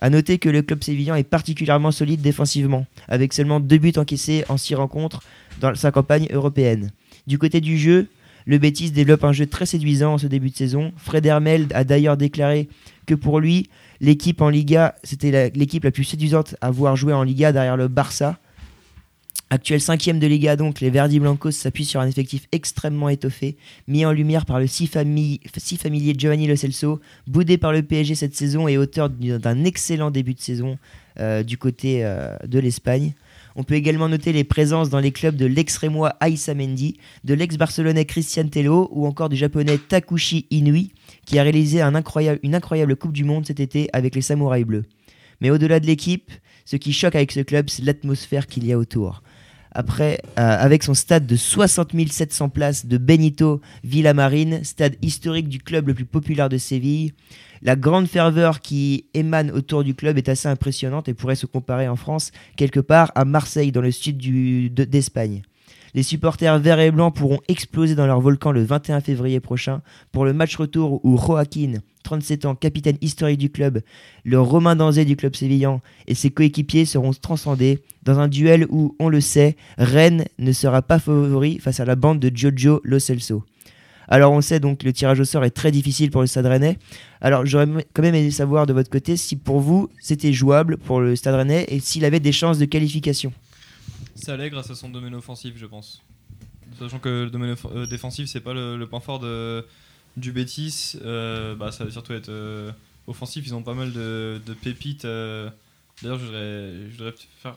A noter que le club sévillan est particulièrement solide défensivement, avec seulement 2 buts encaissés en 6 rencontres dans sa campagne européenne. Du côté du jeu, le Betis développe un jeu très séduisant en ce début de saison. Fred Hermel a d'ailleurs déclaré que pour lui, l'équipe en Liga, c'était l'équipe la, plus séduisante à voir jouer en Liga derrière le Barça. Actuel cinquième de Liga, donc, les Verdi Blancos s'appuient sur un effectif extrêmement étoffé, mis en lumière par le si, famille- familier Giovanni Lo Celso, boudé par le PSG cette saison et auteur du- d'un excellent début de saison euh, du côté euh, de l'Espagne. On peut également noter les présences dans les clubs de l'ex-rémois Aïssa Mendy, de l'ex-barcelonais Christian Tello ou encore du japonais Takushi Inui, qui a réalisé une incroyable Coupe du Monde cet été avec les Samouraïs Bleus. Mais au-delà de l'équipe, ce qui choque avec ce club, c'est l'atmosphère qu'il y a autour. Après, euh, avec son stade de 60 700 places de Benito Villamarine, stade historique du club le plus populaire de Séville, la grande ferveur qui émane autour du club est assez impressionnante et pourrait se comparer en France quelque part à Marseille dans le sud d'Espagne. Les supporters verts et blancs pourront exploser dans leur volcan le 21 février prochain pour le match retour où Joaquin, 37 ans, capitaine historique du club, le Romain Danzé du club sévillan et ses coéquipiers seront transcendés dans un duel où, on le sait, Rennes ne sera pas favori face à la bande de Giorgio Lo Celso. Alors on sait donc le tirage au sort est très difficile pour le Stade Rennais. Alors j'aurais quand même aimé savoir de votre côté si pour vous c'était jouable pour le Stade Rennais et s'il avait des chances de qualification. Ça allait grâce à son domaine offensif, je pense. Sachant que le domaine euh, défensif, c'est pas le, point fort de, du Betis, euh, bah, ça va surtout être euh, offensif. Ils ont pas mal de, pépites. D'ailleurs, je voudrais faire.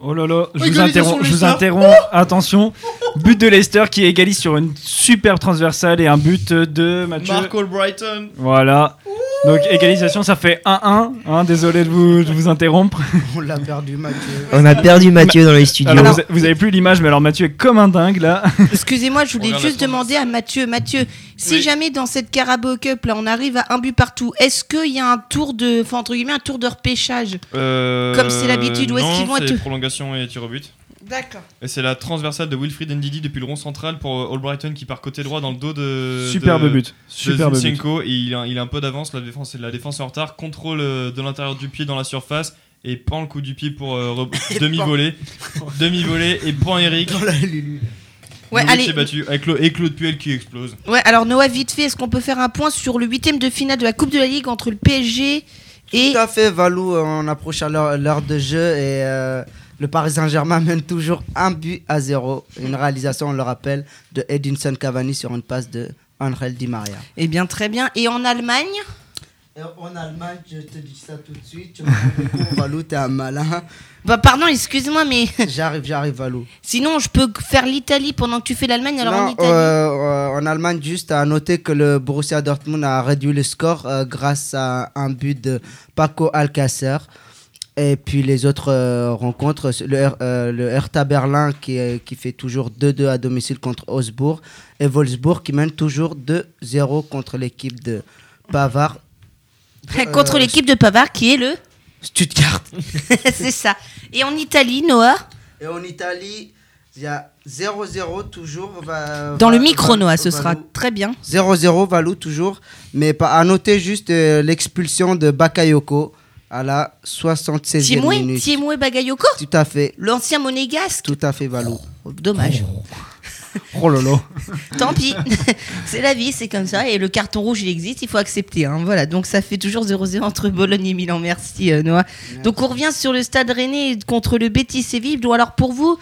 Oh là là, je vous interromps, je vous interromps. Attention, but de Leicester qui égalise sur une superbe transversale et un but de Mathieu. Marco Brighton Voilà. Donc égalisation, ça fait 1-1. hein, désolé de vous, de vous interrompre. On l'a perdu, Mathieu. On a perdu Mathieu dans les studios. Alors, vous, vous avez plus l'image, mais alors Mathieu est comme un dingue là. Excusez-moi, je voulais juste demander à Mathieu. Mathieu, si Oui. jamais dans cette Carabao Cup, là, on arrive à un but partout, est-ce qu'il y a un tour de, enfin, entre guillemets, un tour de repêchage? Comme c'est l'habitude, ou est-ce Euh, qu'ils vont c'est être- prolongation et tir au but. D'accord. Et c'est la transversale de Wilfried Ndidi depuis le rond central pour euh, Albrighton qui part côté droit dans le dos de. Superbe de- but. de Superbe but. Et il a, il a un peu d'avance, la défense, la défense est en retard. Contrôle euh, de l'intérieur du pied dans la surface. Et prend le coup du pied pour euh, re- demi-volée. demi-volée et point Eric. Ouais, Novic allez. battu avec et Claude Puel qui explose. Ouais, alors Noah, vite fait, est-ce qu'on peut faire un point sur le huitième de finale de la Coupe de la Ligue entre le PSG et Tout à fait, Valou, euh, on approche à l'heure l'heure de jeu et euh, le Paris Saint-Germain mène toujours un but à zéro. Une réalisation, on le rappelle, de Edinson Cavani sur une passe de Angel Di Maria. Eh bien, très bien. Et en Allemagne? En Allemagne, je te dis ça tout de suite. Valou, t'es un malin. Bah, pardon, excuse-moi, mais J'arrive, j'arrive, Valou. sinon, je peux faire l'Italie pendant que tu fais l'Allemagne. Alors, en Italie. euh, euh, en Allemagne, juste à noter que le Borussia Dortmund a réduit le score euh, grâce à un but de Paco Alcacer. Et puis les autres euh, rencontres, le, R- euh, le Hertha Berlin qui, fait toujours 2-2 à domicile contre Augsbourg et Wolfsburg qui mène toujours 2-0 contre l'équipe de Pavard. Contre euh, l'équipe de Pavard qui est le. Stuttgart. C'est ça. Et en Italie, Noah Et en Italie, il y a 0-0 toujours. va- Dans le micro, Noah, ce sera très bien. 0-0 Valou toujours, mais à noter juste l'expulsion de Bakayoko à la 76e Tiemoué minute. Tiemoué Bagayoko Tout à fait, L'ancien monégasque tout à fait Valou. Oh, Dommage. Oh là là. Tant pis, c'est la vie, c'est comme ça. Et le carton rouge, il existe, il faut accepter. hein. Voilà, donc ça fait toujours 0-0 entre Bologne et Milan. Merci, euh, Noah. Donc on revient sur le stade rennais contre le Betis Séville. Donc, Alors pour vous,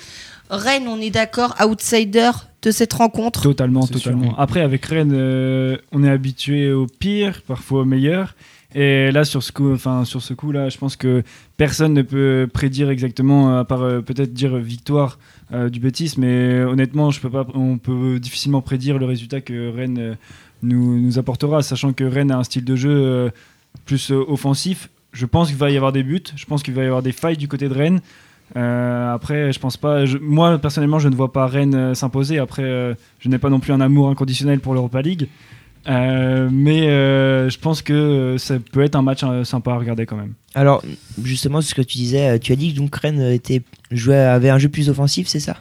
Rennes, on est d'accord, outsider de cette rencontre? Totalement, totalement. sûr. Après, avec Rennes, euh, on est habitué au pire, parfois au meilleur. Et là, sur ce coup, enfin, sur ce coup-là, je pense que personne ne peut prédire exactement, à part euh, peut-être dire victoire euh, du Betis. Mais honnêtement, je peux pas, on peut difficilement prédire le résultat que Rennes euh, nous, apportera, sachant que Rennes a un style de jeu euh, plus euh, offensif. Je pense qu'il va y avoir des buts. Je pense qu'il va y avoir des failles du côté de Rennes. Euh, après, je pense pas. moi, personnellement, je ne vois pas Rennes euh, s'imposer. Après, euh, je n'ai pas non plus un amour inconditionnel pour l'Europa League. Euh, mais euh, je pense que euh, ça peut être un match euh, sympa à regarder quand même. Alors, justement, ce que tu disais, tu as dit que donc Rennes était, jouait, avait un jeu plus offensif, c'est ça?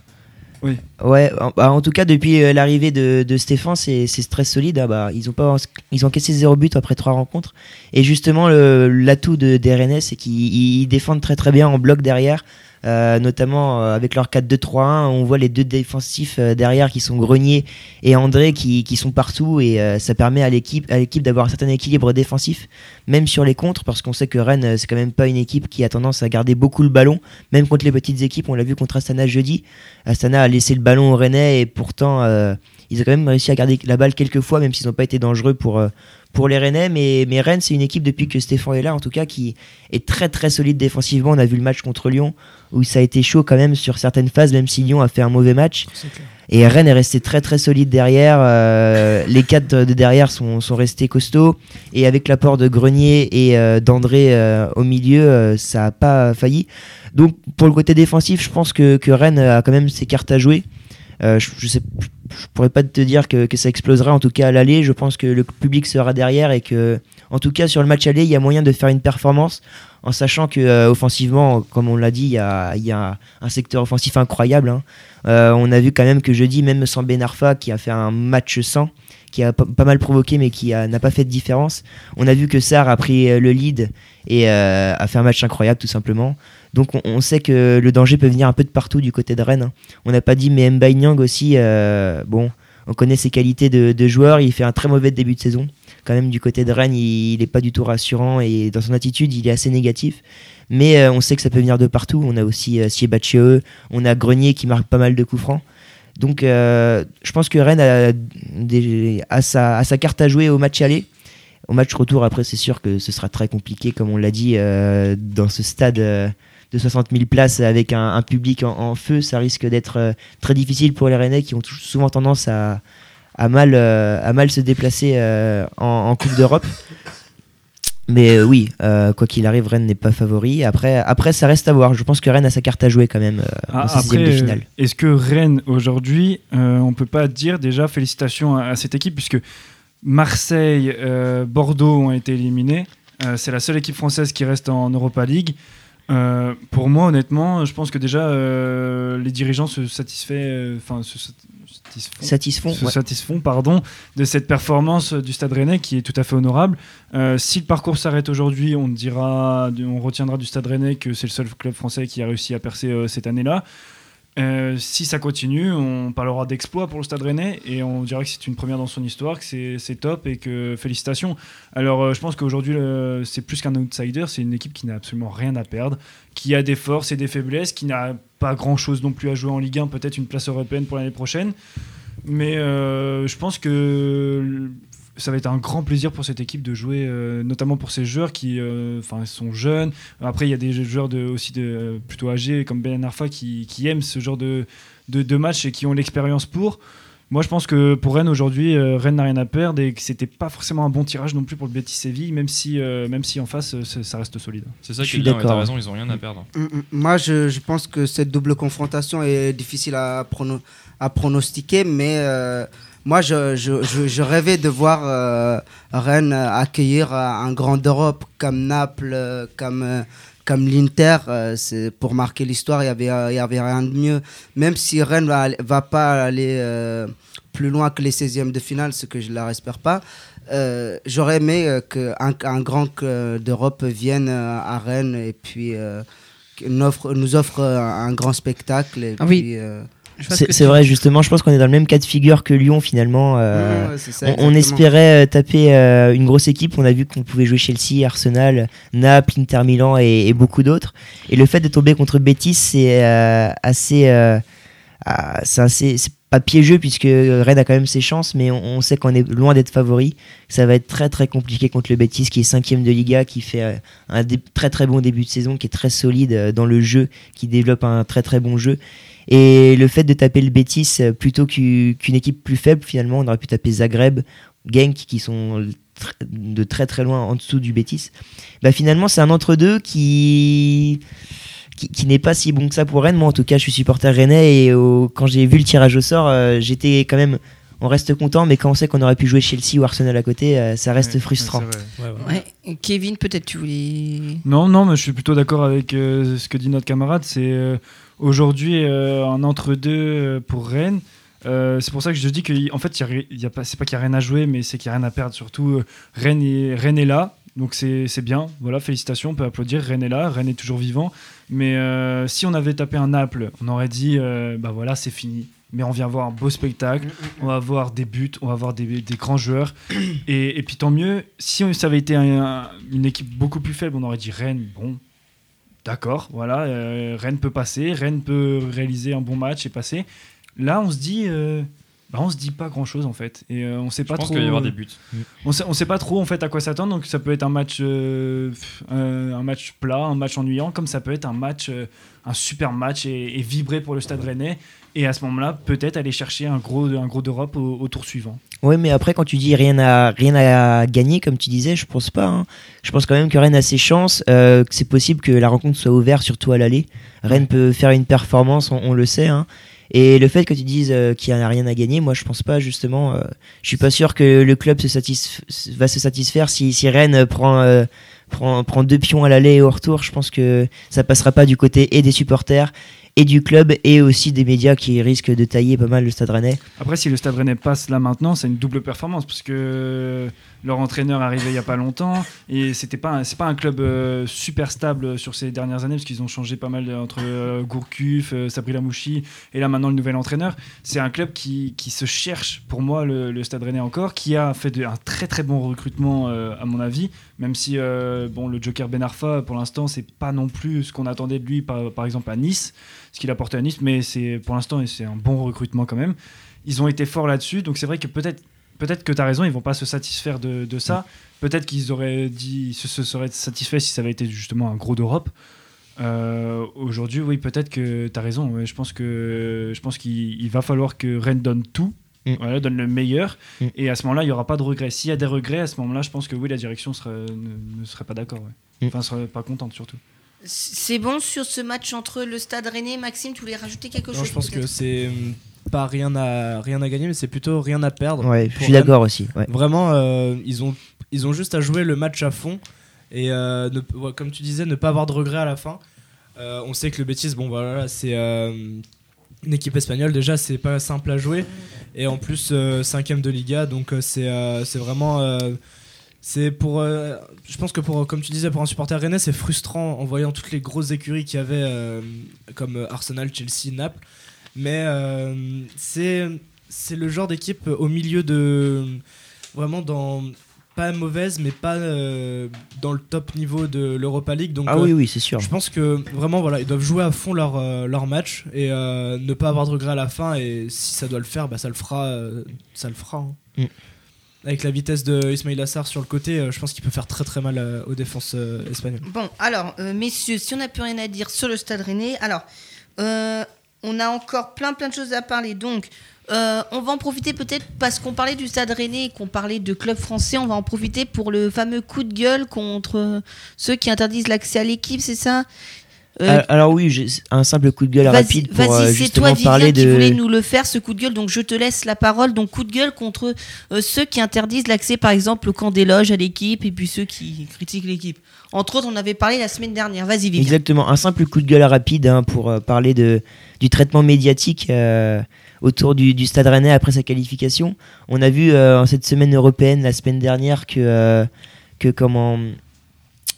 Oui. Ouais, en, bah, en tout cas, depuis l'arrivée de, de Stéphane, c'est très solide. ah bah, ils, ont pas, ils ont encaissé zéro but après trois rencontres. Et justement, l'atout de, des Rennais, c'est qu'ils ils défendent très très bien en bloc derrière. Euh, notamment euh, avec leur 4-2-3-1, on voit les deux défensifs euh, derrière qui sont Grenier et André qui, sont partout et ça permet à l'équipe d'avoir un certain équilibre défensif, même sur les contres, parce qu'on sait que Rennes c'est quand même pas une équipe qui a tendance à garder beaucoup le ballon, même contre les petites équipes. On l'a vu contre Astana jeudi. Astana a laissé le ballon aux Rennais et pourtant ils ont quand même réussi à garder la balle quelques fois, même s'ils n'ont pas été dangereux pour, pour les Rennais. Mais, mais Rennes, c'est une équipe depuis que Stéphane est là, en tout cas, qui est très très solide défensivement. On a vu le match contre Lyon où ça a été chaud quand même sur certaines phases, même si Lyon a fait un mauvais match. Et Rennes est resté très très solide derrière. euh, les quatre de derrière sont, sont restés costauds. Et avec l'apport de Grenier et euh, d'André euh, au milieu, ça n'a pas failli. Donc pour le côté défensif, je pense que, que Rennes a quand même ses cartes à jouer. Je, je sais, je pourrais pas te dire que, que ça exploserait. En tout cas à l'aller, je pense que le public sera derrière et que, en tout cas sur le match aller, il y a moyen de faire une performance en sachant que euh, offensivement, comme on l'a dit, il y a, un secteur offensif incroyable. hein. Euh, on a vu quand même que jeudi, même sans Ben Arfa, qui a fait un match sans, qui a pas, mal provoqué, mais qui n'a pas fait de différence. On a vu que Sarr a pris euh, le lead et a fait un match incroyable, tout simplement. Donc on, sait que le danger peut venir un peu de partout du côté de Rennes. hein. On n'a pas dit, mais Mbaye Nyang aussi, bon, on connaît ses qualités de joueur. Il fait un très mauvais début de saison. Quand même, du côté de Rennes, il n'est pas du tout rassurant et dans son attitude, il est assez négatif. Mais euh, on sait que ça peut venir de partout. On a aussi euh, on a Grenier qui marque pas mal de coups francs. Donc euh, je pense que Rennes a, des- sa, carte à jouer au match aller. Au match retour, après, c'est sûr que ce sera très compliqué, comme on l'a dit, euh, dans ce stade de 60 000 places avec un, public en, en feu. Ça risque d'être très difficile pour les Rennais qui ont souvent tendance à, à, mal, euh, à mal se déplacer euh, en, en Coupe d'Europe. Mais euh, oui, quoi qu'il arrive, Rennes n'est pas favori. Après, après, ça reste à voir. Je pense que Rennes a sa carte à jouer quand même euh, Ah, après, de finale. est-ce que Rennes aujourd'hui, on peut pas dire déjà félicitations à, à cette équipe puisque Marseille, euh, Bordeaux ont été éliminés. Euh, c'est la seule équipe française qui reste en Europa League. Euh, pour moi, honnêtement, je pense que déjà les dirigeants se satisfait, euh, enfin se sat- satisfont, Satisfont. se ouais. satisfont pardon, de cette performance du Stade Rennais qui est tout à fait honorable. Euh, si le parcours s'arrête aujourd'hui, on dira, on retiendra du Stade Rennais que c'est le seul club français qui a réussi à percer euh, cette année-là. Euh, si ça continue, on parlera d'exploit pour le Stade Rennais et on dira que c'est une première dans son histoire, que c'est top et que félicitations. Alors euh, je pense qu'aujourd'hui c'est plus qu'un outsider, c'est une équipe qui n'a absolument rien à perdre, qui a des forces et des faiblesses, qui n'a pas grand-chose non plus à jouer en Ligue 1, peut-être une place européenne pour l'année prochaine. Mais euh, je pense que ça va être un grand plaisir pour cette équipe de jouer, euh, notamment pour ces joueurs qui euh, enfin, sont jeunes. Après, il y a des joueurs de, aussi de, euh, plutôt âgés comme Ben Arfa qui, qui aiment ce genre de, de, de match et qui ont l'expérience pour. Moi, je pense que pour Rennes aujourd'hui, euh, Rennes n'a rien à perdre et que c'était pas forcément un bon tirage non plus pour le Betis Séville, même si, euh, même si en face, ça reste solide. C'est ça qui est bien, t'as raison, ils ont rien à perdre. Moi, je, je pense que cette double confrontation est difficile à, prono- à pronostiquer, mais euh, moi, je, je, je, je rêvais de voir euh, Rennes accueillir euh, un grand d'Europe comme Naples, euh, comme, euh, comme l'Inter. euh, c'est pour marquer l'histoire, il n'y avait, euh, il y avait rien de mieux. Même si Rennes va, va pas aller euh, plus loin que les 16e de finale, ce que je ne leur espère pas. euh, J'aurais aimé euh, qu'un un grand euh, d'Europe vienne euh, à Rennes et puis euh, nous offre, nous offre euh, un grand spectacle. Et Ah oui. puis, euh, C'est tu- vrai, justement, je pense qu'on est dans le même cas de figure que Lyon finalement. euh, Ouais, ça, on, espérait euh, taper euh, une grosse équipe. On a vu qu'on pouvait jouer Chelsea, Arsenal, Naples, Inter Milan et, et beaucoup d'autres. Et le fait de tomber contre Betis, c'est euh, assez, ah, c'est assez, pas piégeux puisque Rennes a quand même ses chances, mais on, on sait qu'on est loin d'être favori. Ça va être très très compliqué contre le Betis qui est cinquième de Liga, qui fait un très très bon début de saison, qui est très solide dans le jeu, qui développe un très très bon jeu. Et le fait de taper le Betis euh, plutôt qu'u- qu'une équipe plus faible, finalement, on aurait pu taper Zagreb, Genk, qui sont de très très loin en dessous du Betis. Bah, finalement, c'est un entre-deux qui, qui, qui n'est pas si bon que ça pour Rennes. Moi, en tout cas, je suis supporter rennais et au- quand j'ai vu le tirage au sort, euh, j'étais quand même. On reste content, mais quand on sait qu'on aurait pu jouer Chelsea ou Arsenal à côté, euh, ça reste Ouais, frustrant. ouais, c'est vrai. Ouais, ouais. Ouais. Kevin, peut-être tu voulais. Non, non, mais je suis plutôt d'accord avec euh, ce que dit notre camarade. C'est euh, aujourd'hui euh, un entre-deux euh, pour Rennes. Euh, c'est pour ça que je dis que en fait, y a pas, c'est pas qu'il n'y a rien à jouer, mais c'est qu'il n'y a rien à perdre. Surtout, Rennes, est, là, donc c'est bien. Voilà, félicitations, on peut applaudir. Rennes est là, Rennes est toujours vivant. Mais si on avait tapé un Naples, on aurait dit, bah voilà, c'est fini. Mais on vient voir un beau spectacle, on va voir des buts, on va voir des, des grands joueurs. Et, puis tant mieux, si ça avait été un- une équipe beaucoup plus faible, on aurait dit Rennes, bon, d'accord, voilà, euh, Rennes peut passer, Rennes peut réaliser un bon match et passer. Là, on se dit, euh, bah, on se dit pas grand chose en fait, et euh, on sait Je pas pense trop. qu'il va y avoir des buts. On sait, on sait pas trop en fait à quoi s'attendre, donc ça peut être un match, euh, euh, un match plat, un match ennuyant, comme ça peut être un match, euh, un super match et, et vibrer pour le Stade Rennais. Et à ce moment-là, peut-être aller chercher un gros, un gros d'Europe au, au tour suivant. Oui, mais après, quand tu dis rien à, rien à gagner, comme tu disais, je pense pas. hein. Je pense quand même que Rennes a ses chances, euh, que c'est possible que la rencontre soit ouverte, surtout à l'aller. Rennes peut faire une performance, on, on le sait. hein. Et le fait que tu dises euh, qu'il n'y a rien à gagner, moi je pense pas justement. euh, je suis pas sûr que le club se va se satisfaire si, si Rennes prend, euh, prend, prend deux pions à l'aller et au retour. Je pense que ça passera pas du côté et des supporters et du club et aussi des médias qui risquent de tailler pas mal le stade rennais. Après, si le Stade Rennais passe là maintenant, c'est une double performance parce que leur entraîneur est arrivé il y a pas longtemps et c'était pas c'est pas un club euh, super stable sur ces dernières années parce qu'ils ont changé pas mal entre euh, Gourcuff, euh, Sabri Lamouchi et là maintenant le nouvel entraîneur. C'est un club qui, qui se cherche pour moi le, Stade Rennais encore, qui a fait un très très bon recrutement euh, à mon avis, même si euh, bon le Joker Ben Arfa pour l'instant c'est pas non plus ce qu'on attendait de lui par, par exemple à Nice, ce qu'il a porté à Nice, mais c'est pour l'instant c'est un bon recrutement quand même ils ont été forts là-dessus. Donc c'est vrai que peut-être peut-être que tu as raison, ils vont pas se satisfaire de, de ça. Peut-être qu'ils auraient dit se, se seraient satisfaits si ça avait été justement un gros d'Europe. Euh, Aujourd'hui, oui, peut-être que tu as raison. ouais. Je pense que je pense qu'il il va falloir que Rennes donne tout. Mm. Voilà, donne le meilleur Mm. et à ce moment-là il n'y aura pas de regrets s'il y a des regrets à ce moment-là je pense que oui la direction serait- ne, ne serait pas d'accord ouais. Mm. enfin serait pas contente surtout C'est bon sur ce match entre le Stade Rennais. Maxime, tu voulais rajouter quelque Non, chose je pense que c'est hum, pas rien à, rien à gagner, mais c'est plutôt rien à perdre. Ouais, je suis d'accord aussi. Ouais. Vraiment, euh, ils, ont, ils ont juste à jouer le match à fond et, euh, ne- ouais, comme tu disais, ne pas avoir de regrets à la fin. Euh, on sait que le Betis, bon, voilà, c'est euh, une équipe espagnole. Déjà, c'est pas simple à jouer. Et en plus, euh, cinquième de Liga, donc euh, c'est euh, c'est vraiment. c'est pour. je pense que pour, comme tu disais, pour un supporter rennais, c'est frustrant en voyant toutes les grosses écuries qu'il y avait, comme Arsenal, Chelsea, Naples. Mais c'est c'est le genre d'équipe au milieu de. Vraiment dans. Pas mauvaise, mais pas euh, dans le top niveau de l'Europa League. Donc, Ah euh, oui, oui, c'est sûr. je pense que vraiment, voilà, ils doivent jouer à fond leur, euh, leur match et euh, ne pas avoir de regrets à la fin. Et si ça doit le faire, bah, ça le fera. euh, ça le fera. hein. Mm. Avec la vitesse de Ismail Assar sur le côté, euh, je pense qu'il peut faire très très mal euh, aux défenses euh, espagnoles. Bon, alors, euh, messieurs, si on n'a plus rien à dire sur le Stade Rennais, alors, euh, on a encore plein plein de choses à parler. Donc, euh, on va en profiter peut-être parce qu'on parlait du Stade Rennais et qu'on parlait de club français. On va en profiter pour le fameux coup de gueule contre ceux qui interdisent l'accès à l'équipe, c'est ça? Euh, Ah, Alors oui, j'ai un simple coup de gueule rapide pour vas-y, euh, c'est justement toi, parler qui de. voulais nous le faire, ce coup de gueule. Donc, je te laisse la parole. Donc, coup de gueule contre euh, ceux qui interdisent l'accès, par exemple, au camp des loges à l'équipe et puis ceux qui critiquent l'équipe. Entre autres, on avait parlé la semaine dernière. Vas-y, Vivien. Exactement, un simple coup de gueule rapide hein, pour euh, parler de, du traitement médiatique euh, autour du, du Stade Rennais après sa qualification. On a vu euh, en cette semaine européenne, la semaine dernière, que, euh, que comment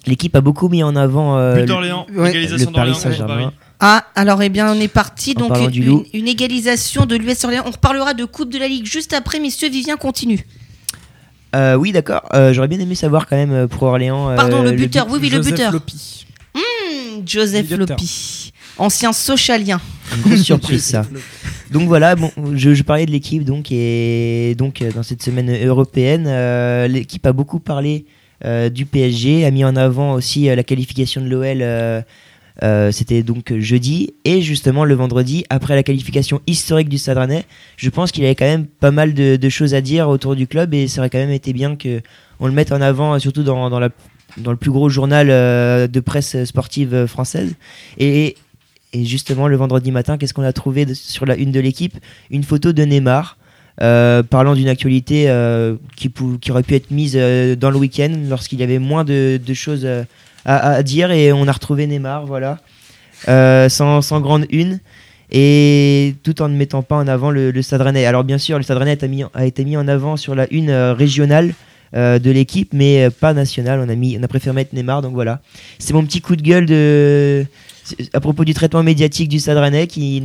l'équipe a beaucoup mis en avant euh, le- ouais, le Paris Saint-Germain. Ah, alors eh bien on est parti En donc une, une égalisation de l'US Orléans. On reparlera de Coupe de la Ligue juste après, messieurs. Vivien continue. Euh, oui, d'accord. Euh, J'aurais bien aimé savoir quand même pour Orléans. euh, Pardon, le but- buteur. Oui, oui, le Joseph buteur. Lopi. Hmm, Joseph Lopi, ancien socialien. Une grosse surprise ça. Donc voilà, je, parlais de l'équipe donc et donc euh, dans cette semaine européenne, euh, l'équipe a beaucoup parlé euh, du PSG, a mis en avant aussi la qualification de l'OL. C'était donc jeudi et justement le vendredi après la qualification historique du Stade je pense qu'il avait quand même pas mal de, choses à dire autour du club et ça aurait quand même été bien que on le mette en avant, surtout dans, dans la dans le plus gros journal de presse sportive française. Et, et justement, le vendredi matin, qu'est-ce qu'on a trouvé sur la une de l'équipe? Une photo de Neymar. euh, parlant d'une actualité euh, qui, aurait pu être mise euh, dans le week-end lorsqu'il y avait moins de, choses à, dire et on a retrouvé Neymar, voilà, sans, grande une et tout en ne mettant pas en avant le, le. Alors bien sûr, le Stade a, été mis- en avant sur la une régionale de l'équipe, mais pas nationale. On a préféré mettre Neymar, donc voilà. C'est mon petit coup de gueule de, à propos du traitement médiatique du Stade Rennais, qui,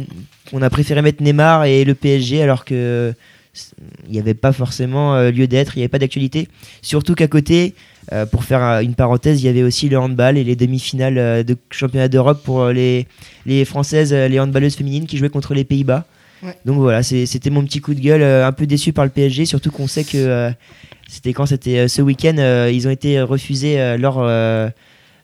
on a préféré mettre Neymar et le PSG alors que c- il n'y avait pas forcément euh, lieu d'être, il n'y avait pas d'actualité. Surtout qu'à côté, euh, pour faire euh, une parenthèse, il y avait aussi le handball et les demi-finales euh, de championnat d'Europe pour euh, les, les françaises, euh, les handballeuses féminines qui jouaient contre les Pays-Bas. Ouais. Donc voilà, c'était mon petit coup de gueule, euh, un peu déçu par le PSG, surtout qu'on sait que euh, c'était quand c'était euh, ce week-end, euh, ils ont été refusés euh,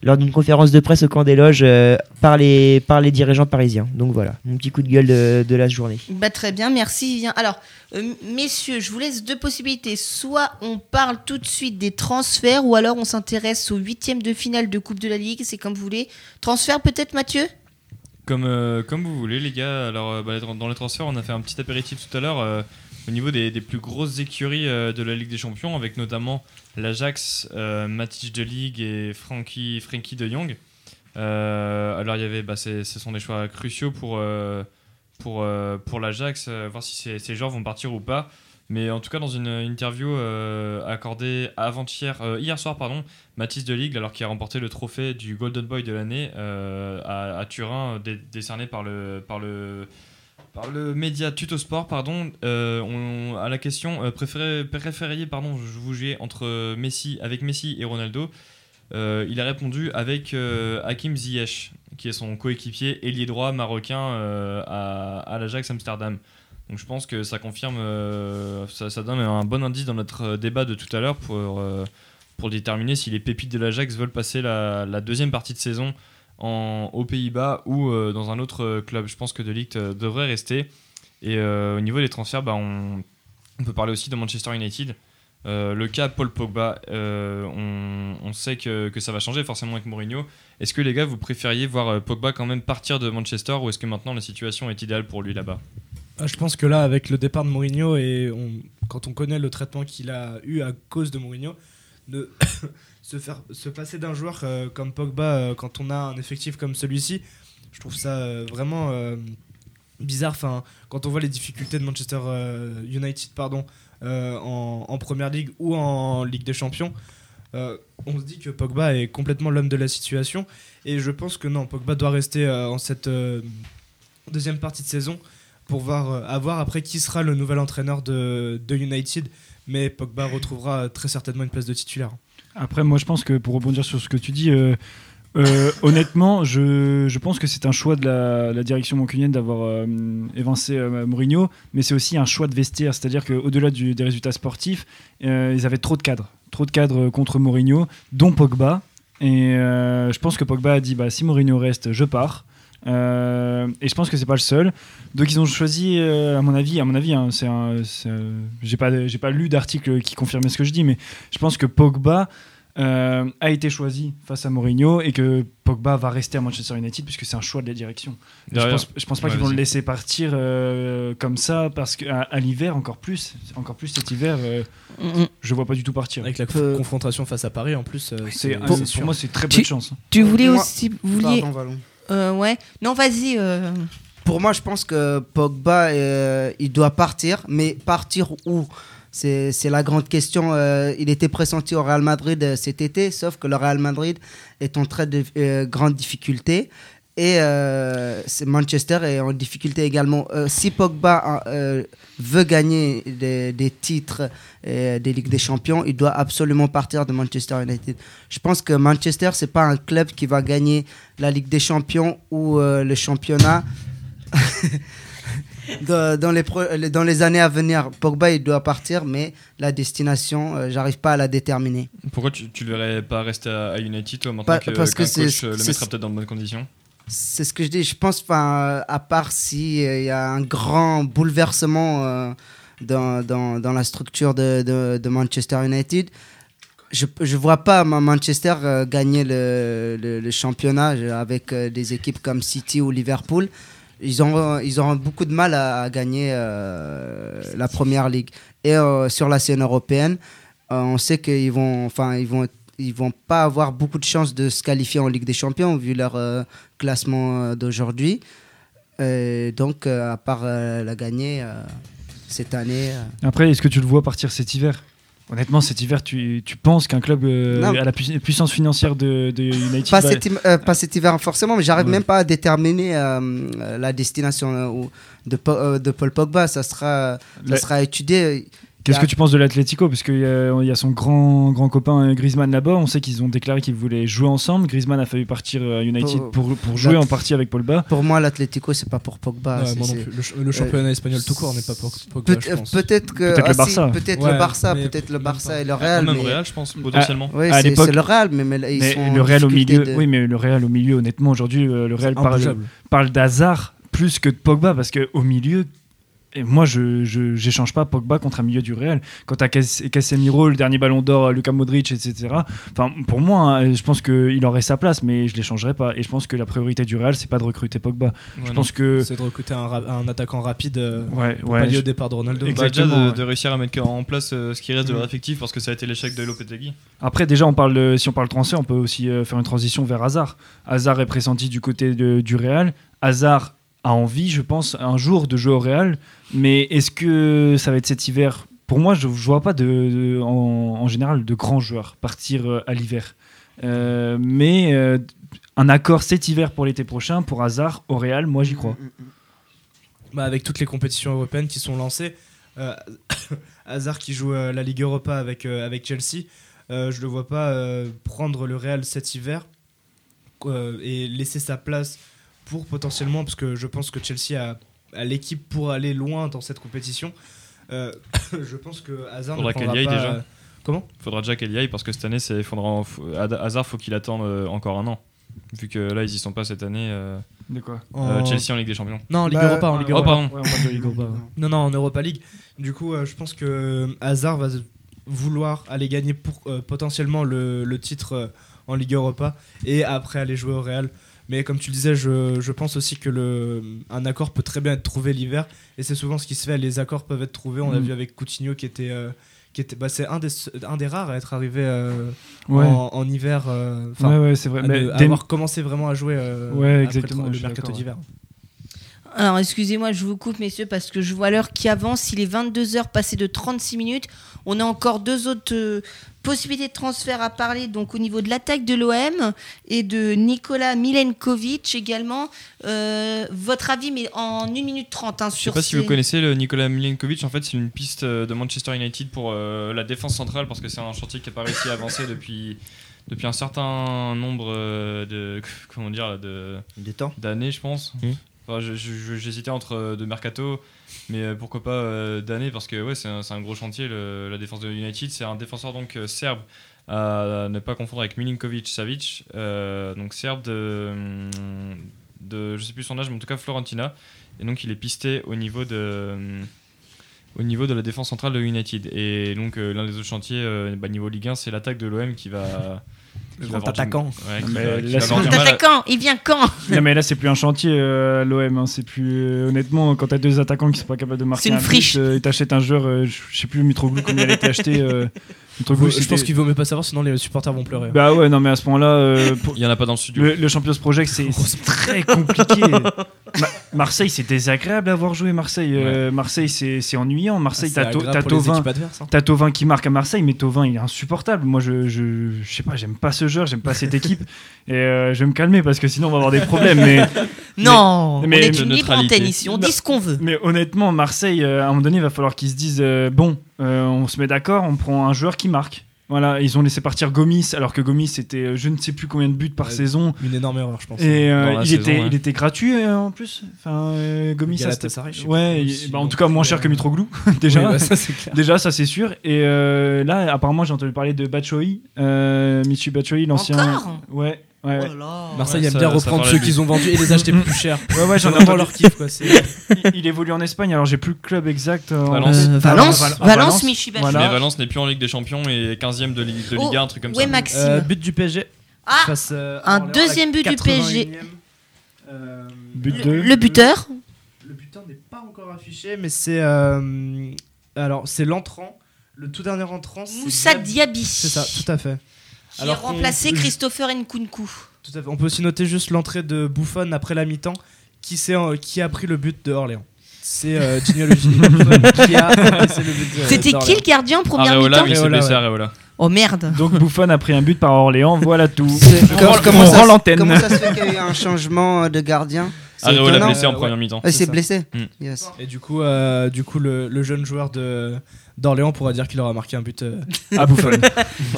lors, d'une conférence de presse au camp des loges euh, par, les, par les dirigeants parisiens. Donc voilà, mon petit coup de gueule de, de la journée. Bah, très bien, merci Vivien. Alors, euh, messieurs, je vous laisse deux possibilités. Soit on parle tout de suite des transferts, ou alors on s'intéresse au huitième de finale de Coupe de la Ligue. C'est comme vous voulez. Transfert peut-être, Mathieu? Comme, euh, comme vous voulez, les gars. Alors, euh, bah, dans les transferts, on a fait un petit apéritif tout à l'heure euh, au niveau des, des plus grosses écuries euh, de la Ligue des Champions, avec notamment l'Ajax, euh, de Ligue et Frankie, de Jong. Euh, alors, il y avait, bah, ce sont des choix cruciaux pour, euh, pour, euh, pour l'Ajax, voir si ces, ces joueurs vont partir ou pas. Mais en tout cas, dans une interview accordée avant-hier, hier soir, pardon, Mathis de Ligue, alors qu'il a remporté le trophée du Golden Boy de l'année à, Turin, dé- décerné par le, par le, par le média Tutosport, pardon, euh, à la question euh, préféré, pardon, je vous jouais entre Messi, avec Messi et Ronaldo, euh, il a répondu avec euh, Hakim Ziyech, qui est son coéquipier ailier droit marocain à, à l'Ajax Amsterdam. Donc je pense que ça confirme, ça, donne un bon indice dans notre débat de tout à l'heure pour, pour déterminer si les pépites de l'Ajax veulent passer la deuxième partie de saison aux Pays-Bas ou euh, dans un autre euh, club. Je pense que De Ligt euh, devrait rester. Et au niveau des transferts, bah, on, peut parler aussi de Manchester United. Le cas Paul Pogba, on, sait que, que ça va changer forcément avec Mourinho. Est-ce que les gars, vous préfériez voir Pogba quand même partir de Manchester ou est-ce que maintenant la situation est idéale pour lui là-bas? Ah, Je pense que là, avec le départ de Mourinho et quand on connaît le traitement qu'il a eu à cause de Mourinho, se, faire, se passer d'un joueur euh, comme Pogba euh, quand on a un effectif comme celui-ci, je trouve ça euh, vraiment bizarre. Quand on voit les difficultés de Manchester United pardon, en, en Première Ligue ou en Ligue des Champions, on se dit que Pogba est complètement l'homme de la situation. Et je pense que non, Pogba doit rester en cette deuxième partie de saison pour voir, euh, à voir après qui sera le nouvel entraîneur de, de United. Mais Pogba retrouvera très certainement une place de titulaire. Après, moi, je pense que pour rebondir sur ce que tu dis, euh, euh, honnêtement, je, je pense que c'est un choix de la, direction mancunienne d'avoir euh, évincé Mourinho, mais c'est aussi un choix de vestiaire. C'est-à-dire qu'au-delà des résultats sportifs, ils avaient trop de cadres. Trop de cadres contre Mourinho, dont Pogba. Et je pense que Pogba a dit bah, si Mourinho reste, je pars. Euh, et je pense que c'est pas le seul. Donc ils ont choisi, euh, à mon avis, à mon avis, hein, c'est un, c'est un- j'ai pas, j'ai pas lu d'article qui confirmait ce que je dis, mais je pense que Pogba euh, a été choisi face à Mourinho et que Pogba va rester à Manchester United puisque c'est un choix de la direction. Je pense, je pense pas Ouais, qu'ils vont vas-y. le laisser partir euh, comme ça parce qu'à à, l'hiver encore plus, encore plus cet hiver, euh, je vois pas du tout partir. Avec la Euh, confrontation face à Paris, en plus, euh, C'est, c'est pour moi, c'est très peu de chance. hein. Tu voulais Moi- aussi. Vous vouliez. Pardon. Euh, ouais. Non, vas-y. euh, Pour moi, je pense que Pogba, euh, il doit partir, mais partir où? C'est la grande question. Il était pressenti au Real Madrid cet été, sauf que le Real Madrid est en très de euh, grandes difficultés. Et euh, Manchester est en difficulté également. Euh, si Pogba euh, veut gagner des, des titres des Ligues des Champions, il doit absolument partir de Manchester United. Je pense que Manchester, c'est pas un club qui va gagner la Ligue des Champions ou le championnat. Dans, les pro- les- dans les années à venir, Pogba il doit partir, mais la destination, euh, j'arrive pas à la déterminer. Pourquoi tu, tu le verrais pas rester à, United toi, maintenant Pas- que, parce que coach le mettra peut-être dans de bonnes conditions? C'est ce que je dis. Je pense, enfin, à part si euh, il y a un grand bouleversement euh, dans, dans, la structure de, de, Manchester United, je je vois pas Ma- Manchester euh, gagner le, le, championnat euh, avec euh, des équipes comme City ou Liverpool. Ils auront, ils beaucoup de mal à, gagner euh, la première ligue. Et euh, sur la scène européenne, euh, on sait qu'ils vont, enfin, vont, ils vont pas avoir beaucoup de chances de se qualifier en Ligue des Champions vu leur euh, classement euh, d'aujourd'hui. Euh, donc, à part la gagner cette année. Après, est-ce que tu le vois partir cet hiver? Honnêtement, cet hiver, tu, tu penses qu'un club euh, à la pui- puissance financière de, de United pas, va- cet, euh, pas cet hiver forcément, mais j'arrive Ouais. même pas à déterminer euh, la destination de, de Paul Pogba. Ça sera, ça sera étudié. Qu'est-ce que tu penses de l'Atlético? Parce qu'il y, a- il y a son grand, grand copain euh, Griezmann là-bas. On sait qu'ils ont déclaré qu'ils voulaient jouer ensemble. Griezmann a fallu partir à United Pour- pour, pour jouer en partie avec Paul Ba. Pour moi, l'Atlético, c'est pas pour Pogba. Ouais, c'est- moi non c'est- plus. Le, ch- le championnat espagnol tout court n'est pas pour Pogba, Peut- je pense. Peut-être que Peut-être le ah, si, Barça. peut-être Ouais, le Barça, peut-être le Barça et le Real. Même mais- Real, je pense, potentiellement. Oui, À c'est l'époque- c'est le Real, mais, mais là, ils Mais sont le Real au milieu, de- oui, mais le Real au milieu, honnêtement, aujourd'hui, euh, le Real parle, parle d'hazard plus que de Pogba parce que au milieu. Et moi, je j'échange pas Pogba contre un milieu du Real. Quand t'as Cas- Casemiro, le dernier Ballon d'Or, Luka Modric, etc. Enfin, pour moi, hein, je pense qu'il aurait sa place, mais je l'échangerais pas. Et je pense que la priorité du Real, c'est pas de recruter Pogba. je pense que C'est de recruter un, attaquant rapide euh, ouais, pour ouais, pallier je- au départ de Ronaldo. Bah, déjà Exactement, de, ouais. de réussir à mettre en place euh, ce qui reste de leur Mm. effectif parce que ça a été l'échec de Lopetegui. Après, déjà, on parle de- si on parle transfert, on peut aussi euh, faire une transition vers Hazard. Hazard est pressenti du côté de- du Real. Hazard a envie, je pense, un jour de jouer au Real. Mais est-ce que ça va être cet hiver? Pour moi, je ne vois pas en, général de grands joueurs partir euh, à l'hiver. Euh, mais euh, un accord cet hiver pour l'été prochain, pour Hazard, au Real, moi j'y crois. Bah, avec toutes les compétitions européennes qui sont lancées, euh, Hazard qui joue la Ligue Europa avec, avec Chelsea, je le vois pas prendre le Real cet hiver et laisser sa place pour potentiellement, parce que je pense que Chelsea a, a l'équipe pour aller loin dans cette compétition. Euh, je pense que Hazard Faudra ne prendra qu'elle y aille pas, déjà. euh, Comment? Faudra déjà qu'elle y aille parce que cette année, c'est faudra, Hazard, faut qu'il attende euh, encore un an. Vu que là, ils y sont pas cette année. euh, De quoi? euh, En- Chelsea en Ligue des Champions. Non, en Ligue Bah, Europa, en Ligue Oh, Europa. pardon. Ouais, on parle de Ligue Europa, ouais. Non, non, en Europa League. Du coup, euh, je pense que Hazard va vouloir aller gagner pour, euh, potentiellement le, le titre euh, en Ligue Europa et après aller jouer au Real. Mais comme tu le disais, je, je pense aussi que le, un accord peut très bien être trouvé l'hiver et c'est souvent ce qui se fait. Les accords peuvent être trouvés. On a Mm. vu avec Coutinho qui était. euh, qui était bah, c'est un des, un des rares à être arrivé euh, Ouais. en, en hiver. euh, enfin, ouais, ouais, c'est vrai. à Mais ne- à Dem- avoir commencé vraiment à jouer euh, Ouais, après exactement, le, le mercato d'hiver. Alors, excusez-moi, je vous coupe, messieurs, parce que je vois l'heure qui avance. Il est 22h passé de 36 minutes. On a encore deux autres euh, possibilités de transfert à parler, donc au niveau de l'attaque de l'OM et de Nicolas Milenkovic également. Euh, votre avis, mais en 1 minute 30 hein, Je sais sur pas si vous connaissez le Nikola Milenkovic. En fait, c'est une piste euh, de Manchester United pour euh, la défense centrale parce que c'est un chantier qui n'a pas réussi à avancer depuis, depuis un certain nombre de comment dire de De temps. d'années, je pense. Mhm. Enfin, J'hésitais entre de mercato, mais euh, pourquoi pas euh, d'années parce que ouais, c'est un, un gros chantier. la défense de United, c'est un défenseur donc euh, serbe à ne pas confondre avec Milinkovic Savic, donc serbe de, de je sais plus son âge, mais en tout cas Florentina. Et donc il est pisté au niveau de au niveau de la défense centrale de United. Et donc euh, l'un des autres chantiers, euh, bah, niveau Ligue 1, c'est l'attaque de l'OM qui va Le grand attaquant. il vient quand? Non mais là c'est plus un chantier euh, l'OM, hein. c'est plus euh, honnêtement quand t'as deux attaquants qui sont pas capables de marquer C'est une un but, friche. euh, et t'achètes un joueur, euh, je je sais plus Mitroglou combien il a été acheté. je pense qu'il vaut mieux pas savoir, sinon les supporters vont pleurer. Bah ouais non mais à ce moment-là, euh, pour- Il y en a pas dans le studio. le, le Champions Project c'est c'est très compliqué. Marseille, c'est désagréable à voir jouer Marseille. Euh, Marseille, c'est c'est ennuyant. Marseille, Ah, t'as c'est To- agréable t'as pour les Thauvin. équipes adverses, hein. Tovin qui marque à Marseille, mais Tovin il est insupportable. Moi je, je, je sais pas, j'aime pas ce joueur, j'aime pas cette équipe. Et euh, je vais me calmer parce que sinon on va avoir des problèmes. Mais, Non, mais- on est de une libre neutralité. antenne ici, on dit ce qu'on veut. mais honnêtement, Marseille, euh, à un moment donné, il va falloir qu'ils se disent euh, bon, euh, on se met d'accord, on prend un joueur qui marque. Voilà, ils ont laissé partir Gomis alors que Gomis c'était euh, je ne sais plus combien de buts par Ouais. saison. Une énorme erreur, je pense. Et euh, il, saison, était, ouais. il était gratuit euh, en plus. Enfin, euh, Gomis, ça, c'était- Ouais, il- bah, en tout cas moins cher que Mitroglou déjà. Oui, bah, ça c'est clair. Déjà, ça c'est sûr. Et euh, là, apparemment, j'ai entendu parler de Batshuayi, euh, Michi Batshuayi, l'ancien. Encore? Ouais, ouais, Oh ouais. là là. Marseille Ouais, aime ça- bien reprendre ceux qu'ils ont vendus et les acheter plus cher. Ouais, ouais, J'en ai leur kiff quoi. il, il évolue en Espagne, alors j'ai plus le club exact. euh, en- Valence. Euh, Valence, Valence. Voilà. Mais Valence n'est plus en Ligue des Champions et 15ème de, Ligue- de Oh, Ligue 1, un truc comme ouais, ça. Maxime. Euh, but du PSG. ah, face, euh, un deuxième but du 81e. PSG. Euh, But le, buteur. Le buteur n'est pas encore affiché, mais c'est euh, alors c'est l'entrant, le tout dernier entrant. c'est Moussa. Diaby. C'est ça, tout à fait. Qui Alors a remplacé Christopher Nkunku. Tout à fait. On peut aussi noter juste l'entrée de Buffon après la mi-temps, qui, s'est, euh, qui a pris le but de Orléans? C'est euh, Gigno Luigi Buffon qui a encaissé le but de C'était qui le gardien en première Areola, mi-temps? blessé. Areola. Oh merde. Donc Buffon a pris un but par Orléans, voilà tout. On comment, on ça, rend se- l'antenne. comment ça se fait qu'il y a eu un changement de gardien? Areola blessé en première ouais. mi-temps. Ah, il C'est s'est blessé Mm. Yes. Et du coup, euh, du coup le, le jeune joueur de, d'Orléans pourra dire qu'il aura marqué un but. euh, à Buffon.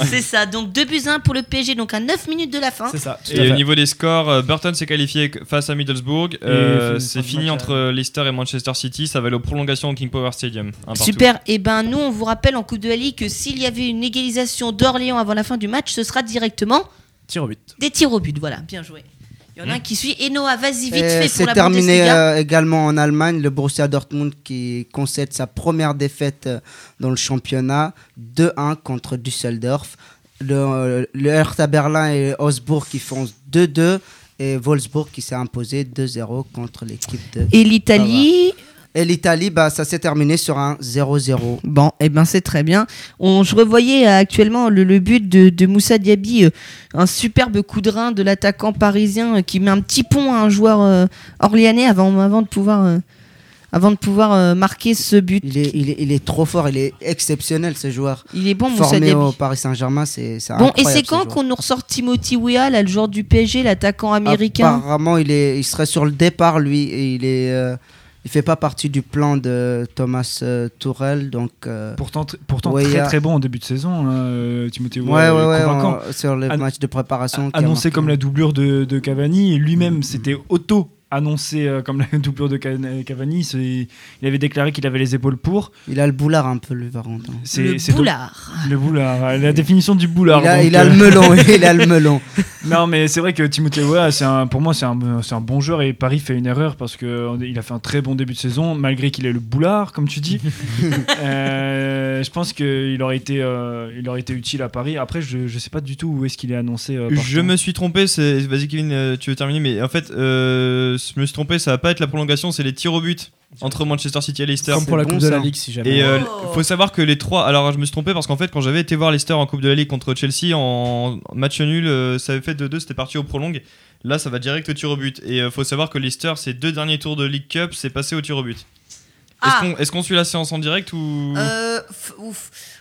C'est ça. Donc 2 buts 1 pour le PSG, donc à 9 minutes de la fin. c'est ça. Et au niveau des scores, euh, Burton s'est qualifié face à Middlesbrough. Euh, c'est fini entre Leicester et Manchester City. Ça va aller aux prolongations au King Power Stadium. partout. Super. Et ben nous, on vous rappelle en Coupe de la Ligue que s'il y avait une égalisation d'Orléans avant la fin du match, ce sera directement Tir au but. des tirs au but. Voilà, bien joué. Il y en a un qui suit. Et Noah, vas-y vite Et fait pour C'est terminé euh, également en Allemagne, le Borussia Dortmund qui concède sa première défaite euh, dans le championnat, 2-1 contre Düsseldorf. Le, euh, le Hertha Berlin et Augsbourg qui font 2-2 et Wolfsburg qui s'est imposé 2-0 contre l'équipe de... Et l'Italie. Et l'Italie, bah, ça s'est terminé sur un 0-0. Bon, et ben c'est très bien. On, je revoyais euh, actuellement le, le but de, de Moussa Diaby, euh, un superbe coup de rein de l'attaquant parisien euh, qui met un petit pont à un joueur euh, orléanais avant, avant de pouvoir, avant de pouvoir euh, marquer ce but. Il est, il, est, il est trop fort, il est exceptionnel ce joueur. Il est bon, Moussa Formé Diaby. au Paris Saint-Germain, c'est Bon, et c'est ce quand qu'on nous ressort Timothy Weah, là, le joueur du PSG, l'attaquant américain? Apparemment, il, est, il serait sur le départ, lui, et il est, euh, il fait pas partie du plan de Thomas euh, Tourelle, donc. euh, Pourtant, tr- pourtant Ouais, très a- très bon en début de saison, hein, euh, Timothée ouais, convaincant. sur les An- matchs de préparation. annoncé comme la doublure de, de Cavani, et lui-même Mm. s'était auto annoncé euh, comme la doublure de Ca- Cavani. Il avait déclaré qu'il avait les épaules pour. Il a le boulard un peu, lui. C'est Le boulard. Le boulard, la définition du boulard. Il a, donc, il a euh, le melon, il a le melon. Non, mais c'est vrai que Timothée Weah, c'est pour moi, c'est un, c'est un bon joueur et Paris fait une erreur parce qu'il a fait un très bon début de saison, malgré qu'il ait le boulard, comme tu dis. Euh, je pense qu'il aurait, été, euh, il aurait été utile à Paris. Après, je ne sais pas du tout où est-ce qu'il est annoncé. euh, Je me suis trompé, vas-y Kevin, euh, tu veux terminer, mais en fait, euh, je me suis trompé, ça va pas être la prolongation, c'est les tirs au but entre Manchester City et Leicester. Comme pour la bon, Coupe de la. Ligue, si jamais. Et euh, Oh. faut savoir que les trois. Alors je me suis trompé parce qu'en fait, quand j'avais été voir Leicester en Coupe de la Ligue contre Chelsea en match nul, euh, ça avait fait 2-2, c'était parti au prolong. Là, ça va direct au tir au but. Et euh, faut savoir que Leicester, ces deux derniers tours de League Cup, c'est passé au tir au but. Est-ce Ah. qu'on suit la séance en direct ou? Euh,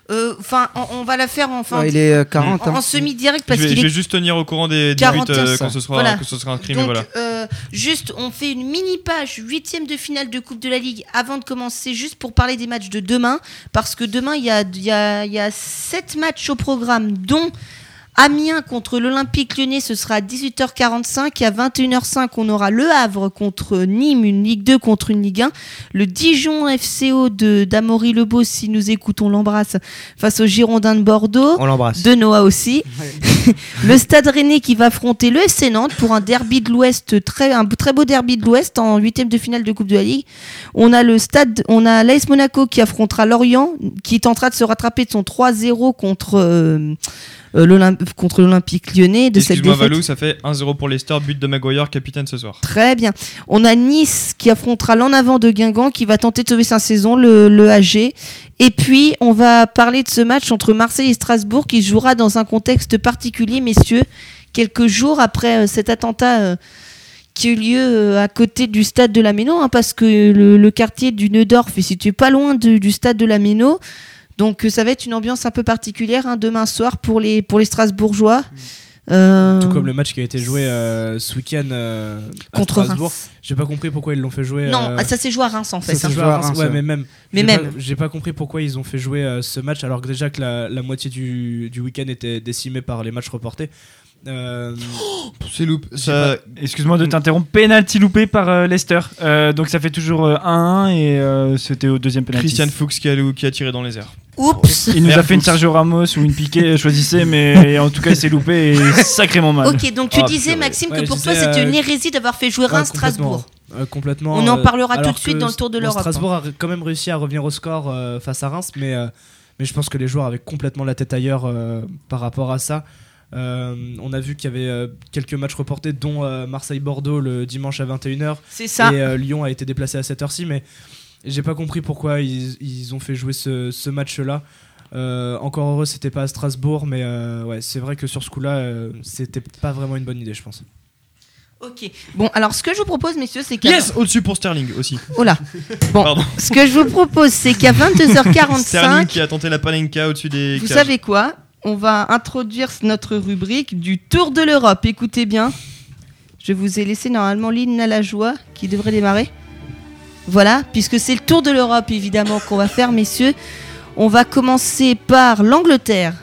Euh, Enfin, on, on va la faire enfin, Ouais, il est euh, 40 en, semi-direct je parce vais, qu'il je est vais juste tenir au courant des, des 40, buts euh, ça. quand, ce sera, Voilà. quand ce sera inscrit. Donc, voilà. euh, juste, on fait une mini page huitième de finale de Coupe de la Ligue avant de commencer, juste pour parler des matchs de demain, parce que demain il y a, il y, a, il y a sept matchs au programme, dont Amiens contre l'Olympique Lyonnais, ce sera à 18h45 et à 21h05 on aura Le Havre contre Nîmes, une Ligue 2 contre une Ligue 1, le Dijon FCO de d'Amaury Lebeau, si nous écoutons l'embrasse, face aux Girondins de Bordeaux. On l'embrasse. De Noah aussi. le Stade Rennais qui va affronter le FC Nantes pour un derby de l'Ouest, très, un très beau derby de l'Ouest en huitième de finale de Coupe de la Ligue. On a le Stade, on a l'AS Monaco qui affrontera Lorient, qui est en train de se rattraper de son 3-0 contre euh, euh, contre l'Olympique Lyonnais de cette défaite. Valou, ça fait 1-0 pour Leicester, but de Maguire, capitaine ce soir. Très bien. On a Nice qui affrontera l'en avant de Guingamp qui va tenter de sauver sa saison, le, le AG. Et puis, on va parler de ce match entre Marseille et Strasbourg qui jouera dans un contexte particulier, messieurs, quelques jours après euh, cet attentat euh, qui a eu lieu à côté du stade de la Méno, hein, parce que le, le quartier du Neudorf est situé pas loin de- du stade de la Méno. Donc euh, ça va être une ambiance un peu particulière hein, demain soir pour les, pour les Strasbourgeois. Euh, Tout comme le match qui a été joué euh, ce week-end euh, à contre Strasbourg. Reims. J'ai pas compris pourquoi ils l'ont fait jouer. Non, ça s'est joué à Reims en ça fait. s'est hein. joué à Reims, ouais, mais même. Mais même. pas- J'ai pas compris pourquoi ils ont fait jouer euh, ce match alors que déjà que la, la moitié du, du week-end était décimée par les matchs reportés. Euh, C'est loup. J'ai Ça, Excuse-moi de t'interrompre. Penalty loupé par euh, Leicester. Euh, donc ça fait toujours euh, 1-1 et euh, c'était au deuxième penalty. Christian Fuchs qui a, qui a tiré dans les airs. Oups Il nous a fait une. Sergio Ramos ou une Piqué, choisissez, mais en tout cas il s'est loupé et sacrément mal. Ok, donc tu Ah, disais purée. Maxime que Ouais, je pour toi disais, c'était euh, une hérésie d'avoir fait jouer ouais, Reims-Strasbourg. complètement. Euh, complètement. On en euh, parlera tout alors de suite que dans le Tour de bon, l'Europe, Strasbourg a quand même réussi à revenir au score euh, face à Reims, mais, euh, mais je pense que les joueurs avaient complètement la tête ailleurs euh, par rapport à ça. Euh, on a vu qu'il y avait euh, quelques matchs reportés, dont euh, Marseille-Bordeaux le dimanche à 21h. C'est ça. Et euh, Lyon a été déplacé à cette heure-ci, mais j'ai pas compris pourquoi ils, ils ont fait jouer ce, ce match-là. Euh, encore heureux, c'était pas à Strasbourg, mais euh, ouais, c'est vrai que sur ce coup-là, euh, c'était pas vraiment une bonne idée, je pense. Ok. Bon, alors ce que je vous propose, messieurs, c'est qu'à Yes Au-dessus pour Sterling aussi. Oh là. Bon, Pardon. ce que je vous propose, c'est qu'à Sterling 22h45, qui a tenté la panenka au-dessus des vous cages. savez quoi? On va introduire notre rubrique du Tour de l'Europe. Écoutez bien. Je vous ai laissé normalement l'hymne à la joie qui devrait démarrer. Voilà, puisque c'est le Tour de l'Europe évidemment qu'on va faire, messieurs. On va commencer par l'Angleterre.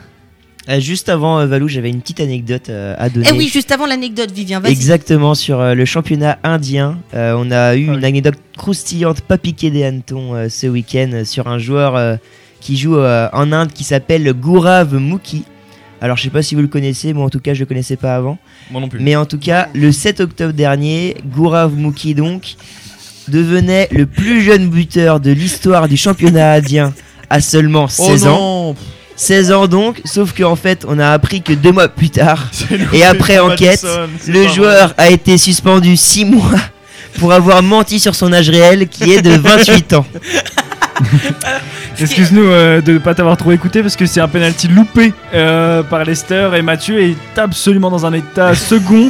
Euh, juste avant, euh, Valou, j'avais une petite anecdote euh, à donner. Eh oui, juste avant l'anecdote, Vivien, vas-y. Exactement, sur euh, le championnat indien. On a eu Ah une anecdote croustillante, pas piquée des hannetons ce week-end, sur un joueur qui joue en Inde qui s'appelle Gourav Mukhi. Alors, je sais pas si vous le connaissez, moi en tout cas, je le connaissais pas avant. Moi non plus. Mais en tout cas, le 7 octobre dernier, Gourav Mukhi donc devenait le plus jeune buteur de l'histoire du championnat indien à seulement oh 16 ans. non 16 ans donc, sauf qu'en fait, on a appris que deux mois plus tard, Et après enquête, Madison, le joueur a été suspendu 6 mois pour avoir menti sur son âge réel qui est de 28 ans. Excuse-nous euh, de ne pas t'avoir trop écouté parce que c'est un penalty loupé euh, par Leicester et Mathieu est absolument dans un état second.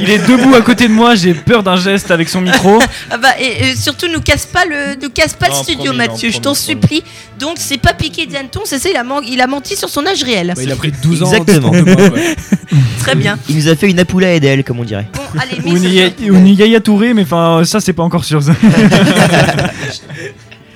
Il est debout à côté de moi, j'ai peur d'un geste avec son micro. Ah bah, et, et surtout, nous casse pas le, nous casse pas Non, le studio, promis, non, Mathieu. je t'en supplie. Donc, c'est pas piqué des hannetons, c'est ça. Il a, man- il a menti sur son âge réel. il a pris 12 ans. Exactement. ouais. Très bien. Il nous a fait une Apoula Edel, comme on dirait. Bon, allez, Ou Yaya Touré, mais enfin ça c'est pas encore sûr.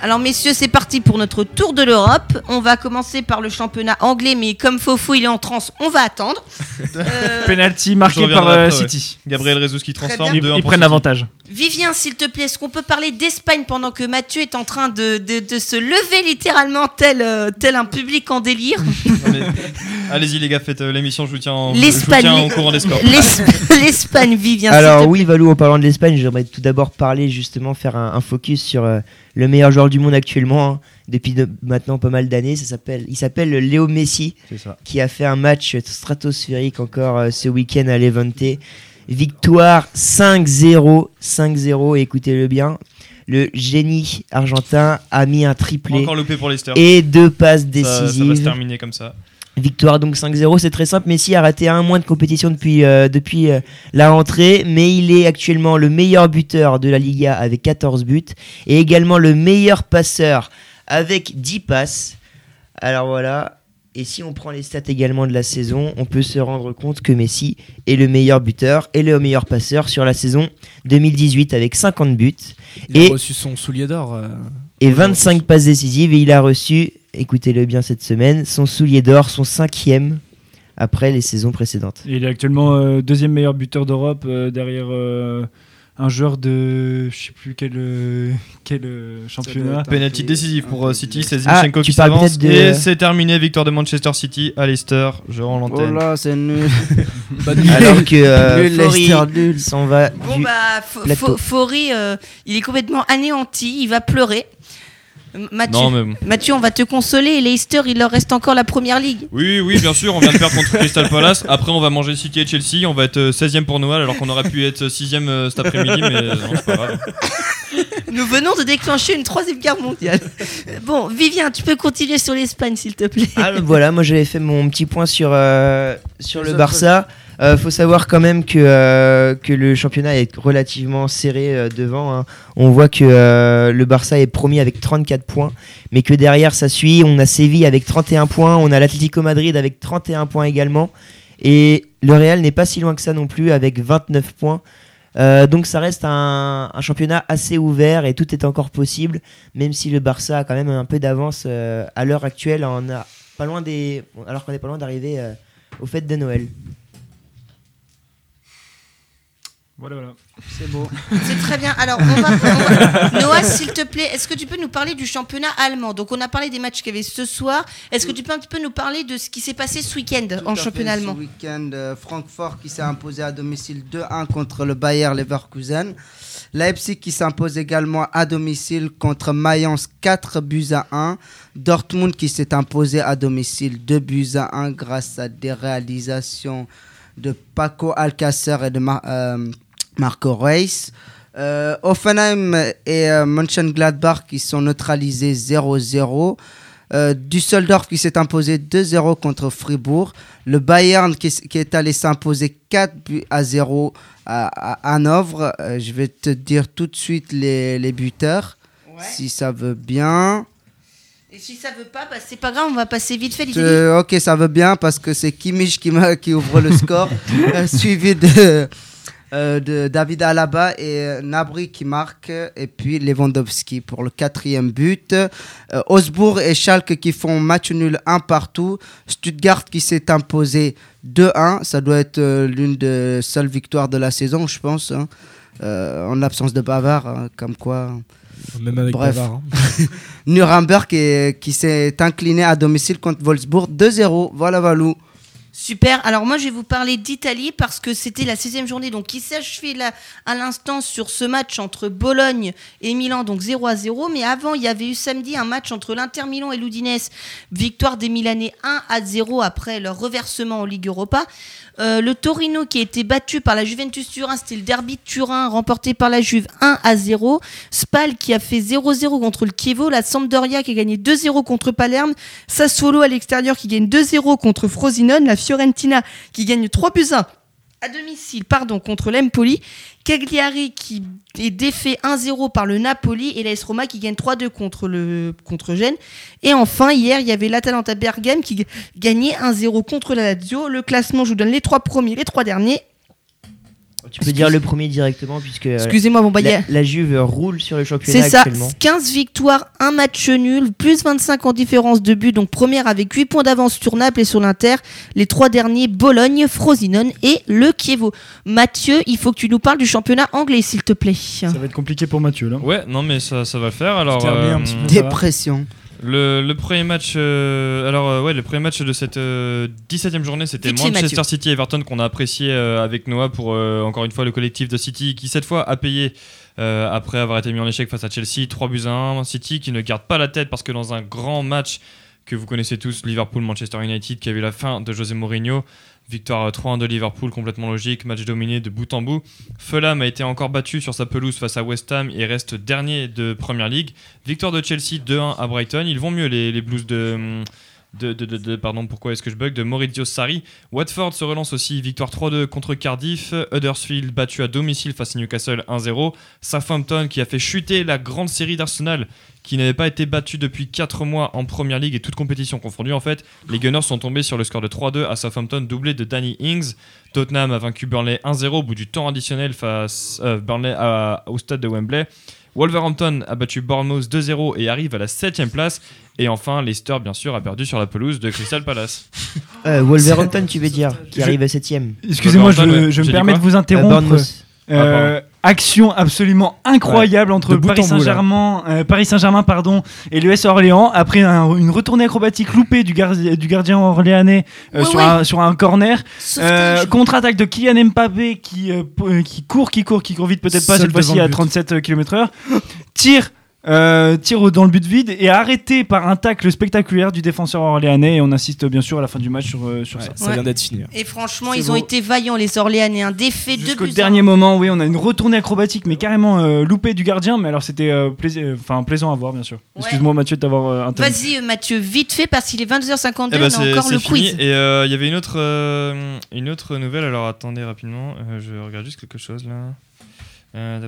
Alors, messieurs, c'est parti pour notre tour de l'Europe. On va commencer par le championnat anglais, mais comme Fofo il est en transe, on va attendre. Euh, penalty marqué par euh, ouais. City. Gabriel Rezus qui transforme de Ils prennent l'avantage. Vivien, s'il te plaît, est-ce qu'on peut parler d'Espagne pendant que Mathieu est en train de, de- de se lever littéralement tel, euh, tel un public en délire? Allez-y les gars, faites euh, l'émission, je vous tiens, en- L'Espagne, au courant des scores. L'Espagne, Vivien. s'il Alors te oui, Valou, en parlant de l'Espagne, j'aimerais tout d'abord parler justement, faire un, un focus sur euh, le meilleur joueur du monde actuellement, hein, depuis de- maintenant pas mal d'années. Ça s'appelle, il s'appelle Léo Messi, qui a fait un match stratosphérique encore euh, ce week-end à Levante. Victoire 5-0, 5-0, et écoutez-le bien, le génie argentin a mis un triplé Encore loupé pour Leicester. et deux passes Ça- ça, va se décisives. terminer comme ça. Victoire donc 5-0, c'est très simple. Messi a raté un mois de compétition depuis, euh, depuis euh, la rentrée, mais il est actuellement le meilleur buteur de la Liga avec 14 buts et également le meilleur passeur avec 10 passes. Alors voilà. Et si on prend les stats également de la saison, on peut se rendre compte que Messi est le meilleur buteur et le meilleur passeur sur la saison 2018 avec 50 buts Il a Et- reçu son soulier d'or. euh, et 25 passes décisives et il a reçu, écoutez-le bien cette semaine, son soulier d'or, son cinquième après les saisons précédentes. Et il est actuellement euh, deuxième meilleur buteur d'Europe euh, derrière euh, un joueur de je sais plus quel euh, quel euh, championnat. Penalty décisif pour euh, City, c'est Ah, Zinchenko tu qui s'avance. de- Et c'est terminé, victoire de Manchester City à Leicester. Je rends Oh l'antenne. là, c'est nul. Alors que euh, Nul, Leicester, nul. s'en va Bon du- bah, Fori, euh, il est complètement anéanti, il va pleurer. Euh, Mathieu, non, mais bon. Mathieu, on va te consoler. Leicester, il leur reste encore la première ligue. Oui, oui, bien sûr, on vient de perdre contre Crystal Palace. Après, on va manger City et Chelsea. On va être euh, 16ème pour Noël, alors qu'on aurait pu être 6ème euh, cet après-midi, mais euh, non, c'est pas grave. Nous venons de déclencher une troisième guerre mondiale. bon, Vivien, tu peux continuer sur l'Espagne, s'il te plaît. Ah, voilà, moi j'avais fait mon petit point sur, euh, sur le autres- Barça. Euh, faut savoir quand même que, euh, que le championnat est relativement serré euh, devant. hein. On voit que euh, le Barça est promis avec 34 points, mais que derrière ça suit. On a Séville avec 31 points, on a l'Atlético Madrid avec 31 points également, et le Real n'est pas si loin que ça non plus avec 29 points. Donc ça reste un, championnat assez ouvert et tout est encore possible, même si le Barça a quand même un peu d'avance à l'heure actuelle. On a pas loin des, alors qu'on est pas loin d'arriver euh, aux fêtes de Noël. Voilà, voilà. C'est beau. C'est très bien. Alors, on va, on va- Noah, s'il te plaît, est-ce que tu peux nous parler du championnat allemand? Donc, on a parlé des matchs qu'il y avait ce soir. Est-ce que tu peux un petit peu nous parler de ce qui s'est passé ce week-end en championnat allemand? Ce week-end, euh, Francfort qui s'est imposé à domicile 2-1 contre le Bayer Leverkusen. Leipzig qui s'impose également à domicile contre Mayence 4 buts à 1. Dortmund qui s'est imposé à domicile 2 buts à 1 grâce à des réalisations de Paco Alcacer et de Mar- euh, Marco Reis. Euh, Offenheim et euh, Mönchengladbach qui sont neutralisés 0-0. Euh, Düsseldorf qui s'est imposé 2-0 contre Fribourg. Le Bayern qui, est allé s'imposer 4 buts à 0 à, à Hanovre. Euh, je vais te dire tout de suite les, les buteurs, si ça veut bien. Et si ça veut pas, bah, c'est pas grave, on va passer vite fait. ok, ça veut bien parce que c'est Kimmich qui, ouvre le score, suivi de, euh, de David Alaba et euh, Nabri qui marque, et puis Lewandowski pour le quatrième but. Euh, Augsbourg et Schalke qui font match nul un partout. Stuttgart qui s'est imposé 2-1. Ça doit être euh, l'une des seules victoires de la saison, je pense. hein. Euh, en l'absence de Bavard, hein, comme quoi. Même avec Bref. Bavard, hein. Nuremberg qui, qui s'est incliné à domicile contre Wolfsburg 2-0. Voilà, Valou. Super. Alors moi, je vais vous parler d'Italie parce que c'était la 16e journée donc qui s'achevait là à l'instant sur ce match entre Bologne et Milan, donc 0 à 0. Mais avant, il y avait eu samedi un match entre l'Inter Milan et l'Udinese. Victoire des Milanais 1 à 0 après leur reversement en Ligue Europa. Euh, le Torino qui a été battu par la Juventus Turin, c'était le derby de Turin remporté par la Juve 1 à 0. Spal qui a fait 0-0 contre le Chievo, la Sampdoria qui a gagné 2-0 contre Palerme, Sassuolo à l'extérieur qui gagne 2-0 contre Frosinone, la Fiorentina qui gagne 3 buts 1 à domicile pardon, contre l'Empoli, Cagliari qui est défait 1-0 par le Napoli et l'AS Roma qui gagne 3-2 contre, le, contre Gênes. Et enfin, hier, il y avait l'Atalanta Bergame qui gagnait 1-0 contre la Lazio. Le classement, je vous donne les trois premiers, les trois derniers. Tu peux dire le premier directement puisque euh, Excusez-moi, bon, bah, a- la, la Juve roule sur le championnat C'est ça, actuellement. 15 victoires, un match nul, plus 25 en différence de but. Donc première avec 8 points d'avance sur Naples et sur l'Inter. Les trois derniers, Bologne, Frosinone et le Chievo. Mathieu, il faut que tu nous parles du championnat anglais, s'il te plaît. Ça va être compliqué pour Mathieu là. Ouais, non, mais ça, ça va le faire. Alors, C'était remis un euh, petit peu. Ça va Dépression. Le, le premier match, euh, alors euh, ouais, le premier match de cette euh, 17e journée, c'était Manchester. City Everton qu'on a apprécié euh, avec Noah pour encore une fois le collectif de City qui cette fois a payé après avoir été mis en échec face à Chelsea 3 buts à 1. City qui ne garde pas la tête parce que dans un grand match que vous connaissez tous, Liverpool-Manchester United qui a vu la fin de José Mourinho. Victoire euh, 3-1 de Liverpool, complètement logique, match dominé de bout en bout. Fulham a été encore battu sur sa pelouse face à West Ham et reste dernier de Premier League. Victoire de Chelsea 2-1 à Brighton. Ils vont mieux les, Blues de, de, de, de- de- pardon, pourquoi est-ce que je bug De Maurizio Sarri. Watford se relance aussi, victoire 3-2 contre Cardiff. Huddersfield battu à domicile face à Newcastle 1-0. Southampton qui a fait chuter la grande série d'Arsenal qui n'avait pas été battu depuis 4 mois en Première Ligue et toute compétition confondue en fait. Les Gunners sont tombés sur le score de 3-2 à Southampton, doublé de Danny Ings. Tottenham a vaincu Burnley 1-0 au bout du temps additionnel face euh, Burnley à- au stade de Wembley. Wolverhampton a battu Bournemouth 2-0 et arrive à la 7ème place. Et enfin, Leicester, bien sûr, a perdu sur la pelouse de Crystal Palace. Euh, Wolverhampton, tu veux dire, qui Je- arrive à 7ème. Excusez-moi, je, me permets de vous Euh, interrompre. Bournemouth. Euh, Ah, action absolument incroyable entre Paris. Saint-Germain, euh, Paris Saint-Germain pardon, et l'US Orléans après un- une retournée acrobatique loupée du, gardi- du gardien orléanais euh, Ouais, sur, ouais. Un, sur un corner. Euh, contre-attaque de Kylian Mbappé qui, qui court, qui court, qui court vite peut-être pas cette fois-ci à but. 37 km/h. Tir Euh, tir dans le but vide et arrêté par un tacle spectaculaire du défenseur orléanais. Et on assiste bien sûr à la fin du match sur, euh, sur Ouais, ça. ça Ouais. vient d'être fini. Et franchement, ils ont été vaillants, les Orléanais. Un défait de Jusqu'au buts. dernier moment, oui, on a une retournée acrobatique, mais carrément euh, loupée du gardien. Mais alors, c'était euh, plaisi- euh, enfin, plaisant à voir, bien sûr. Ouais. Excuse-moi, Mathieu, de t'avoir euh, interrompu. Vas-y, euh, Mathieu, vite fait, parce qu'il est 22h52, Eh ben, on a c'est encore c'est le fini. quiz. Et euh, il y avait une autre, euh, une autre nouvelle. Alors attendez rapidement. euh, je regarde juste quelque chose là. Euh.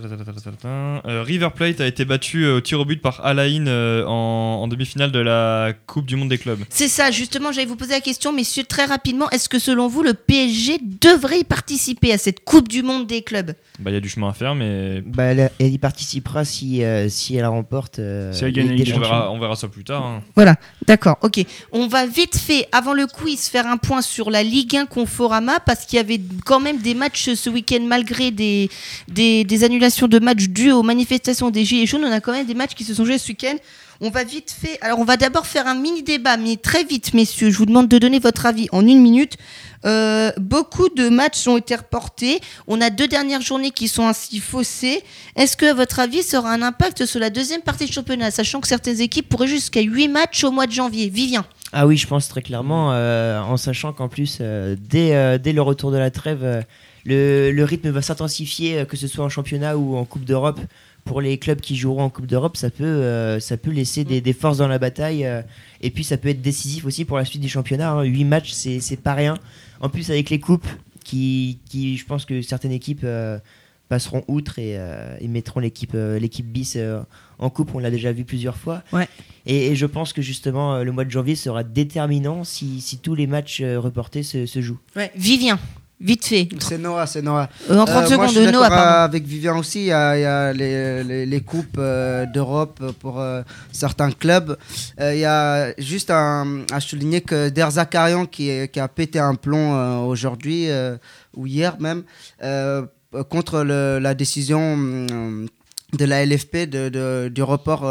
Euh, River Plate a été battu euh, au tir au but par Alain euh, en, en demi-finale de la Coupe du Monde des clubs. C'est ça, justement, j'allais vous poser la question, messieurs, très rapidement, est-ce que selon vous, le PSG devrait y participer à cette Coupe du Monde des clubs? Bah, il y a du chemin à faire, mais Bah, elle, elle y participera si, euh, si elle remporte. euh, Si elle la gagne la on verra, on verra ça plus tard. hein. Voilà, d'accord, ok. On va vite fait, avant le quiz, faire un point sur la Ligue 1 Conforama, parce qu'il y avait quand même des matchs ce week-end, malgré des, des, des annulations de matchs dues aux manifestations des Gilets jaunes. On a quand même des matchs qui se sont joués ce week-end. On va vite. Alors, on va d'abord faire un mini débat, mais très vite, messieurs. Je vous demande de donner votre avis en une minute. Euh, beaucoup de matchs ont été reportés. On a deux dernières journées qui sont ainsi faussées. Est-ce que, à votre avis, ça aura un impact sur la deuxième partie du championnat, sachant que certaines équipes pourraient jusqu'à 8 matchs au mois de janvier? Vivien. Ah oui, je pense très clairement, euh, en sachant qu'en plus, euh, dès, dès le retour de la trêve, le, le rythme va s'intensifier, que ce soit en championnat ou en Coupe d'Europe. Pour les clubs qui joueront en Coupe d'Europe, ça peut, euh, ça peut laisser des, des forces dans la bataille. euh, et puis, ça peut être décisif aussi pour la suite du championnat. hein. 8 matchs, c'est c'est pas rien. En plus, avec les coupes, qui, qui je pense que certaines équipes euh, passeront outre et, et mettront l'équipe l'équipe bis en coupe. On l'a déjà vu plusieurs fois. Ouais. Et, et je pense que justement, le mois de janvier sera déterminant si, si tous les matchs reportés se, se jouent. Ouais. Vivien, vite fait. C'est Noah, c'est Noah. Euh, en 30 Euh, moi, je secondes, suis Noah, pardon. avec Vivien aussi. Il y a, il y a les, les- les coupes euh, d'Europe pour euh, certains clubs. Il y a juste à souligner que Der Zakarian qui, est- qui a pété un plomb aujourd'hui ou hier même contre le- la décision. hum, de la LFP de, de- du report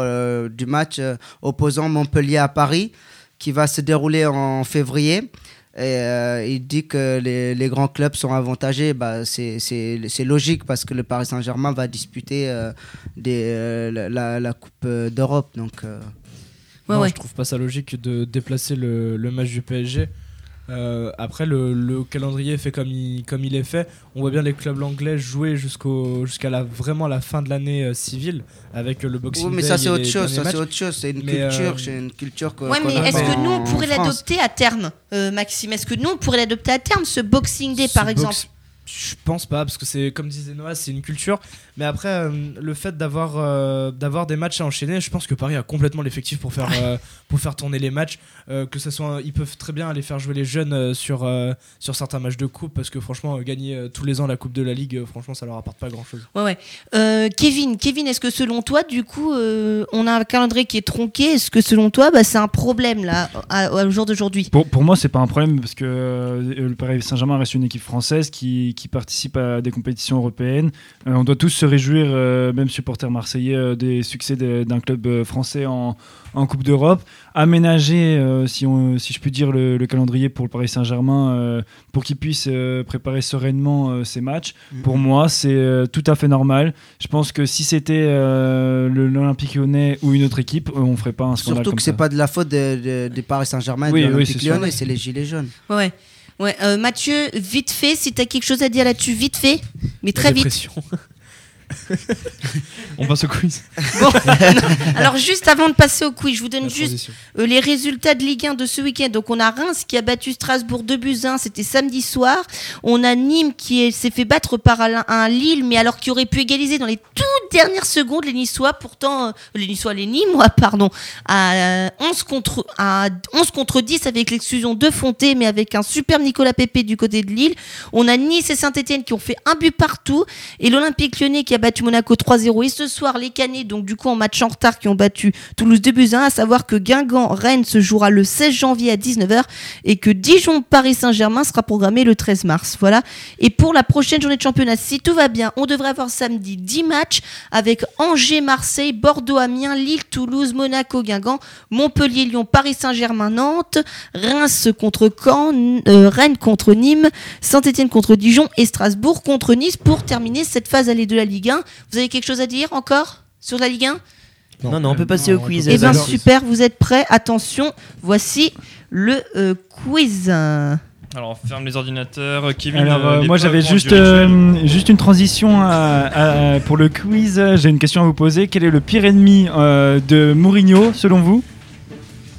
du match opposant Montpellier à Paris qui va se dérouler en février. Et, euh, il dit que les, les grands clubs sont avantagés. Bah, c'est- logique parce que le Paris Saint-Germain va disputer euh, des, euh, la- Coupe d'Europe. Donc, euh, Ouais, Non, ouais. Je trouve pas ça logique de déplacer le, le match du PSG. Euh, après, le, le calendrier fait comme il, comme il est fait. On voit bien les clubs anglais jouer jusqu'au jusqu'à la, vraiment la fin de l'année euh, civile avec euh, le boxing. oui, mais Day ça c'est autre chose. Ça c'est matchs. autre chose. C'est une Mais, culture. euh, C'est une culture que. Ouais, mais a est-ce que nous, on pourrait l'adopter à terme, euh, Maxime? Est-ce que nous, on pourrait l'adopter à terme, ce Boxing Day, Ce par exemple? Je pense pas, parce que c'est comme disait Noah, c'est une culture. Mais après, euh, le fait d'avoir euh, d'avoir des matchs à enchaîner, je pense que Paris a complètement l'effectif pour faire euh, pour faire tourner les matchs. Euh, que ce soit, ils peuvent très bien aller faire jouer les jeunes euh, sur euh, sur certains matchs de coupe, parce que franchement, gagner euh, tous les ans la coupe de la ligue, franchement, ça leur apporte pas grand chose. Ouais, ouais. Euh, Kevin, Kevin, est-ce que selon toi, du coup, euh, on a un calendrier qui est tronqué? Est-ce que selon toi, bah, c'est un problème là, au jour d'aujourd'hui? Pour, pour moi, c'est pas un problème parce que euh, le Paris Saint-Germain reste une équipe française qui, qui participe à des compétitions européennes. Euh, on doit tous se réjouir, euh, même supporters marseillais, euh, des succès de- d'un club français en, en Coupe d'Europe. Aménager, euh, si, on, si je puis dire, le, le calendrier pour le Paris Saint-Germain euh, pour qu'il puisse euh, préparer sereinement euh, ses matchs. Pour moi, c'est euh, tout à fait normal. Je pense que si c'était euh, l'Olympique lyonnais ou une autre équipe, euh, on ferait pas un scandale Surtout que c'est pas de la faute de, de- des Paris Saint-Germain et Oui, de oui, l'Olympique c'est sûr. lyonnais, c'est les Gilets jaunes. Ouais. Ouais, euh, Mathieu, vite fait, si tu as quelque chose à dire là-dessus, vite fait, mais très vite. On passe au quiz. Bon, alors juste avant de passer au quiz, je vous donne juste. Euh, les résultats de Ligue 1 de ce week-end. Donc on a Reims qui a battu Strasbourg 2 buts 1, c'était samedi soir. On a Nîmes qui est- s'est fait battre par un, un Lille, mais alors qui aurait pu égaliser dans les toutes dernières secondes les Niçois. Pourtant, euh, les Niçois, les Nîmois, pardon, à euh, 11 contre à 11 contre 10 avec l'exclusion de Fonté, mais avec un superbe Nicolas Pépé du côté de Lille. On a Nice et Saint-Etienne qui ont fait un but partout et l'Olympique Lyonnais qui a battu Monaco 3-0. Et ce soir, les Canets, donc du coup en match en retard, qui ont battu Toulouse 2 buts 1, à savoir que Guingamp-Rennes se jouera le 16 janvier à 19h et que Dijon-Paris Saint-Germain sera programmé le 13 mars. Voilà. Et pour la prochaine journée de championnat, si tout va bien, on devrait avoir samedi 10 matchs avec Angers-Marseille, Bordeaux-Amiens, Lille-Toulouse, Monaco-Guingamp, Montpellier-Lyon, Paris Saint-Germain-Nantes, Reims contre Caen, euh, Rennes contre Nîmes, Saint-Etienne contre Dijon et Strasbourg contre Nice pour terminer cette phase allée de la Ligue 1. Vous avez quelque chose à dire encore sur la Ligue 1 Non, non, on peut passer au quiz. Eh bien, super, vous êtes prêts Attention, voici le euh, quiz. Alors, on ferme les ordinateurs. Kevin, Alors, euh, euh, moi j'avais juste, euh, une transition à- à- pour le quiz. J'ai une question à vous poser. Quel est le pire ennemi euh, de Mourinho selon vous?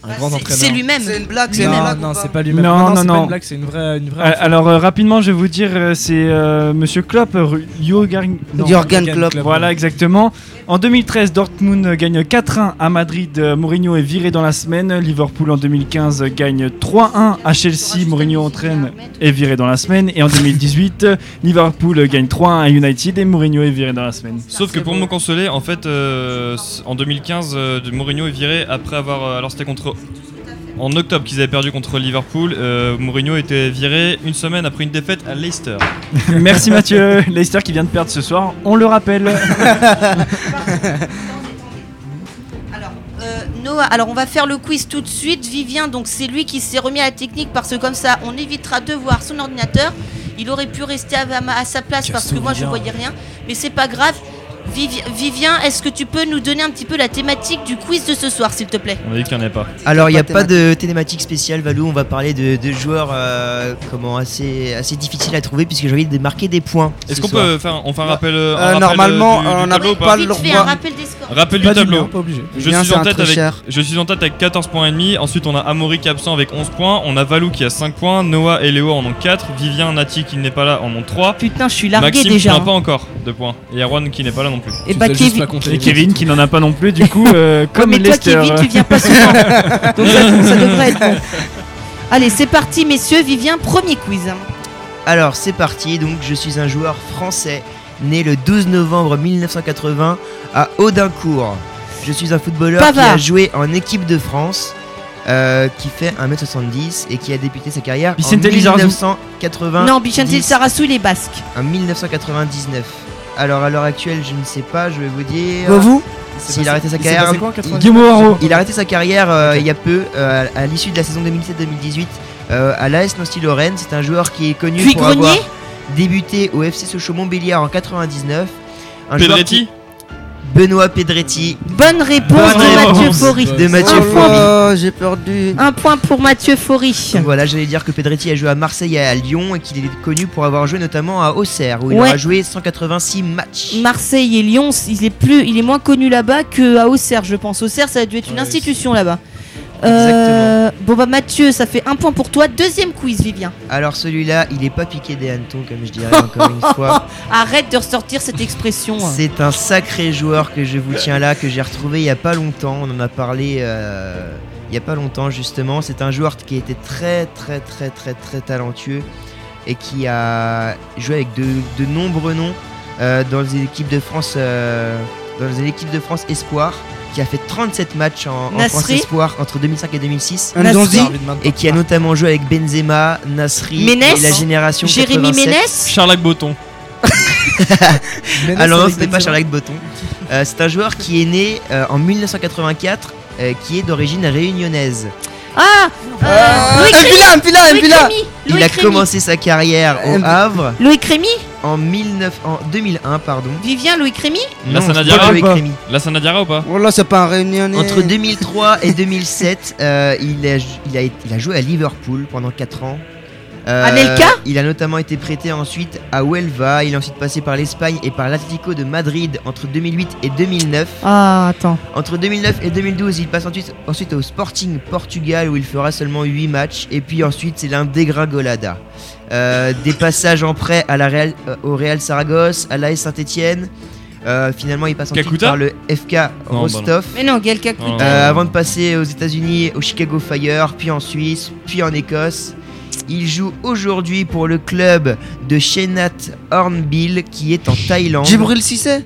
Un Bah, grand c'est- entraîneur. C'est lui-même. C'est une blague, Non, non, c'est pas pas lui-même. Non, non, non. pas une blague, c'est une vraie, une vraie. Euh, Alors euh, rapidement, je vais vous dire, euh, c'est euh, Monsieur Klopp, Jürgen non, Jürgen Klopp. Voilà, exactement. En 2013, Dortmund gagne 4-1 à Madrid. Mourinho est viré dans la semaine. Liverpool en 2015 gagne 3-1 à Chelsea. Mourinho entraîne est viré dans la semaine. Et en 2018, euh, Liverpool gagne 3-1 à United et Mourinho est viré dans la semaine. Sauf que pour me consoler, en fait, euh, en 2015, euh, de- Mourinho est viré après avoir. alors, c'était contre. En octobre qu'ils avaient perdu contre Liverpool, euh, Mourinho était viré une semaine après une défaite à Leicester. Merci Mathieu. Leicester qui vient de perdre ce soir, on le rappelle. Alors, euh, Noah, alors on va faire le quiz tout de suite. Vivien, donc c'est lui qui s'est remis à la technique parce que comme ça, on évitera de voir son ordinateur. Il aurait pu rester à, sa place parce que moi je Vivien. voyais rien, mais c'est pas grave. Vivi- Vivien, est-ce que tu peux nous donner un petit peu la thématique du quiz de ce soir, s'il te plaît? On a dit qu'il n'y en avait pas. Alors, il n'y a Pas de thématique spéciale, Valou. On va parler de, de joueurs euh, comment, assez, assez difficiles à trouver puisque j'ai envie de marquer des points. Est-ce ce qu'on peut faire on fait un rappel euh, un Euh, rappel, normalement, du- du on n'a pas le fait, droit. un rappel des scores. Rappel Pas du du tableau. bien, pas obligé. Je suis, en tête avec, je suis en tête avec 14 points et demi. Ensuite, on a Amaury qui est absent avec 11 points. On a Valou qui a 5 points. Noah et Léo en ont 4. Vivien, Nati qui n'est pas là en ont 3. Putain, je suis largué Maxime déjà. a hein. pas encore de points. Et Erwan qui n'est pas là non plus. Et bah, Kevin. Et qui n'en a pas non plus, du coup, euh, Ouais, comme mais toi, Leicester. Kevin, tu viens pas souvent. Donc ça, ça devrait être bon. Allez, c'est parti, messieurs. Vivien, premier quiz. Alors c'est parti, donc je suis un joueur français né le 12 novembre 1980 à Audincourt. Je suis un footballeur Pavard. qui a joué en équipe de France, euh, qui fait 1m70 et qui a débuté sa carrière en Lizarazu. 1980. Non, Bichente Sarassou, il est basque. En 1999. Alors à l'heure actuelle, je ne sais pas, je vais vous dire. Bah, vous S'il a arrêté sa Il s'est carrière. passé quoi en 90 Guillaume Haro. Il a arrêté sa carrière euh, il y a peu, euh, à, à l'issue de la saison 2017-2018, euh, à l'AS Nancy-Lorraine. C'est un joueur qui est connu Puis pour Grenier avoir débuté au FC Sochaux-Montbéliard en 99. Un joueur Pedretti qui- Benoît Pedretti Bonne réponse Bonne de réponse. Mathieu Faury. de Mathieu Un Faury. point. Oh, j'ai perdu. Un point pour Mathieu Faury. Donc voilà, j'allais dire que Pedretti a joué à Marseille et à Lyon et qu'il est connu pour avoir joué notamment à Auxerre où il Ouais. aura joué 186 matchs. Marseille et Lyon, il est plus, il est moins connu là-bas qu'à Auxerre, je pense. Auxerre, ça a dû être une Ouais, institution là-bas. Euh, bon bah Mathieu, ça fait un point pour toi. Deuxième quiz, Vivien. Alors celui-là, il est pas piqué des hannetons comme je dirais encore une fois. Arrête de ressortir cette expression. C'est un sacré joueur que je vous tiens là, que j'ai retrouvé il y a pas longtemps. On en a parlé euh, il y a pas longtemps justement. C'est un joueur qui était très très très très très talentueux et qui a joué avec de, de nombreux noms euh, dans les équipes de France, euh, dans les équipes de France Espoir, qui a fait 37 matchs en, en France. Espoir entre 2005 et 2006. Ndonzi Et qui a notamment joué avec Benzema, Nasri Ménès. et la génération Jérémy 87. Ménès Charles Boton. Alors non, ce n'est pas Charles Botton. Euh, c'est un joueur qui est né euh, en 1984, euh, qui est d'origine réunionnaise. Ah euh, Euh, Loïc Rémy. Mpila, Mpila, Loïc Rémy. Il Loïc a Rémy. commencé sa carrière au Havre Loïc Rémy en, 19 en 2001, pardon. Vivien Loïc Rémy La Non, Sana c'est pas Diarra Loïc ou pas Rémy. La Sanadiara ou pas Oh là, c'est pas un réunionnais. Entre 2003 et 2007, euh, il, a, il, a, il a joué à Liverpool pendant 4 ans. Euh, Anelka Il a notamment été prêté ensuite à Huelva. Il est ensuite passé par l'Espagne et par l'Atlético de Madrid entre 2008 et 2009. Ah, attends. Entre 2009 et 2012, il passe ensuite, ensuite au Sporting Portugal où il fera seulement 8 matchs. Et puis ensuite, c'est l'un dégringolada. Euh, des passages en prêt à la Real, euh, au Real Saragosse, à l'AS Saint-Etienne. finalement, il passe ensuite Kakuta par le FK Non, Rostov. Mais non, Gaël Kakuta. Euh, avant de passer aux États-Unis, au Chicago Fire, puis en Suisse, puis en Écosse. Il joue aujourd'hui pour le club de Chenat Hornbill qui est en Thaïlande. Djibril Cissé?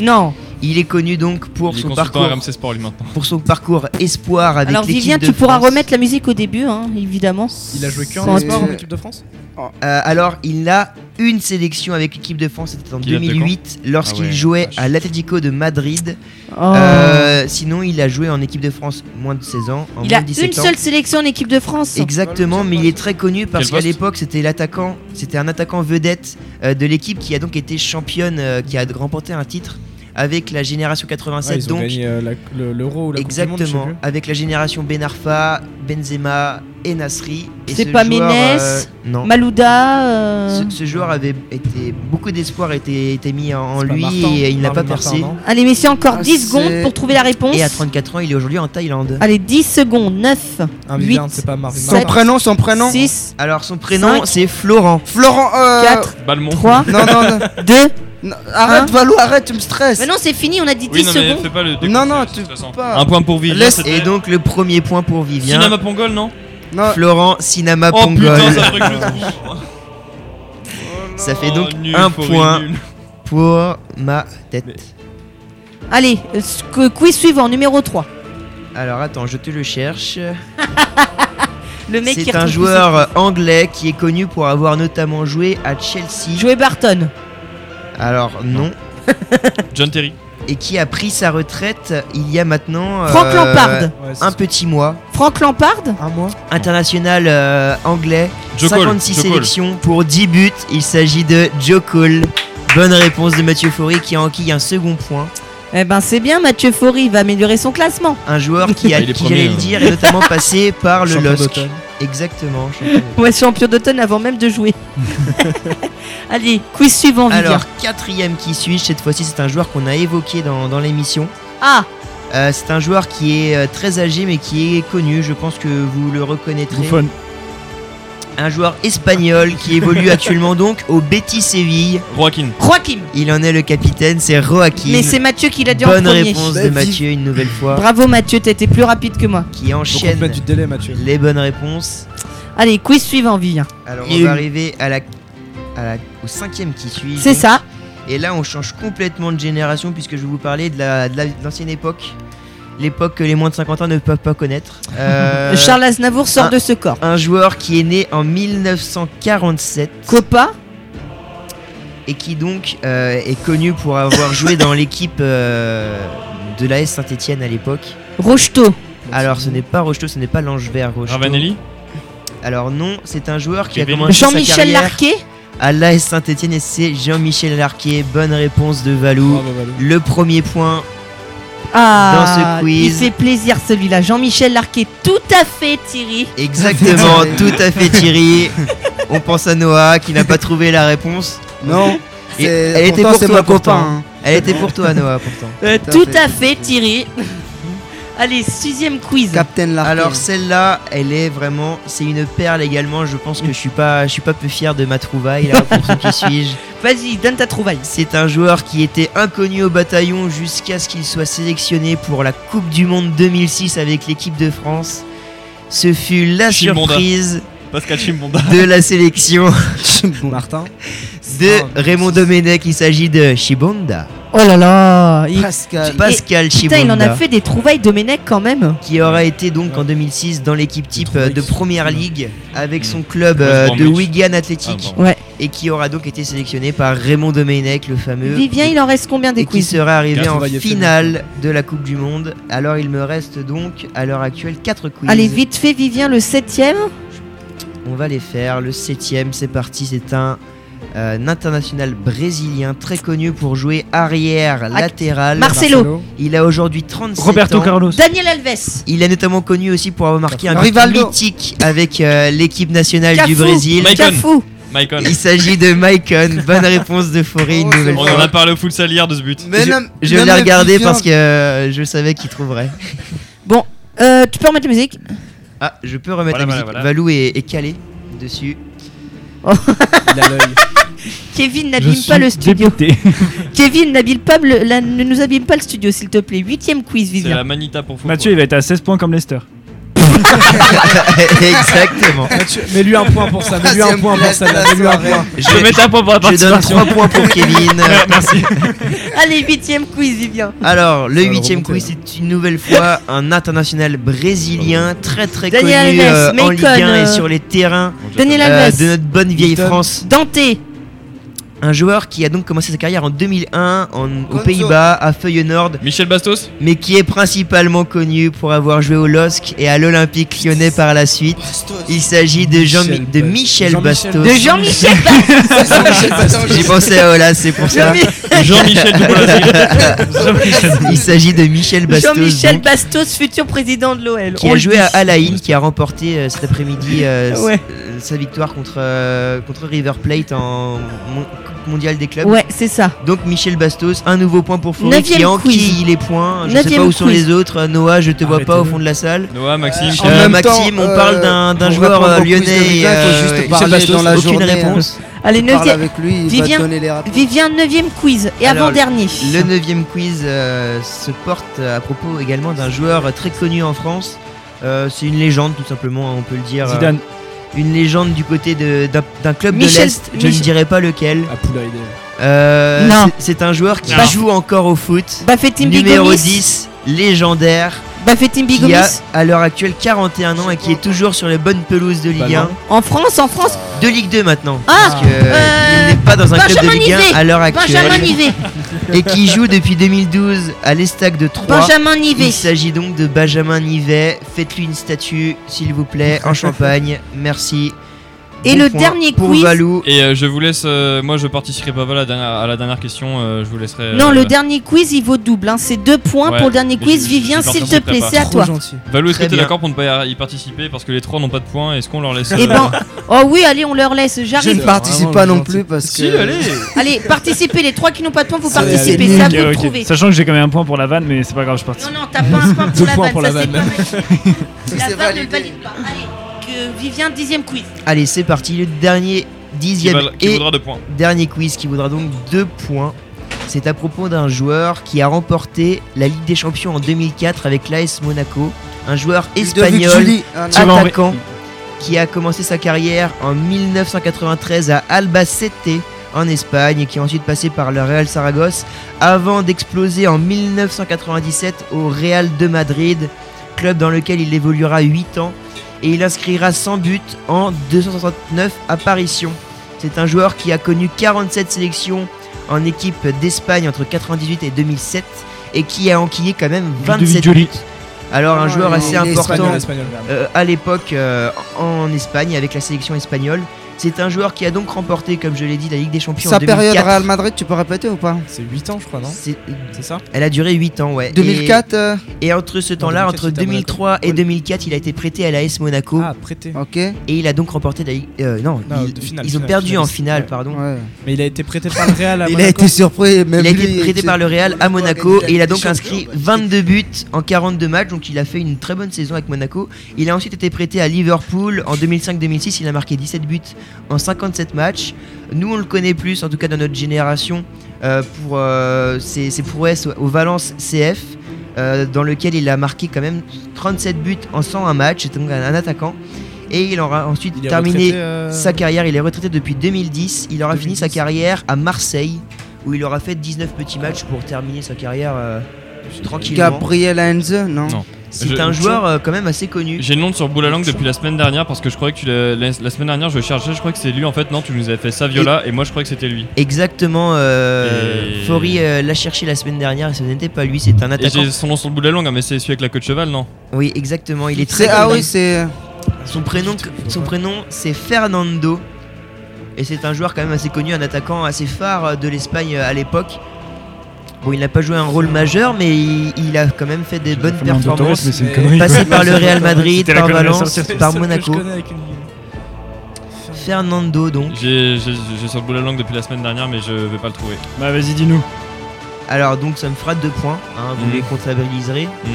Non. Il est connu donc pour Il son parcours RMC Sport lui maintenant. pour son parcours espoir avec Alors Vivien, de tu pourras France. remettre la musique au début, hein, évidemment. Il a joué tu- sport en équipe de France Euh, alors, il a une sélection avec l'équipe de France, c'était en Qui date de 2008 lorsqu'il Ah ouais, jouait vache. à l'Atlético de Madrid. Oh. Euh, sinon, il a joué en équipe de France moins de 16 ans, en il moins a de 17 une ans. seule sélection en équipe de France. Exactement, mais il est très connu parce qu'à l'époque c'était l'attaquant, c'était un attaquant vedette euh, de l'équipe qui a donc été championne, qui a remporté un titre avec la génération 87. Ouais, ils donc, euh, la- le- l'euro ou la Coupe du Monde, je sais exactement, plus. avec la génération Ben Arfa, Benzema et Nasri. Et C'est ce pas joueur, Ménès, euh, Non. Malouda. euh, Ce, ce joueur avait été beaucoup d'espoir était, était mis en, lui Martin, et il n'a pas Martin, percé. non Allez, messieurs, encore Ah, 10 c'est- secondes pour trouver la réponse. Et à 34 ans, il est aujourd'hui en Thaïlande. Allez, 10 secondes. 9, Ah, Vivian, 8, c'est pas Marvin sept, Son Martin. prénom, son prénom 6, Alors son prénom c'est Florent. Florent. Euh... 4, Balmont. 3, Non, non, non. 2. non, Arrête, Hein Valou, arrête, tu me stresses. Mais non, c'est fini, on a dit 10 Oui, non, mais secondes. fais pas le Non, non, tu pas. Un point pour Vivien. Et donc le premier point pour Vivien. Cinéma Pongol, non? Non, Florent Sinama Oh Pongol. putain, ça ferait que je trouve. Ça fait donc Oh, nul, un point nul. pour ma tête. Allez, euh, quiz suivant, numéro 3. Alors attends, je te le cherche. Le mec qui C'est un joueur anglais qui est connu pour avoir notamment joué à Chelsea. Joey Barton. Alors non. John Terry. Et qui a pris sa retraite il y a maintenant Frank euh, Lampard. Ouais, c'est- un petit mois. Frank Lampard. un mois. International euh, anglais. Joe Cole, 56 Joe Cole. sélections pour 10 buts. Il s'agit de Joe Cole. Bonne réponse de Mathieu Faury qui a enquille un second point. Eh ben c'est bien, Mathieu Faury va améliorer son classement. Un joueur qui a, Il est qui premier, j'allais le hein. dire, est notamment passé par le Champion LOSC. d'automne. Exactement. champion d'automne. Ouais, champion d'automne avant même de jouer. Allez, quiz suivant, Vivien. Alors, quatrième qui suis-je Cette fois-ci, c'est un joueur qu'on a évoqué dans, dans l'émission. Ah, Euh, c'est un joueur qui est euh, très âgé mais qui est connu. Je pense que vous le reconnaîtrez. Buffon. Un joueur espagnol qui évolue actuellement donc au Betis Séville. Joaquin. Joachim. Il en est le capitaine, c'est Joaquin. Mais c'est Mathieu qui l'a dit en Bonne premier. réponse Bah, de vive. Mathieu une nouvelle fois. Bravo Mathieu, t'as été plus rapide que moi. Qui enchaîne mette du délai, Mathieu. les bonnes réponses. Allez, quiz suivant, Vivien. Alors Il on va arriver à la, à la- au cinquième qui suit. C'est ça. Et là, on change complètement de génération puisque je vais vous parler de la- de la- de l'ancienne époque. L'époque que les moins de 50 ans ne peuvent pas connaître. Euh, Charles Aznavour sort un- de ce corps. Un joueur qui est né en 1947 Copa. et qui donc euh, est connu pour avoir joué dans l'équipe euh, de l'AS Saint-Etienne à l'époque. Rocheteau. Alors ce n'est pas Rocheteau, ce n'est pas l'ange vert Rocheteau. Ravanelli. Alors non, c'est un joueur qui a commencé sa Jean-Michel Larquet. à l'AS Saint-Etienne et c'est Jean-Michel Larquet. Bonne réponse de Valou. Bravo, Valou. Le premier point Ah, Dans ce quiz. il fait plaisir celui-là. Jean-Michel Larquet, tout à fait Thierry. Exactement, tout à fait Thierry. On pense à Noah qui n'a pas trouvé la réponse. Non. Elle était pourtant, pour toi, mon pourtant. copain. hein. Elle était pour toi Noah pourtant. Euh, Tout à tout fait. à fait Thierry. Allez, sixième quiz. Captain Larkin. Alors celle-là, elle est vraiment, c'est une perle également. Je pense que je suis pas, je suis pas peu fier de ma trouvaille là pour ceux qui suis-je. Vas-y, donne ta trouvaille. C'est un joueur qui était inconnu au bataillon jusqu'à ce qu'il soit sélectionné pour la Coupe du Monde 2006 avec l'équipe de France. Ce fut la Chimbonda. surprise Pascal Chimbonda. de la sélection Martin. de Raymond Domenech. Il s'agit de Chibonda. Oh là là. Il... Pascal. Pascal Putain, il en a fait des trouvailles Domenech quand même. qui aura été donc en 2006 dans l'équipe type euh, de Première. Ligue avec son club euh, de. Wigan Ah, Athletic bon. Ouais. et qui aura donc été sélectionné par Raymond Domenech, le fameux. Vivien, il en reste combien des et qui quiz? sera arrivé en finale de la Coupe du Monde. Alors il me reste donc à l'heure actuelle 4 quiz. Allez, vite fait, Vivien, le septième. On va les faire. Le septième, c'est parti. C'est un, euh, un international brésilien très connu pour jouer arrière latéral. Marcelo. Il a aujourd'hui 37 Roberto ans. Carlos. Daniel Alves. Il est notamment connu aussi pour avoir marqué un but mythique avec euh, l'équipe nationale du. Brésil. Cafou. Maicon. Il s'agit de Maicon. Bonne réponse de Forêt une Oh, nouvelle On fois. en a parlé au futsal hier de ce but. Mais je l'ai regardé parce que euh, je savais qu'il trouverait. Euh, tu peux remettre la musique Ah, je peux remettre Voilà, la musique. voilà, voilà. Valou est, est calé dessus. Il a l'œil. Kevin n'abîme pas le studio. Kevin n'abîme pas le, la- ne nous abîme pas le studio, s'il te plaît. Huitième quiz, C'est Vivien. la manita pour fou. Mathieu, il va être à 16 points comme Lester. Exactement. Mets-lui un point pour ça. Mets-lui un point pour ça. Mets-lui un point. Je, vais mettre un point pour la je donne participation. 3 points pour Kevin. Merci. Allez, huitième quiz, Vivien. Alors, le huitième quiz, c'est une nouvelle fois un international brésilien très très Daniel connu Alves, euh, en Ligue 1 et euh, sur les terrains Daniel euh, Alves. de notre bonne vieille. France. Dante. Un joueur qui a donc commencé sa carrière en 2001 en- aux. Pays-Bas, à Feyenoord, Michel Bastos mais qui est principalement connu pour avoir joué au LOSC et à l'Olympique lyonnais par la suite. Il s'agit de, Jean Michel de Michel Jean-Michel Bastos. De Jean-Michel J'ai pensé à Ola, c'est pour ça. Jean-Michel. Il s'agit de Michel Bastos. Jean-Michel Bastos, futur président de l'OL. qui a joué à Alain, qui a remporté euh, cet après-midi euh, Ouais. euh, sa victoire contre, euh, contre River Plate en mon- Coupe mondiale des clubs. Ouais, c'est ça. Donc Michel Bastos, un nouveau point pour Neuvième qui enquille les points. Je sais Neuvième pas où sont les autres. Euh, Noah, je te vois pas au fond de la salle. Noah, Maxime. Euh, même Maxime, temps, on euh, parle d'un d'un joueur euh, lyonnais. Vivien, il faut euh, juste Michel Bastos, dans la aucune journée, réponse. Allez, neuvième. avec lui, il Vivien- les. Vivien, neuvième quiz. Et avant-dernier. Le neuvième quiz euh, se porte à propos également d'un joueur très connu en France. Euh, c'est une légende tout simplement, on peut le dire. euh, Zidane. Une légende du côté de- d'un club Michel- de l'Est. Je Michel- ne dirai pas lequel. À. Euh, Non. c'est- un joueur qui Non. joue encore au foot. Bafetim Numéro Bigomis. 10, légendaire, Bafetim qui Bigomis. a à l'heure actuelle 41 ans et qui est toujours sur les bonnes pelouses de Ligue Ballon. 1. En France, en France. De Ligue 2 maintenant. Ah, parce que, euh, euh, il n'est pas dans un club de Ligue 1 Nivet. à l'heure actuelle. Benjamin Nivet. Et qui joue depuis 2012 à l'Estac de Troyes. Benjamin Nivet. Il s'agit donc de Benjamin Nivet. Faites-lui une statue, s'il vous plaît, en Champagne. Merci. Et Bon le point dernier pour quiz. Valou. Et euh, je vous laisse, euh, moi je participerai pas à la dernière, à la dernière question, euh, je vous laisserai. Non, euh, le dernier quiz, il vaut double. hein. C'est deux points Ouais, pour le dernier mais quiz. je- Vivien, je s'il te plaît, c'est à Trop toi. gentil. Valou, est-ce que Très t'es bien. d'accord pour ne pas y participer parce que les trois n'ont pas de points? Est-ce qu'on leur laisse Eh euh, ben, oh oui, allez, on leur laisse. Je ne J'arrive. participe Vraiment pas non gentil. plus parce que. Si, allez Allez, participez. Les trois qui n'ont pas de points, vous participez. c'est C'est à vous de ok. trouver. Sachant que j'ai quand même un point pour la vanne, mais c'est pas grave, je Non, participe. non, t'as pas un point pour Deux la points vanne. pour ça, la c'est vanne. pas. La vanne ne validé. valide pas. Allez, Vivien, dixième quiz. Allez, c'est parti. Le dernier, qui, dixième val- qui et vaudra deux points dernier quiz qui vaudra donc deux points. C'est à propos d'un joueur qui a remporté la Ligue des Champions en 2004 avec l'AS Monaco. Un joueur espagnol. Ah, Henry. attaquant, qui a commencé sa carrière en 1993 à Albacete en Espagne et qui est ensuite passé par le Real Saragosse avant d'exploser en 1997 au Real de Madrid, club dans lequel il évoluera 8 ans et il inscrira 100 buts en 269 apparitions. C'est un joueur qui a connu 47 sélections en équipe d'Espagne entre 98 et 2007 et qui a enquillé quand même 27 Joly. buts. Alors un Ah, joueur assez important euh, à l'époque euh, en Espagne avec la sélection espagnole. C'est un joueur qui a donc remporté, comme je l'ai dit, la Ligue des Champions Sa en 2004. période Real Madrid, tu peux répéter ou pas C'est 8 ans, je crois, non C'est- ça Elle a duré 8 ans, ouais. 2004 euh, Et, entre ce temps-là, 2004, entre c'était à 2003 et 2004, il a été prêté à l'AS Monaco. Ah, prêté. Ok. Et il a donc remporté la Ligue. euh, non, Non, il- de finale, ils ont finale, perdu en finale, Ouais. pardon. Ouais. Mais il a été prêté par le Real à Il a Monaco. été surpris. Même Il a été prêté par le Real à Monaco et il a donc inscrit bah, 22 buts en 42 matchs, donc il a fait une très bonne saison avec Monaco. Il a ensuite été prêté à Liverpool en 2005-2006, il a marqué 17 buts en 57 matchs. Nous on le connaît plus, en tout cas dans notre génération, euh, pour euh, ses, ses prouesses au Valence CF, euh, dans lequel il a marqué quand même 37 buts en 101 matchs, c'est donc un, un attaquant. Et il aura ensuite Il terminé retraité, euh, sa carrière, il est retraité depuis 2010. Il aura fini sa 2010. carrière à Marseille, où il aura fait 19 petits matchs pour terminer sa carrière euh, tranquillement. Gabriel Heinze, non Non. C'est Je- un joueur euh, quand même assez connu. J'ai le nom de sur bout la langue depuis la semaine dernière parce que je croyais que tu l'as- la, la semaine dernière je cherchais, je crois que c'est lui en fait. Non, tu nous avais fait Saviola et, moi je croyais que c'était lui. Exactement, euh, Et- Fori euh, l'a cherché la semaine dernière et ce n'était pas lui, c'est un Et attaquant. j'ai son nom sur le bout de la langue, hein, mais c'est celui avec la queue de cheval, non? Oui, exactement, il est très ah oui, c'est Son prénom, son prénom c'est Fernando. Et c'est un joueur quand même assez connu, un attaquant assez phare de l'Espagne à l'époque. Bon, il n'a pas joué un rôle majeur, mais il, il a quand même fait des bonnes performances. mais. Passé par le Real Madrid, par Valence, par Monaco. Fernando donc. J'ai sur le bout de la langue depuis la semaine dernière, mais je vais pas le trouver. Bah vas-y, dis-nous. Alors donc ça me fera deux points, hein, vous Mhm. les comptabiliserez. Mm.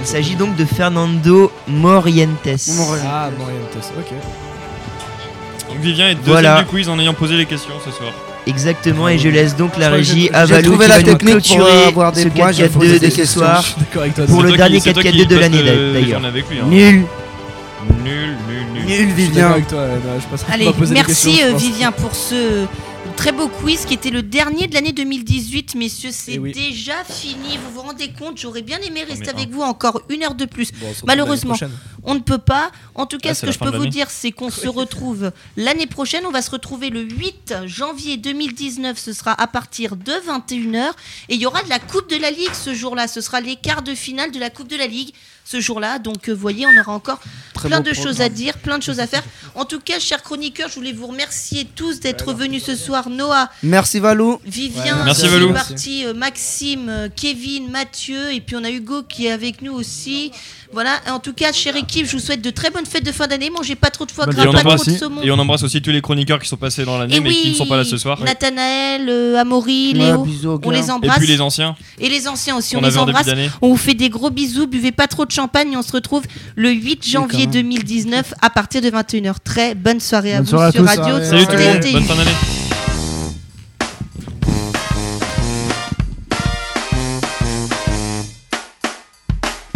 Il s'agit donc de Fernando Morientes. Morientes. Ah, Morientes, ok. Donc Vivien est deuxième Voilà. du quiz en ayant posé les questions ce soir. Exactement, et je laisse donc la régie à j'ai Valou trouvé qui la va nous technique pour clôturer avoir des ce points, j'ai 4-4-2 posé de des ce soir. Pour le dernier qui- c'est toi 4-4-2 qui de l'année, le- d'ailleurs. hein. Nul. Nul, nul, nul. Nul, Vivien. Allez, merci euh. Vivien pour ce très beau quiz qui était le dernier de l'année 2018. Messieurs, c'est Eh oui. déjà fini. Vous vous rendez compte J'aurais bien aimé rester avec vous encore une heure de plus. Bon, Malheureusement. On ne peut pas. En tout cas, Ah, ce que je peux vous dire, c'est qu'on se retrouve l'année prochaine. On va se retrouver le 8 janvier 2019. Ce sera à partir de 21h. Et il y aura de la Coupe de la Ligue ce jour-là. Ce sera les quarts de finale de la Coupe de la Ligue ce jour-là. Donc, euh, vous voyez, on aura encore Très plein de choses à dire, plein de choses à faire. En tout cas, chers chroniqueurs, je voulais vous remercier tous d'être venus ce soir. Noah, Merci Valou. Vivien, Ouais, merci, c'est Valou. parti, euh, Maxime, euh, Kevin, Mathieu, et puis on a Hugo qui est avec nous aussi. Voilà, en tout cas, chère équipe, je vous souhaite de très bonnes fêtes de fin d'année. Mangez pas trop de foie gras, Et pas trop de saumon. et on embrasse aussi tous les chroniqueurs qui sont passés dans l'année Et mais qui ne sont pas là ce soir. Nathanaël, euh, Amaury, Ouais, Léo, bisous on gars. les Et embrasse. puis les anciens Et les anciens aussi, on les embrasse. On vous fait des gros bisous, buvez pas trop de champagne et on se retrouve le 8 janvier même. 2019 à partir de 21h. Très bonne soirée à Bonne vous soirée à sur tous. Radio Salut Salut tout le monde, bonne fin d'année.